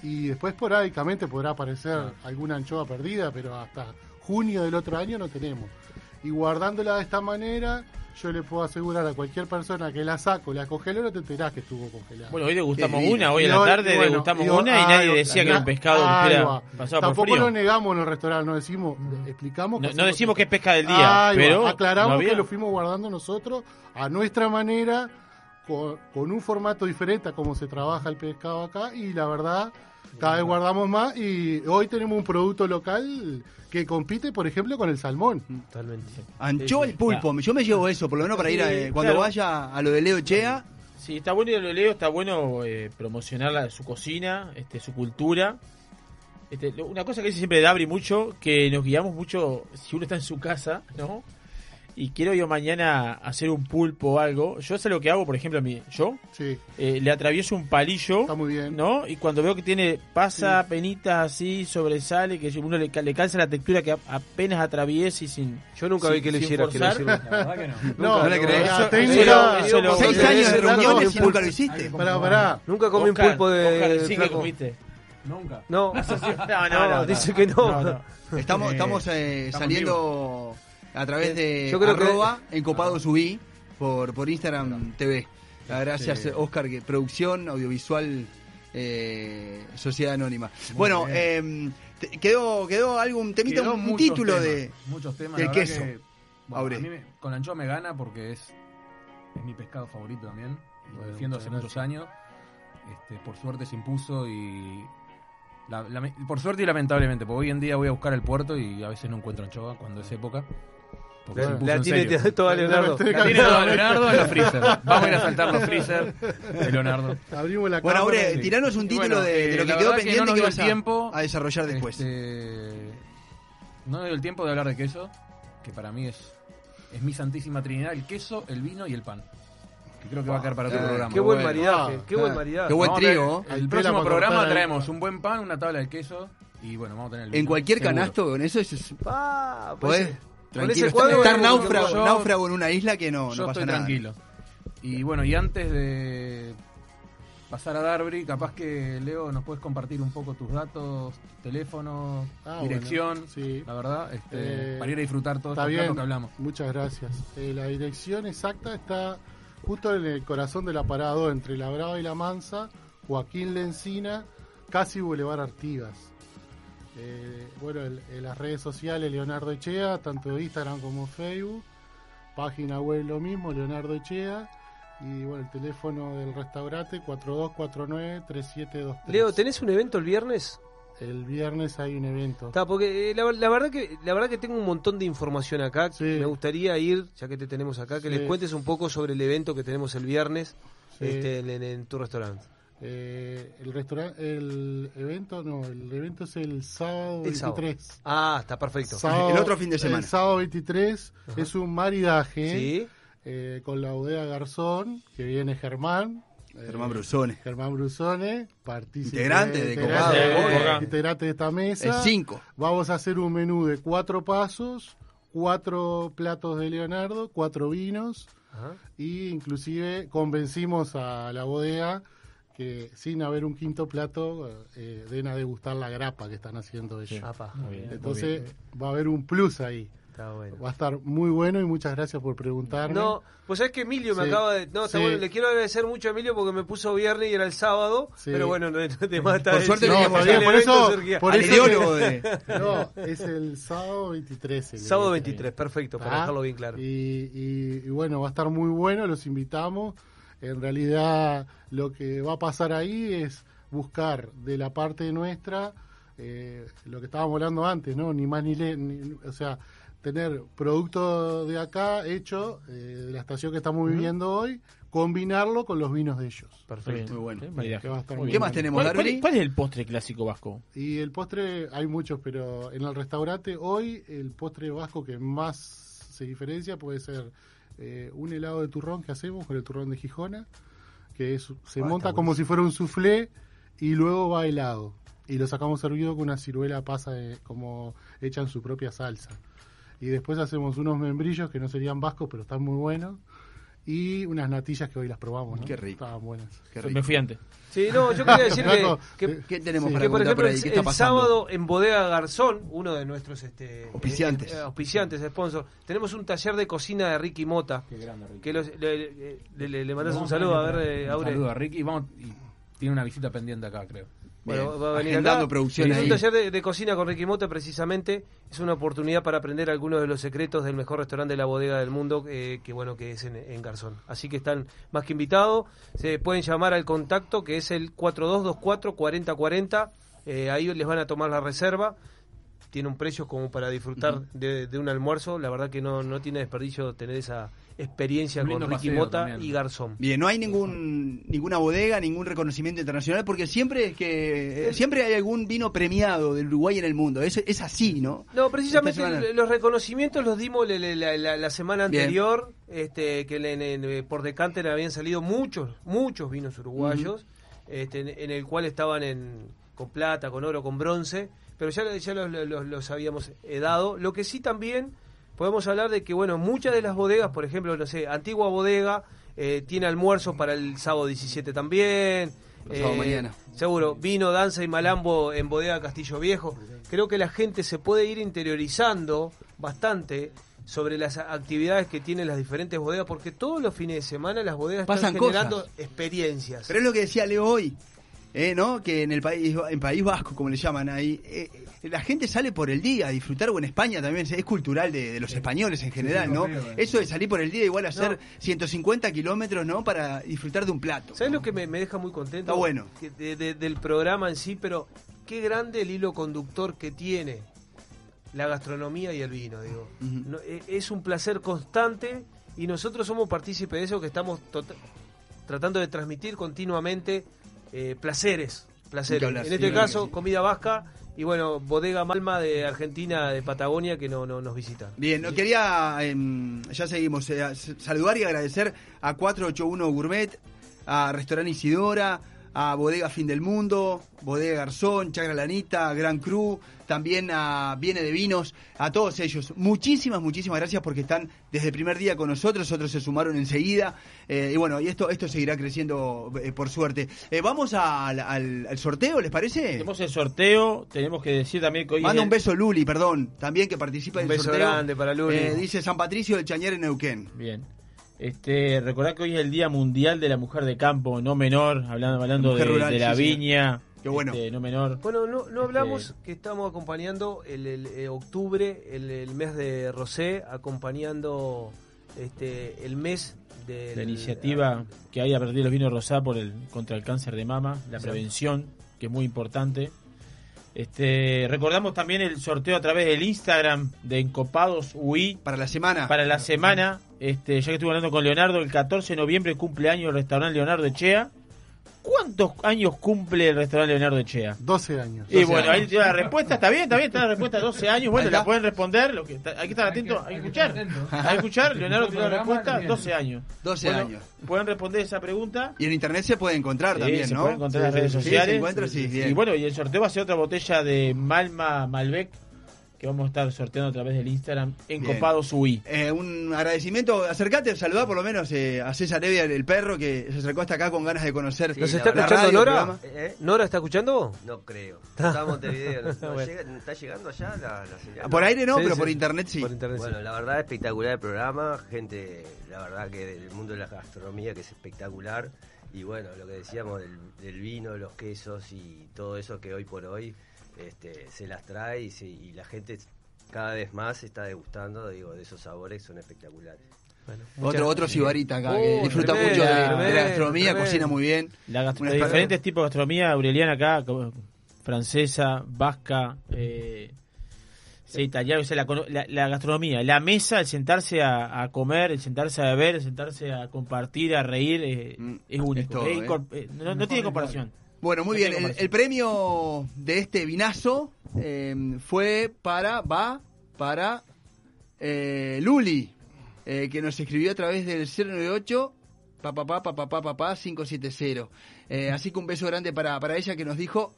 y después esporádicamente podrá aparecer alguna anchoa perdida, pero hasta junio del otro año no tenemos. Y guardándola de esta manera, yo le puedo asegurar a cualquier persona que la saco, la congeló, no te enterás que estuvo congelada. Bueno, hoy degustamos una, hoy en la tarde bueno, degustamos una y nadie decía que era un pescado que ahí era por Tampoco frío. lo negamos en el restaurante, no decimos, explicamos. No- que no decimos que es pesca del día, pero aclaramos no había- que lo fuimos guardando nosotros a nuestra manera, con, con un formato diferente a cómo se trabaja el pescado acá y la verdad cada vez guardamos más y hoy tenemos un producto local que compite, por ejemplo, con el salmón. Totalmente. Anchoa y pulpo, yo me llevo eso, por lo menos para ir a, Sí, cuando claro. vaya a lo de Leo Chea. Sí, está bueno ir a lo leo, está bueno eh, promocionar la- su cocina, este, su cultura. Este, una cosa que dice siempre Dabri mucho, que nos guiamos mucho si uno está en su casa, ¿no? Y quiero yo mañana hacer un pulpo o algo. Yo sé lo que hago, por ejemplo, a mí, yo eh, le atravieso un palillo, ¿no? Y cuando veo que tiene pasa, penita así, sobresale, que uno le, le calza la textura que apenas atraviesa y sin. Yo nunca sin- vi que lo sin hicieras, que lo forzar. hicieras. La verdad que no. No, le crees. eso- Eso- técnica- eso- eso lo- seis años de reuniones y nunca lo hiciste. Pará, pará. Nunca comí Oscar, un pulpo de. Oscar, sí que comiste. Nunca. No, No, no, no, dice no. que no. No, no. Estamos, Eh, estamos eh, estamos saliendo a través de Yo creo que- arroba encopado subí por, por Instagram TV. Ah, Gracias, Sí. Oscar, que producción audiovisual eh, Sociedad Anónima. Muy bueno, eh, te- quedó, quedó algún temita, Quedó un, título temas, de muchos temas, del queso. que, bueno, Aure. a mí me- con la anchoa me gana porque es, es mi pescado favorito también. Lo Bueno, defiendo hace muchos años. Este, por suerte se impuso y. la- la- por suerte y lamentablemente, porque hoy en día voy a buscar el puerto y a veces no encuentro anchoa cuando es época. Porque La- la en tiene serio. toda Leonardo. La tiene toda Leonardo en los freezer. Vamos a ir a saltar los freezer de Leonardo. Abrimos la Bueno. Aure, Sí. tiranos un título bueno, de, de eh, lo que quedó pendiente no que, nos dio vas a, tiempo a desarrollar después. Este, no me dio el tiempo de hablar de queso, que para mí es, es mi santísima trinidad, el queso, el vino y el pan. Que creo que va a quedar para otro Ah, programa. Qué buen Bueno. maridaje, qué buen maridaje. qué buen trío. El próximo programa traemos un buen pan, una tabla de queso y bueno, vamos a tener el En vino, cualquier seguro. canasto, con eso es, es- Ah, pues tranquilo, ese estar- cuadro estar es- náufrago, yo- náufrago en una isla que no, Yo no pasa estoy nada. tranquilo. Y bueno, y antes de pasar a Darby, capaz que Leo nos puedes compartir un poco tus datos, teléfono, Ah, dirección, bueno, sí. la verdad, este, Eh, para ir a disfrutar todo Está este bien, que hablamos. muchas gracias. Eh, la dirección exacta está justo en el corazón de la parada 2, entre La Brava y La Mansa, Joaquín Lencina, casi Boulevard Artigas. Eh, bueno, el- en las redes sociales Leonardo Echea, tanto Instagram como Facebook, página web lo mismo, Leonardo Echea, y bueno, el teléfono del restaurante 4249-3723. Leo, ¿tenés un evento el viernes? El viernes hay un evento. Está, porque eh, la, la verdad que la verdad que tengo un montón de información acá. Me gustaría ir, ya que te tenemos acá, que Sí. les cuentes un poco sobre el evento que tenemos el viernes Sí. este, en, en tu restaurante. Eh, el restaurante, el evento no, el evento es el sábado El sábado. 23. Ah, está perfecto. Sábado- El otro fin de semana. El sábado 23 es un maridaje Sí. eh, con la bodega Garzón, que viene Germán, Germán Brusone. Germán Brusone, partícipe. Integrante de integrante, Copado. integrante de esta mesa. El cinco. Vamos a hacer un menú de cuatro pasos, cuatro platos de Leonardo, cuatro vinos. Y inclusive convencimos a la bodega que sin haber un quinto plato eh, den a degustar la grapa que están haciendo ellos. Apa. Muy bien, Entonces muy va a haber un plus ahí. Está bueno. Va a estar muy bueno y muchas gracias por preguntarme. No, pues es que Emilio me Sí. acaba de. No, está Sí. bueno, le quiero agradecer mucho a Emilio porque me puso viernes y era el sábado. Sí. Pero bueno, no, no te mata. Por suerte teníamos evento por eso, por eso ideólogo que- de- No, es el sábado 23. el Sábado evento. 23, perfecto, para Ah, dejarlo bien claro. Y, y- y bueno, va a estar muy bueno, los invitamos. En realidad, lo que va a pasar ahí es buscar de la parte nuestra eh, lo que estábamos hablando antes, ¿no? Ni más ni, le, ni- o sea, tener producto de acá hecho, eh, de la estación que estamos viviendo hoy, combinarlo con los vinos de ellos. Perfecto. Muy bueno. Sí, maridaje. Que va a estar Muy muy bien. bueno. ¿Cuál, cuál es el postre clásico vasco? Y el postre, hay muchos, pero en el restaurante hoy el postre vasco que más se diferencia puede ser eh, un helado de turrón que hacemos con el turrón de Gijona, que es, se Ah, monta como si fuera un soufflé y luego va helado. Y lo sacamos servido con una ciruela pasa de- como hecha en su propia salsa. Y después hacemos unos membrillos que no serían vascos, pero están muy buenos. Y unas natillas que hoy las probamos, ¿no? Qué rico. Estaban buenas. Qué Me fui antes. Sí, no, yo quería decir que, que, ¿Qué tenemos Sí. para que, por contar ejemplo, por ahí? el, ¿Qué está el pasando? sábado en Bodega Garzón, uno de nuestros este, Auspiciantes. eh, eh, auspiciantes, sponsor, tenemos un taller de cocina de Ricky Mota. Que los- le, le, le- le mandas un saludo, a ver, eh, un Aure. saludo a Ricky y, vamos, y tiene una visita pendiente acá, creo. Bueno, va a venir acá. producción ahí. un taller de, de cocina con Ricky Mota, precisamente. Es una oportunidad para aprender algunos de los secretos del mejor restaurante de la bodega del mundo, eh, que bueno, que es en, en Garzón. Así que están más que invitados. Se pueden llamar al contacto, que es el 4224-4040. Eh, ahí les van a tomar la reserva. Tiene un precio como para disfrutar de, de un almuerzo. La verdad que no, no tiene desperdicio tener esa experiencia Un con Ricky Mota también. y Garzón. Bien, no hay ningún ninguna bodega, ningún reconocimiento internacional, porque siempre es que eh, siempre hay algún vino premiado del Uruguay en el mundo. Es, es así, ¿no? No, precisamente los reconocimientos los dimos la, la- la semana Bien. anterior, este, que en- en- por decanter habían salido muchos, muchos vinos uruguayos, este, en, en el cual estaban en, con plata, con oro, con bronce, pero ya, ya los, los- los habíamos eh, dado. Lo que sí también podemos hablar de que, bueno, muchas de las bodegas, por ejemplo, no sé, Antigua Bodega, eh, tiene almuerzo para el sábado 17 también. El sábado mañana. Seguro, vino, danza y malambo en Bodega Castillo Viejo. Creo que la gente se puede ir interiorizando bastante sobre las actividades que tienen las diferentes bodegas, porque todos los fines de semana las bodegas Pasan están generando cosas. experiencias. Pero es lo que decía Leo hoy, eh, ¿no? Que en el país, en País Vasco, como le llaman ahí, eh, eh, la gente sale por el día a disfrutar, o en España también, es cultural de, de los españoles en general, ¿no? eh. Eso de salir por el día igual a hacer 150 kilómetros, ¿no? Para disfrutar de un plato. ¿Sabes lo que me, me deja muy contento? Está bueno. Que de- de- del programa en sí, pero qué grande el hilo conductor que tiene la gastronomía y el vino, digo. No, es un placer constante y nosotros somos partícipes de eso que estamos tota- tratando de transmitir continuamente eh, placeres. placeres. Hablar, en sí, este caso, sí. comida vasca y bueno, Bodega Malma de Argentina, de Patagonia, que no, no nos visitan. Bien, no quería, em, ya seguimos, eh, saludar y agradecer a 481 Gourmet, a Restaurante Isidora, a Bodega Fin del Mundo, Bodega Garzón, Chagra Lanita, Gran Cru, también a Viene de Vinos, a todos ellos. Muchísimas, muchísimas gracias porque están desde el primer día con nosotros, otros se sumaron enseguida. eh, y bueno, y esto, esto seguirá creciendo eh, por suerte. Eh, Vamos al, al- al sorteo, ¿les parece? Tenemos el sorteo, tenemos que decir también que hoy Manda un beso Luli, perdón, también que participa Un del beso sorteo. grande para Luli. Eh, dice San Patricio del Chañar en Neuquén. Bien. Este, recordad que hoy es el Día Mundial de la Mujer de Campo, no menor, hablando, hablando de, rural, de la sí, viña. Qué bueno. este, no menor. Bueno, no, no hablamos Este- que estamos acompañando el, el, eh, octubre, el, el mes de Rosé, acompañando este el mes de La iniciativa que hay a partir de los vinos rosados por el, contra el cáncer de mama, la Exacto. prevención, que es muy importante. Este, recordamos también el sorteo a través del Instagram de Encopados UI Para la semana. para la semana. Este, ya que estuve hablando con Leonardo, el 14 de noviembre cumpleaños el restaurante Leonardo Echea. ¿Cuántos años cumple el restaurante Leonardo Echea? 12 años. Y bueno, ahí tiene la respuesta, está bien, está bien, está la respuesta, 12 años, bueno, Ahí la pueden responder, lo que está- hay que estar atento, hay que escuchar, hay que escuchar, Leonardo tiene la respuesta, 12 años. 12 Bueno, años. Pueden responder esa pregunta. Y en internet se puede encontrar Sí, también, se ¿no? puede encontrar en las redes sí, sociales. se encuentra, sí, bien. Y bueno, y el sorteo va a ser otra botella de Malma Malbec que vamos a estar sorteando a través del Instagram en Bien. Copados UI. Eh, un agradecimiento, acercate, saludá por lo menos eh, a César Evia, el perro, que se acercó hasta acá con ganas de conocer. ¿Nos la está escuchando radio, Nora? ¿Eh? ¿Nora está escuchando? No creo. Está en Montevideo. ¿no? No Bueno. llega- ¿Está llegando allá la, la señal? Por aire no, Sí, pero sí. por internet sí. Por internet, Bueno, sí. la verdad espectacular el programa, gente, la verdad que del mundo de la gastronomía que es espectacular y bueno, lo que decíamos del, del vino, los quesos y todo eso que hoy por hoy este, se las trae y, se- y la gente cada vez más está degustando, digo, de esos sabores que son espectaculares. Otro, otro sibarita acá, Oh, que disfruta tremendo, mucho de, la gastronomía, tremendo. cocina muy bien. La diferentes tipos de gastronomía aureliana acá, como francesa, vasca, eh, sí, italiana, o sea, la, cono- la- la gastronomía, la mesa, el sentarse a, a comer, el sentarse a beber, el sentarse a compartir, a reír, eh, es único. todo, es ¿eh? eh, no, no tiene comparación. Bueno, muy bien. El, el premio de este vinazo eh, fue para, va para eh, Luli, eh, que nos escribió a través del 098 papá papá papá papá 570. Eh, así que un beso grande para, para ella que nos dijo,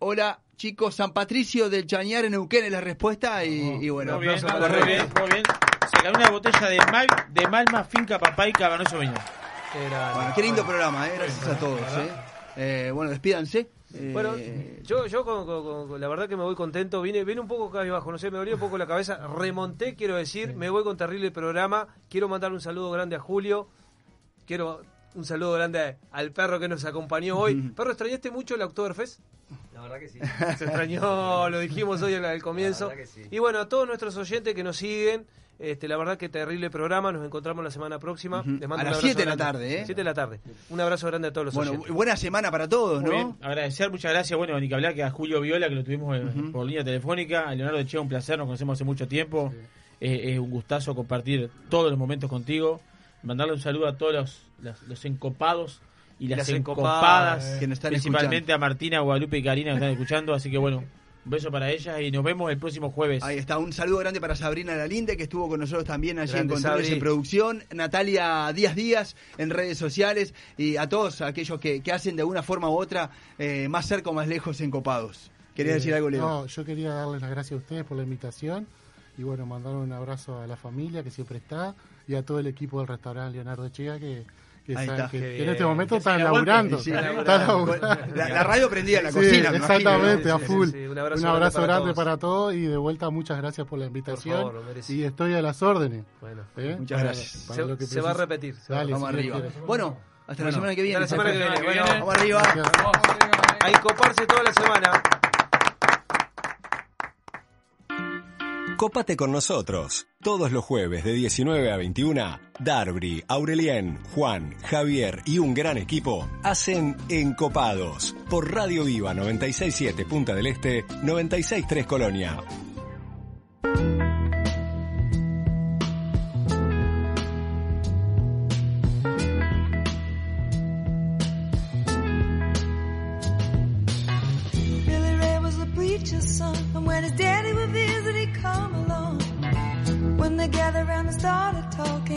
hola chicos, San Patricio del Chañar en Neuquén es la respuesta y, y bueno, Muy bien, correcto. muy bien, muy bien. Se ganó una botella de, mal, de Malma Finca Papá y Cabernet Sauvignon. Bueno, qué lindo programa, eh, gracias a todos. Eh. Bueno, despídanse. Eh, Bueno, yo, yo con, con- con- con- la verdad que me voy contento. Vine, vine un poco cabizbajo, no sé, me dolía un poco la cabeza. Remonté, quiero decir, me voy con terrible programa. Quiero mandar un saludo grande a Julio. Quiero un saludo grande al perro que nos acompañó hoy. Perro, ¿extrañaste mucho el Oktoberfest? La verdad que sí. Se extrañó, lo dijimos hoy al, al comienzo. La verdad que sí. Y bueno, a todos nuestros oyentes que nos siguen, este, la verdad que terrible programa. Nos encontramos la semana próxima. Ujú. Les mando A las abrazo 7 de la tarde, ¿eh? 7 de la tarde. Un abrazo grande a todos los Bueno, oyentes. buena semana para todos, Muy ¿no? bien, agradecer, muchas gracias, bueno, ni que hablar que a Julio Viola, que lo tuvimos por línea telefónica, a Leonardo Echea, un placer, nos conocemos hace mucho tiempo, Eh, es un gustazo compartir todos los momentos contigo, mandarle un saludo a todos los, los, los encopados y las, Las encopadas, encopadas, que nos están principalmente a Martina, Guadalupe y Karina que están escuchando, así que bueno, un beso para ellas y nos vemos el próximo jueves. Ahí está, un saludo grande para Sabrina Lalinde, que estuvo con nosotros también allí en Grande, Controles Sabri. en Producción, Natalia Díaz Díaz en redes sociales y a todos aquellos que, que hacen de una forma u otra eh, más cerca o más lejos en Copados. ¿Quería Eh, decir algo, Leo? No, yo quería darles las gracias a ustedes por la invitación y bueno, mandar un abrazo a la familia que siempre está y a todo el equipo del restaurante Leonardo Echea que, que, Ahí sabe está. que- Qué que en este momento están laburando. Sí, están laburando. laburando. La- la radio prendida en la Sí, cocina, imagino, Exactamente, a Sí, full. sí, sí, un un abrazo, abrazo grande para grande todos. para todos y de vuelta muchas gracias por la invitación. favor, lo merece. y estoy a las órdenes. Bueno, ¿Eh? muchas Para- gracias. para Se- lo que se va a repetir, se va- Dale, Vamos si arriba. Bueno, hasta la semana que viene. hasta la semana que viene. Bueno, Vamos arriba. A encoparse toda la semana. Cópate con nosotros. Todos los jueves de 19 a 21, Darby, Aurelien, Juan, Javier y un gran equipo hacen Encopados por Radio Viva 967 Punta del Este, 963 Colonia. thought